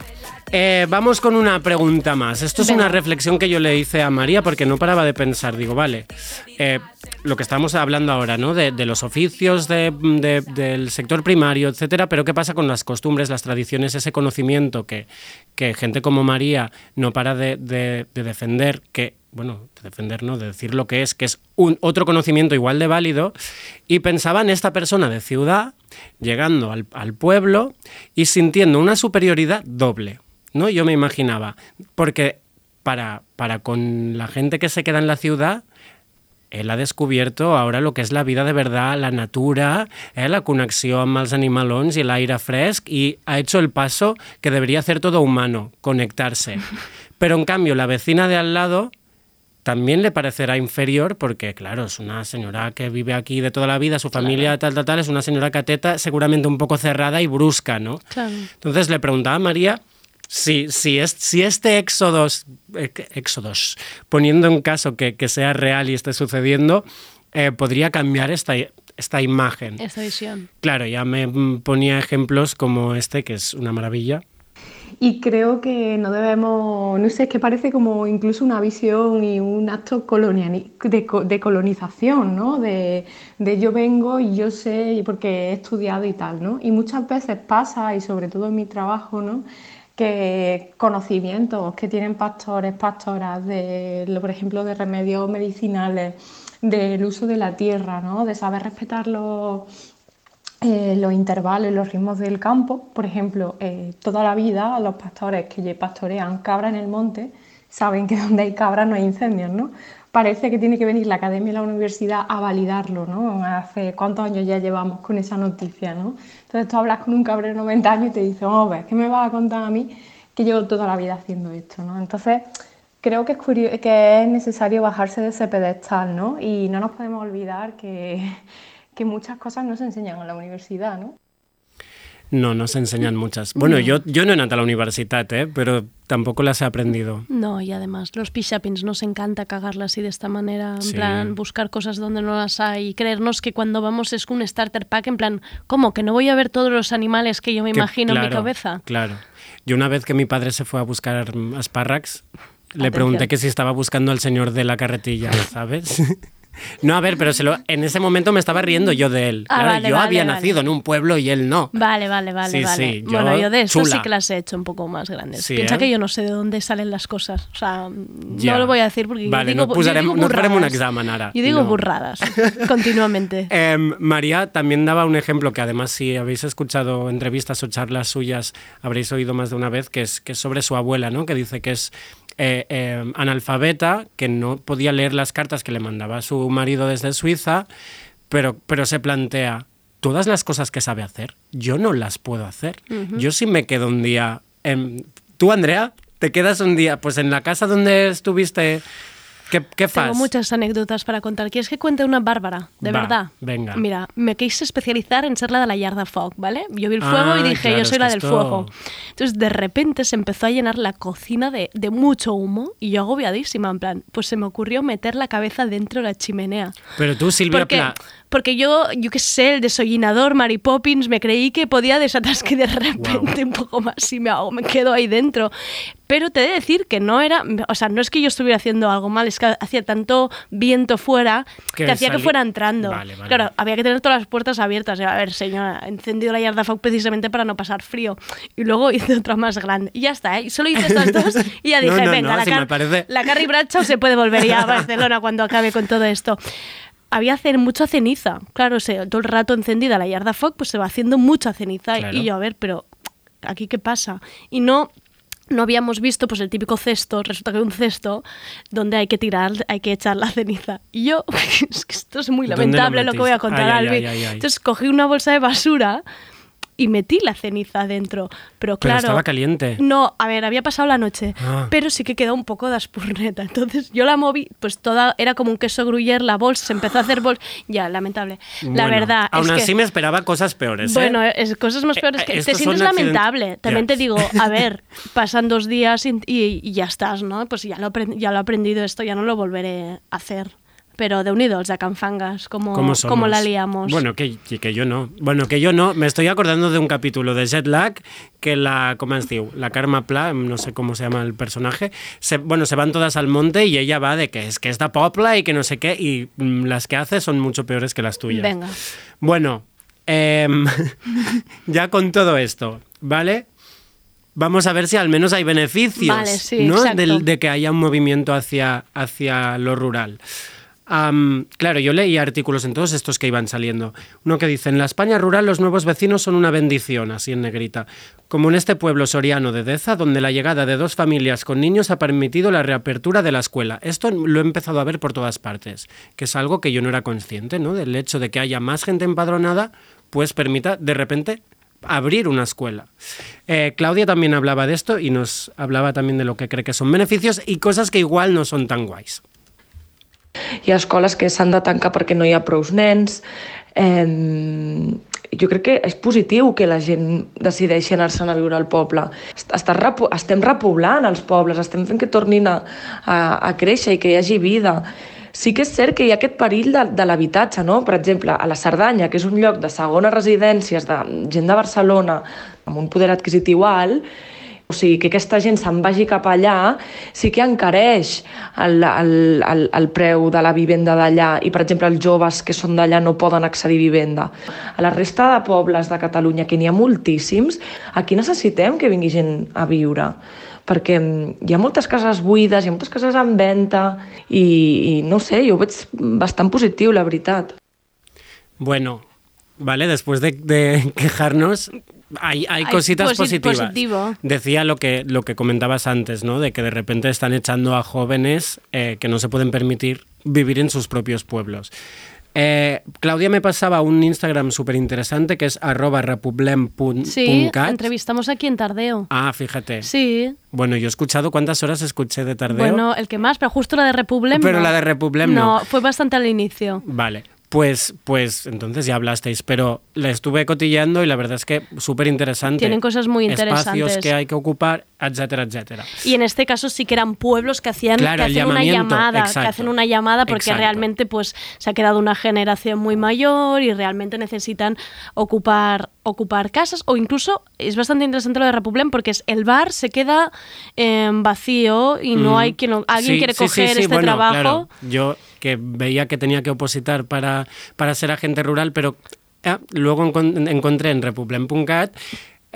eh, vamos con una pregunta más. Esto es Venga. una reflexión que yo le hice a María porque no paraba de pensar. Digo, vale, eh, lo que estamos hablando ahora, ¿no? De, de los oficios de- de- del sector primario, etcétera, pero ¿qué pasa con las costumbres, las tradiciones, ese conocimiento que, que gente como María no para de, de- de defender, que, bueno, de defender, ¿no? De decir lo que es, que es un otro conocimiento igual de válido, y pensaba en esta persona de ciudad llegando al, al pueblo y sintiendo una superioridad doble, ¿no? Yo me imaginaba, porque para, para con la gente que se queda en la ciudad, él ha descobierto ahora lo que és la vida de verdad, la natura, eh, la connexió amb els animalons i l'aire fresc y ha hecho el paso que debería hacer todo humano, conectarse. [LAUGHS] Pero en cambio la vecina de al lado también le parecerá inferior porque, claro, es una señora que vive aquí de toda la vida, su familia tal, tal, tal, es una señora cateta seguramente un poco cerrada y brusca, ¿no? Claro. Entonces le preguntaba a María si, si, es, si este éxodos, eh, éxodos, poniendo en caso que, que sea real y esté sucediendo, eh, podría cambiar esta, esta imagen. Esta visión. Claro, ya me mm, ponía ejemplos como este, que es una maravilla. Y creo que no debemos, no sé, es que parece como incluso una visión y un acto coloniali- de, de colonización, ¿no? De, de yo vengo y yo sé y porque he estudiado y tal, ¿no? Y muchas veces pasa, y sobre todo en mi trabajo, ¿no? Que conocimientos que tienen pastores, pastoras, de, por ejemplo, de remedios medicinales, del uso de la tierra, ¿no? De saber respetar los eh, los intervalos los ritmos del campo. Por ejemplo, eh, toda la vida los pastores que pastorean cabra en el monte saben que [LAUGHS] donde hay cabras no hay incendios, ¿no? Parece que tiene que venir la academia y la universidad a validarlo, ¿no? Hace cuántos años ya llevamos con esa noticia, ¿no? Entonces tú hablas con un cabrero de 90 años y te dice, oh, ves, ¿qué me vas a contar a mí que llevo toda la vida haciendo esto, ¿no? Entonces creo que es, curio- que es necesario bajarse de ese pedestal, ¿no? Y no nos podemos olvidar que, que muchas cosas no se enseñan en la universidad, ¿no? No, no se enseñan muchas. Bueno, yo, yo no he anat a la universitat, eh, pero tampoco las he aprendido. No, y además, los pishapins nos encanta cagarla así de esta manera, en Sí. plan, buscar cosas donde no las hay y creernos que cuando vamos es un starter pack, en plan, ¿cómo? ¿Que no voy a ver todos los animales que yo me Que, imagino en mi cabeza? Claro. Yo una vez que mi padre se fue a buscar espárrags, le Atención. pregunté que si estaba buscando al señor de la carretilla, ¿sabes? [LAUGHS] No, a ver, pero se lo- en ese momento me estaba riendo yo de él. Ah, Claro, vale, yo vale, había vale. nacido en un pueblo y él no. Vale, vale, vale, Sí, vale. sí, yo bueno, yo de esto chula. sí que las he hecho un poco más grandes. Sí, Piensa eh? que yo no sé de dónde salen las cosas. O sea, Ja. no lo voy a decir porque Vale, yo digo, no, yo posarem, digo no farem un burradas. examen ara. Yo digo No. burradas continuamente. [LAUGHS] Em, María también daba un ejemplo que además si habéis escuchado entrevistas o charlas suyas habréis oído más de una vez, que es, que es sobre su abuela, ¿no? que dice que es eh, eh, analfabeta, que no podía leer las cartas que le mandaba su marido desde Suiza, pero, pero se plantea, todas las cosas que sabe hacer, yo no las puedo hacer. Yo sí me quedo un día... en- ¿Tú, Andrea? ¿Te quedas un día pues en la casa donde estuviste? ¿Qué, qué Tengo muchas anécdotas para contar. ¿Quieres que cuente una bárbara? De Va, verdad. venga. Mira, me quise especializar en ser la de la yarda fog, ¿vale? Yo vi el Ah, fuego y dije, claro, yo soy la del esto- fuego. Entonces, de repente se empezó a llenar la cocina de, de mucho humo y yo agobiadísima, en plan, pues se me ocurrió meter la cabeza dentro de la chimenea. Pero tú, Silvia Porque, Pla- porque yo, yo qué sé, el desollinador Mary Poppins, me creí que podía desatasque de repente un poco más y me hago, me quedo ahí dentro. Pero te he de decir que no era, o sea, no es que yo estuviera haciendo algo mal, es que hacía tanto viento fuera Que que, hacía que fuera entrando. Vale, vale. Claro, había que tener todas las puertas abiertas. A ver, señora, he encendido la yarda precisamente para no pasar frío. Y luego hice otra más grande. Y ya está, ¿eh? Solo hice estas dos y ya [LAUGHS] No, dije, no, venga, no, la, si Car- parece- la Carrie Bradshaw se puede volver ya a [LAUGHS] Barcelona cuando acabe con todo esto. Había hacer mucha ceniza. Claro, o sea, todo el rato encendida la yarda fog, pues se va haciendo mucha ceniza. Claro. Y yo, a ver, pero ¿aquí qué pasa? Y no no habíamos visto pues el típico cesto, resulta que hay un cesto donde hay que tirar, hay que echar la ceniza. Y yo, [LAUGHS] es que esto es muy ¿Dónde lo lamentable lo, que voy a contar, Ay, Albi. ay, ay. Entonces cogí una bolsa de basura y metí la ceniza dentro. Pero Pero claro. estaba caliente. No, a ver, había pasado la noche, Ah. pero sí que quedó un poco de aspurneta. [LAUGHS] Entonces yo la moví, pues toda era como un queso gruyère, la bolsa se empezó a hacer bolsa. Ya, lamentable. la verdad Aún es así que. me esperaba cosas peores. ¿eh? Bueno, es cosas más peores Eh, que te sientes lamentable. También te digo, a ver, [LAUGHS] pasan dos días y, y- y ya estás, ¿no? Pues ya lo, ya lo he aprendido esto, ya no lo volveré a hacer. Pero de unidos, de canfangas, como, como la liamos. Bueno, que, que- yo no. Bueno, que yo no. Me estoy acordando de un capítulo de Jet Lag que la, ¿cómo? La Karma Pla, no sé cómo se llama el personaje, se, bueno, se van todas al monte y ella va de que es que esta popla y que no sé qué, y mm, las que hace son mucho peores que las tuyas. Venga. Bueno, em, [LAUGHS] ya con todo esto, ¿vale? Vamos a ver si al menos hay beneficios, Vale, sí, ¿no? Del- de que haya un movimiento hacia, hacia lo rural. Claro, yo leí artículos en todos estos que iban saliendo. Uno que dice, en la España rural los nuevos vecinos son una bendición, así en negrita. Como en este pueblo soriano de Deza, donde la llegada de dos familias con niños ha permitido la reapertura de la escuela. Esto lo he empezado a ver por todas partes, que es algo que yo no era consciente, ¿no? Del hecho de que haya más gente empadronada, pues permita de repente abrir una escuela. Eh, Claudia también hablaba de esto y nos hablaba también de lo que cree que son beneficios y cosas que igual no son tan guays. Hi ha escoles que s'han de tancar perquè no hi ha prous nens. Eh, jo crec que és positiu que la gent decideixi anar-se'n a viure al poble. Est- estem repoblant els pobles, estem fent que tornin a, a, a créixer i que hi hagi vida. Sí que és cert que hi ha aquest perill de, de l'habitatge, no? Per exemple, a la Cerdanya, que és un lloc de segones residències de gent de Barcelona amb un poder adquisitiu alt, o sigui, que aquesta gent se'n vagi cap allà, sí que encareix el, el, el, el preu de la vivenda d'allà i, per exemple, els joves que són d'allà no poden accedir a vivenda. A la resta de pobles de Catalunya, que n'hi ha moltíssims, aquí necessitem que vingui gent a viure perquè mm, hi ha moltes cases buides, hi ha moltes cases en venda i, i no sé, jo ho veig bastant positiu, la veritat. Bueno, vale, después de, de quejarnos, hay, hay Hay cositas posi- positivas. positivo. Decía lo que, lo que comentabas antes, ¿no? De que de repente están echando a jóvenes eh, que no se pueden permitir vivir en sus propios pueblos. Eh, Claudia me pasaba un Instagram súper interesante que es arroba republem.cat. Sí, entrevistamos aquí en Tardeo. Ah, fíjate. Sí, Bueno, yo he escuchado, ¿cuántas horas escuché de tardeo? bueno, el que más, pero justo la de Republim Pero no. la de Republim no. No, fue bastante al inicio. Vale, pues, pues entonces ya hablasteis, pero la estuve cotilleando y la verdad es que súper interesante. Tienen cosas muy Espacios interesantes. que hay que ocupar, etcétera, etcétera. Y en este caso sí que eran pueblos que hacían Claro, que hacen una llamada, que hacen una llamada porque Exacto. realmente pues se ha quedado una generación muy mayor y realmente necesitan ocupar ocupar casas o incluso es bastante interesante lo de Republim porque es el bar se queda eh, vacío y no Mm. hay quien alguien Sí, quiere sí, coger sí, este bueno, trabajo. claro, yo que veía que tenía que opositar para, para ser agente rural, pero ah, luego encon- encontré en republim.cat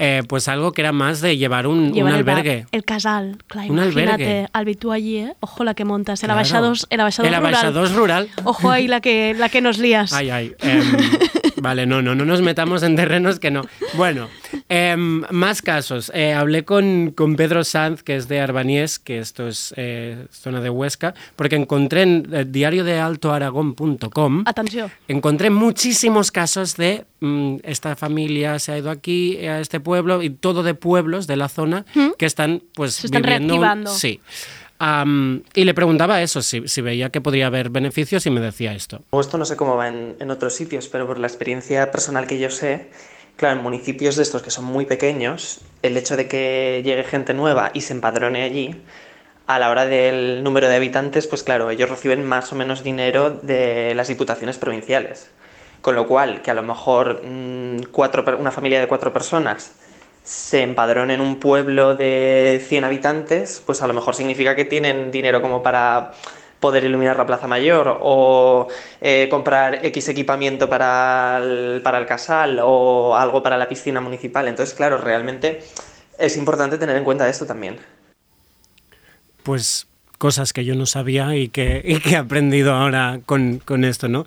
eh, pues algo que era más de llevar un, un Llevar el bar- albergue. El, casal, claro, Un imagínate, albergue. Albi, tú allí, ¿eh? Ojo la que montas, el Claro. abaixados, el abaixados El rural. rural. Ojo ahí la que, la que nos lías. Ay, ay. em, vale, no, no, no nos metamos en terrenos que no. Bueno, em, más casos. Eh, hablé con, con Pedro Sanz, que es de Arbaniés, que esto es eh, zona de Huesca, porque encontré en el diario de altoaragón.com, Atenció. encontré muchísimos casos de mm, esta familia se ha ido aquí a este pueblo y todo de pueblos de la zona ¿Mm? que están pues Se están viviendo reactivando. sí Am, y le preguntaba eso si, si veía que podría haber beneficios y me decía esto esto no sé cómo va en, en otros sitios, pero por la experiencia personal que yo sé, claro, en municipios de estos que son muy pequeños, el hecho de que llegue gente nueva y se empadrone allí, a la hora del número de habitantes, pues claro, ellos reciben más o menos dinero de las diputaciones provinciales. Con lo cual, que a lo mejor mm, cuatro, una familia de cuatro personas se empadrone en un pueblo de 100 habitantes, pues a lo mejor significa que tienen dinero como para poder iluminar la Plaza Mayor o eh, comprar X equipamiento para el, para el casal o algo para la piscina municipal. Entonces, claro, realmente es importante tener en cuenta esto también. pues cosas que yo no sabía y que, he aprendido ahora con, con esto, ¿no?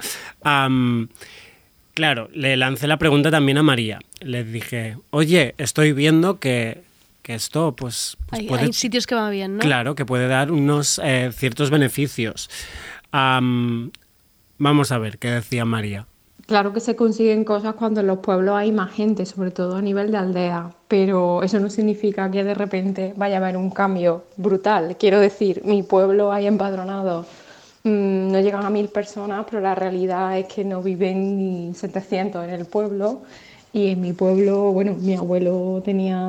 Claro, le lancé la pregunta también a María. Le dije, oye, estoy viendo que, que esto, pues, pues Hay, puede hay sitios que van bien, ¿no? Claro, que puede dar unos eh, ciertos beneficios. Am, vamos a ver qué decía María. Claro que se consiguen cosas cuando en los pueblos hay más gente, sobre todo a nivel de aldea, pero eso no significa que de repente vaya a haber un cambio brutal. Quiero decir, mi pueblo hay empadronados, mm, no llegan a mil personas, pero la realidad es que no viven ni 700 en el pueblo. Y en mi pueblo, bueno, mi abuelo tenía,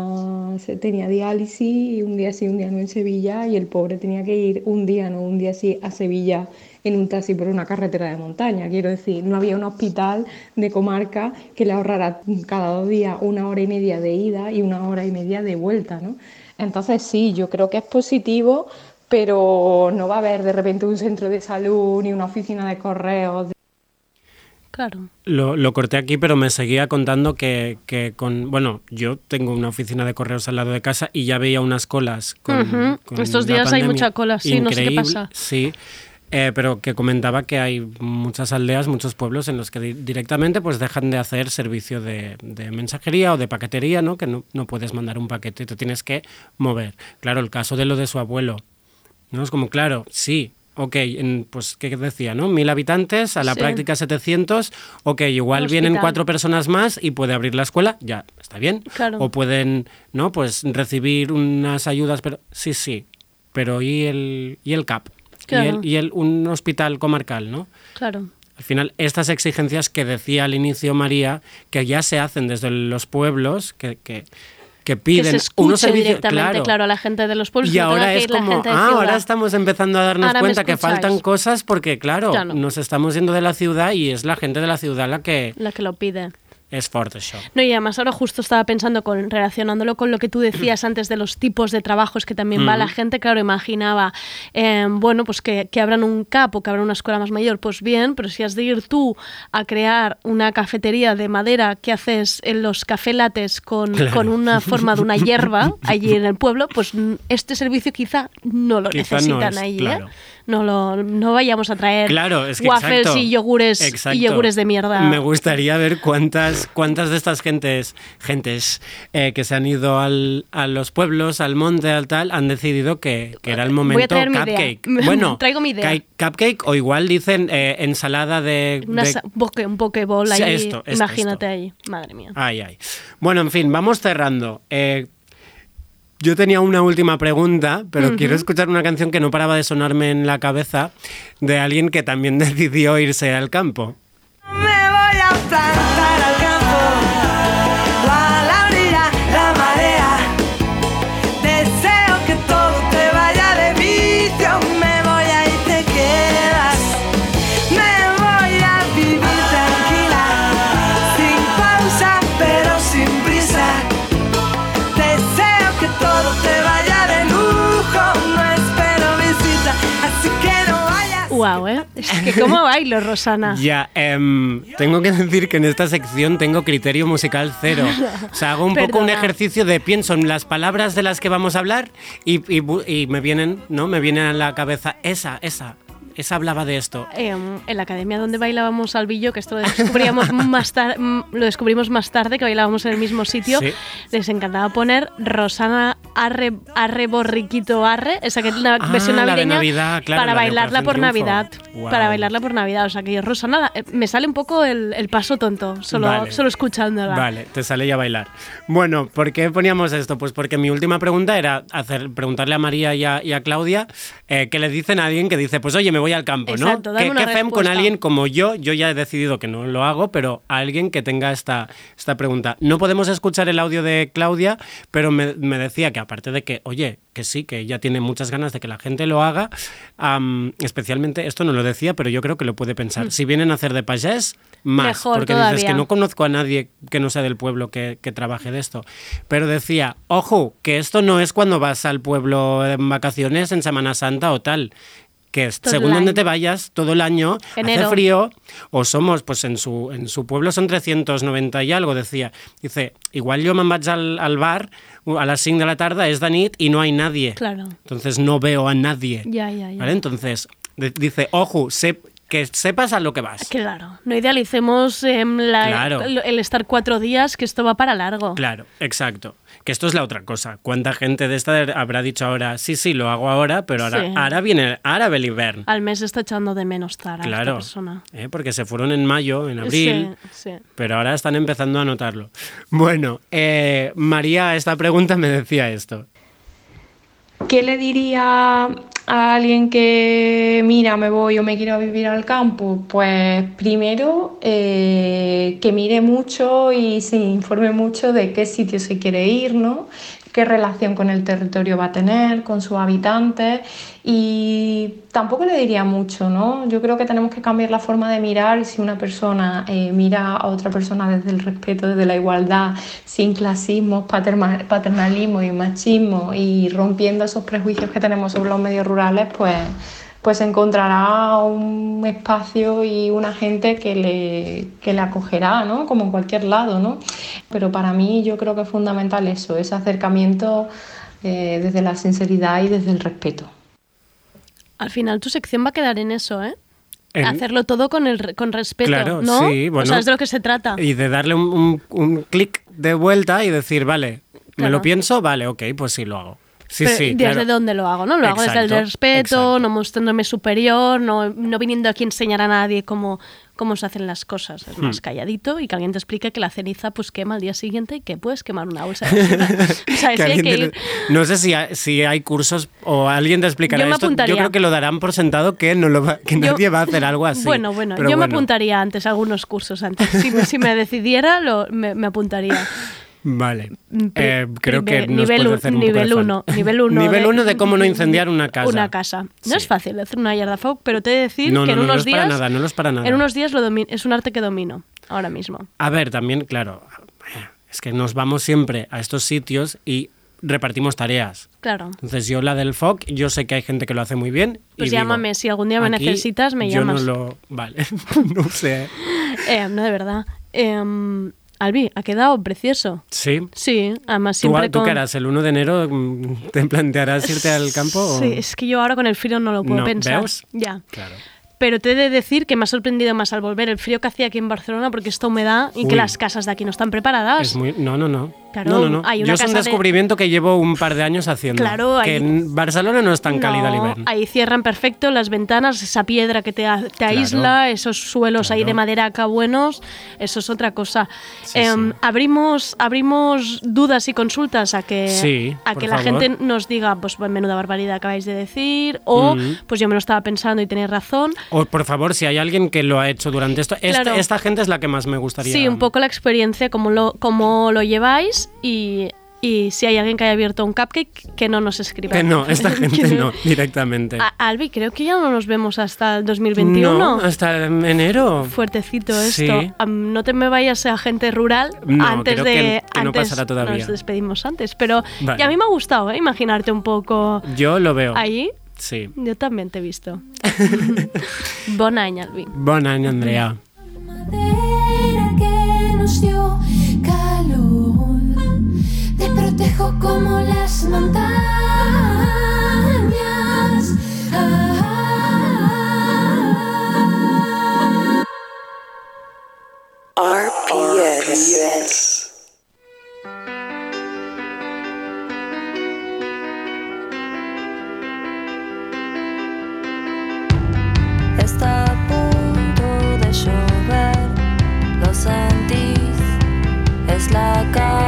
tenía diálisis y un día sí, un día no en Sevilla y el pobre tenía que ir un día no, un día sí a Sevilla en un taxi por una carretera de montaña. Quiero decir, no había un hospital de comarca que le ahorrara cada dos días una hora y media de ida y una hora y media de vuelta, ¿no? Entonces sí, yo creo que es positivo, pero no va a haber de repente un centro de salud ni una oficina de correos. Claro. Lo, lo corté aquí, pero me seguía contando que, que con... Bueno, yo tengo una oficina de correos al lado de casa y ya veía unas colas. Con, con Estos la días hay mucha cola, sí, no sé qué Increíble, pasa. Sí, eh, pero que comentaba que hay muchas aldeas, muchos pueblos en los que di- directamente pues dejan de hacer servicio de, de mensajería o de paquetería, ¿no? Que no, no puedes mandar un paquete, te tienes que mover. Claro, el caso de lo de su abuelo, ¿no? Es como, claro, sí, ok, en, pues, ¿qué decía, no? Mil habitantes, a la Sí. práctica 700, ok, igual vienen cuatro personas más y puede abrir la escuela, ya, está bien. Claro. O pueden, ¿no? Pues recibir unas ayudas, pero sí, sí, pero ¿y el, y el CAP? Claro. Y, el, y el- un hospital comarcal, ¿no? Claro. Al final, estas exigencias que decía al inicio María, que ya se hacen desde los pueblos, que, que, que Que piden se unos servicios, claro, claro. a la gente de los pueblos. y que ahora que es como, ah, ahora estamos empezando a darnos Ahora cuenta que faltan cosas porque, claro, no. nos estamos yendo de la ciudad y es la gente de la ciudad la que La que lo pide. Es eso. No, y además ahora justo estaba pensando, con, relacionándolo con lo que tú decías [CLEARS THROAT] antes de los tipos de trabajos que también va la gente, claro, imaginaba, eh, bueno, pues que, que abran un CAP o que abran una escuela más mayor, pues bien, pero si has de ir tú a crear una cafetería de madera que haces en los café lates con, Claro. con una forma de una hierba [LAUGHS] allí en el pueblo, pues mm, este servicio quizá no lo Quizá no necesitan es, ahí, claro. ¿eh? No, lo, no vayamos a traer Claro, es que waffles exacto. y yogures y Exacto. yogures de mierda. Me gustaría ver cuántas, cuántas de estas gentes, gentes eh, que se han ido al- a los pueblos, al monte, al tal, han decidido que, que era el momento cupcake. [LAUGHS] Bueno, Traigo mi idea. ca- cupcake o igual dicen eh, ensalada de, Una de- sa- un poke, un pokeball Sí, ahí, esto, esto, imagínate ahí. Madre mía. Ay, ay. Bueno, en fin, vamos cerrando. Eh, yo tenía una última pregunta, pero quiero escuchar una canción que no paraba de sonarme en la cabeza de alguien que también [LAUGHS] decidió irse al campo. Es que cómo bailo, Rosana. [LAUGHS] Ya, em, tengo que decir que en esta sección tengo criterio musical cero. O sea, hago un poco un ejercicio de pienso en las palabras de las que vamos a hablar y, y bu- y me vienen, ¿no? Me viene a la cabeza esa, esa, esa hablaba de esto. Eh, en la academia donde bailábamos al billo, que esto lo descubríamos [LAUGHS] más tarde, lo descubrimos más tarde, que bailábamos en el mismo sitio, Sí. les encantaba poner Rosana Arre, arre borriquito arre, esa que es la Ah, versión la navideña, Navidad, claro, para la bailarla por Triunfo. Navidad, para bailarla por Navidad, o sea que Rosana eh, me sale un poco el, el paso tonto, solo, Vale. solo escuchándola. Vale, te sale ya a bailar. Bueno, ¿por qué poníamos esto? Pues porque mi última pregunta era hacer, preguntarle a María y a, y a Claudia eh, qué le dicen a alguien que dice, pues oye, me voy al campo, ¿no? Exacto, ¿Qué, una qué con alguien como yo? Yo ya he decidido que no lo hago, pero alguien que tenga esta, esta pregunta. No podemos escuchar el audio de Claudia, pero me, me decía que aparte de que, oye, que sí, que ella tiene muchas ganas de que la gente lo haga, especialmente, esto no lo decía, pero yo creo que lo puede pensar. Mm. Si vienen a hacer de payés, más, Mejor porque dices que no conozco a nadie que no sea del pueblo que, que trabaje de esto. Pero decía, ojo, que esto no es cuando vas al pueblo en vacaciones, en Semana Santa o tal. Que según donde te vayas, todo el año Enero. hace frío, o somos, pues en su, en su pueblo son 390 y algo, decía. Dice, igual yo me vaig al, al bar a las 5 de la tarde, es de nit y no hay nadie. Claro. Entonces no veo a nadie. Ya, ya, ya. ¿Vale? Entonces, dice, ojo, sé que sepas a lo que vas. Claro, no idealicemos em, la- Claro. el, el estar cuatro días, que esto va para largo. Claro, exacto. Que esto es la otra cosa. ¿Cuánta gente de esta habrá dicho ahora, sí, sí, lo hago ahora, pero ahora, Sí. ahora viene, ahora ve el invierno? Al mes está echando de menos esta Claro, persona. ¿eh? porque se fueron en mayo, en abril, Sí, sí. pero ahora están empezando a notarlo. Bueno, eh, María, esta pregunta me decía esto. ¿Qué le diría a alguien que, mira, me voy o me quiero vivir al campo? Pues primero eh, que mire mucho y se informe mucho de qué sitio se quiere ir, ¿no? Qué relación con el territorio va a tener, con sus habitantes y tampoco le diría mucho, ¿no? Yo creo que tenemos que cambiar la forma de mirar y si una persona eh, mira a otra persona desde el respeto, desde la igualdad, sin clasismos, paterma- paternalismo y machismo y rompiendo esos prejuicios que tenemos sobre los medios rurales, pues pues encontrará un espacio y una gente que le, que le acogerá, ¿no? Como en cualquier lado, ¿no? Pero para mí yo creo que es fundamental eso, ese acercamiento eh, desde la sinceridad y desde el respeto. Al final tu sección va a quedar en eso, ¿eh? En- Hacerlo todo con, el, re- con respeto, Claro, ¿no? sí, bueno. O sea, es de lo que se trata. Y de darle un, un- un clic de vuelta y decir, vale, ¿me lo pienso? Vale, ok, pues sí lo hago. Sí, Pero sí, desde claro. dónde lo hago, ¿no? Lo hago desde el Exacto, respeto, no mostrándome superior, no, no viniendo aquí a enseñar a nadie cómo, cómo se hacen las cosas. Es más Hmm. calladito y que alguien te explique que la ceniza pues quema al día siguiente y que puedes quemar una bolsa de [LAUGHS] o sea, Que hay te-. No sé si hay, si hay cursos o alguien te explicará Yo me esto. apuntaría. Yo creo que lo darán por sentado que, no lo va- que Yo- nadie va a hacer algo así. Bueno, bueno, Pero yo me apuntaría antes a algunos cursos antes. Si, me- si me decidiera, lo, me, me apuntaría. Vale. Eh, creo que nos nivel puede hacer un nivel falta. uno, [LAUGHS] nivel uno Nivel de- uno de cómo no incendiar una casa. Una casa. No es fácil hacer una yarda folk, pero te he de decir No, que no, en no, no unos es días. para nada, no es para nada. En unos días lo es un arte que domino ahora mismo. A ver, también, claro, es que nos vamos siempre a estos sitios y repartimos tareas. Claro. Entonces yo la del FOC, yo sé que hay gente que lo hace muy bien. Pues y digo, llámame, si algún día me necesitas, me yo llamas. no lo... Vale, [LAUGHS] no sé. [LAUGHS] Eh, no, de verdad. Eh, Albi, ha quedado precioso. Sí. Sí, además ¿Tú, siempre tú con... qué harás? ¿El 1 de enero mm, te plantearás irte al campo? o- Sí, es que yo ahora con el frío no lo puedo No, pensar. ¿veos? Ya. Claro. Pero te he de decir que me ha sorprendido más al volver el frío que hacía aquí en Barcelona porque esta humedad y que las casas de aquí no están preparadas. Es muy... No, no, no. Claro, no, no, no. hay una Yo es un de- descubrimiento que llevo un par de años haciendo. Claro, que en Barcelona no es tan cálida el No, invierno. Ahí cierran perfecto las ventanas, esa piedra que te, aísla, esos suelos ahí de madera acá buenos, eso es otra cosa. Em, Abrimos, abrimos dudas y consultas a que, Sí, a que la favor. gente nos diga, pues menuda barbaridad acabáis de decir, o Mm. pues yo me lo estaba pensando y tenéis razón. O por favor, si hay alguien que lo ha hecho durante esto, esta, Claro. esta gente es la que más me gustaría. Sí, un poco la experiencia, cómo lo, cómo lo lleváis y, y si hay alguien que haya abierto un cupcake, que no nos escriba. Que no, [LAUGHS] esta gente no, directamente. A- Albi, creo que ya no nos vemos hasta el 2021. No, hasta enero. Fuertecito Sí. esto. No te me vayas a gente rural No, antes creo de. que- que no antes pasará todavía. Nos despedimos antes. Pero Vale. y a mí me ha gustado ¿eh? imaginarte un poco Yo lo veo. ahí. Sí. Yo también te he visto. [LAUGHS] bon any, Albi. Bon any, Andrea. que nos dio calor. Te protejo como las montañas. Ah. RPS. Está es la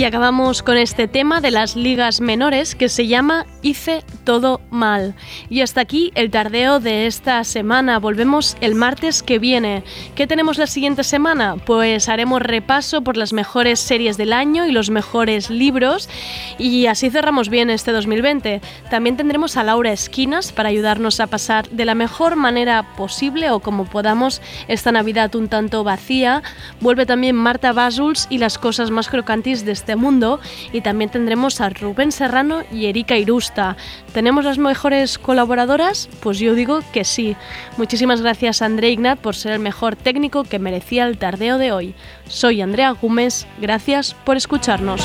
Y acabamos con este tema de las ligas menores que se llama Hice todo mal. Y hasta aquí el tardeo de esta semana. Volvemos el martes que viene. ¿Qué tenemos la siguiente semana? Pues haremos repaso por las mejores series del año y los mejores libros. Y así cerramos bien este 2020. También tendremos a Laura Esquinas para ayudarnos a pasar de la mejor manera posible o como podamos esta Navidad un tanto vacía. Vuelve también Marta Basuls y las cosas más crocantes de este este mundo y también tendremos a Rubén Serrano y Erika Irusta. ¿Tenemos las mejores colaboradoras? Pues yo digo que sí. Muchísimas gracias a André Ignat por ser el mejor técnico que merecía el tardeo de hoy. Soy Andrea Gómez, gracias por escucharnos.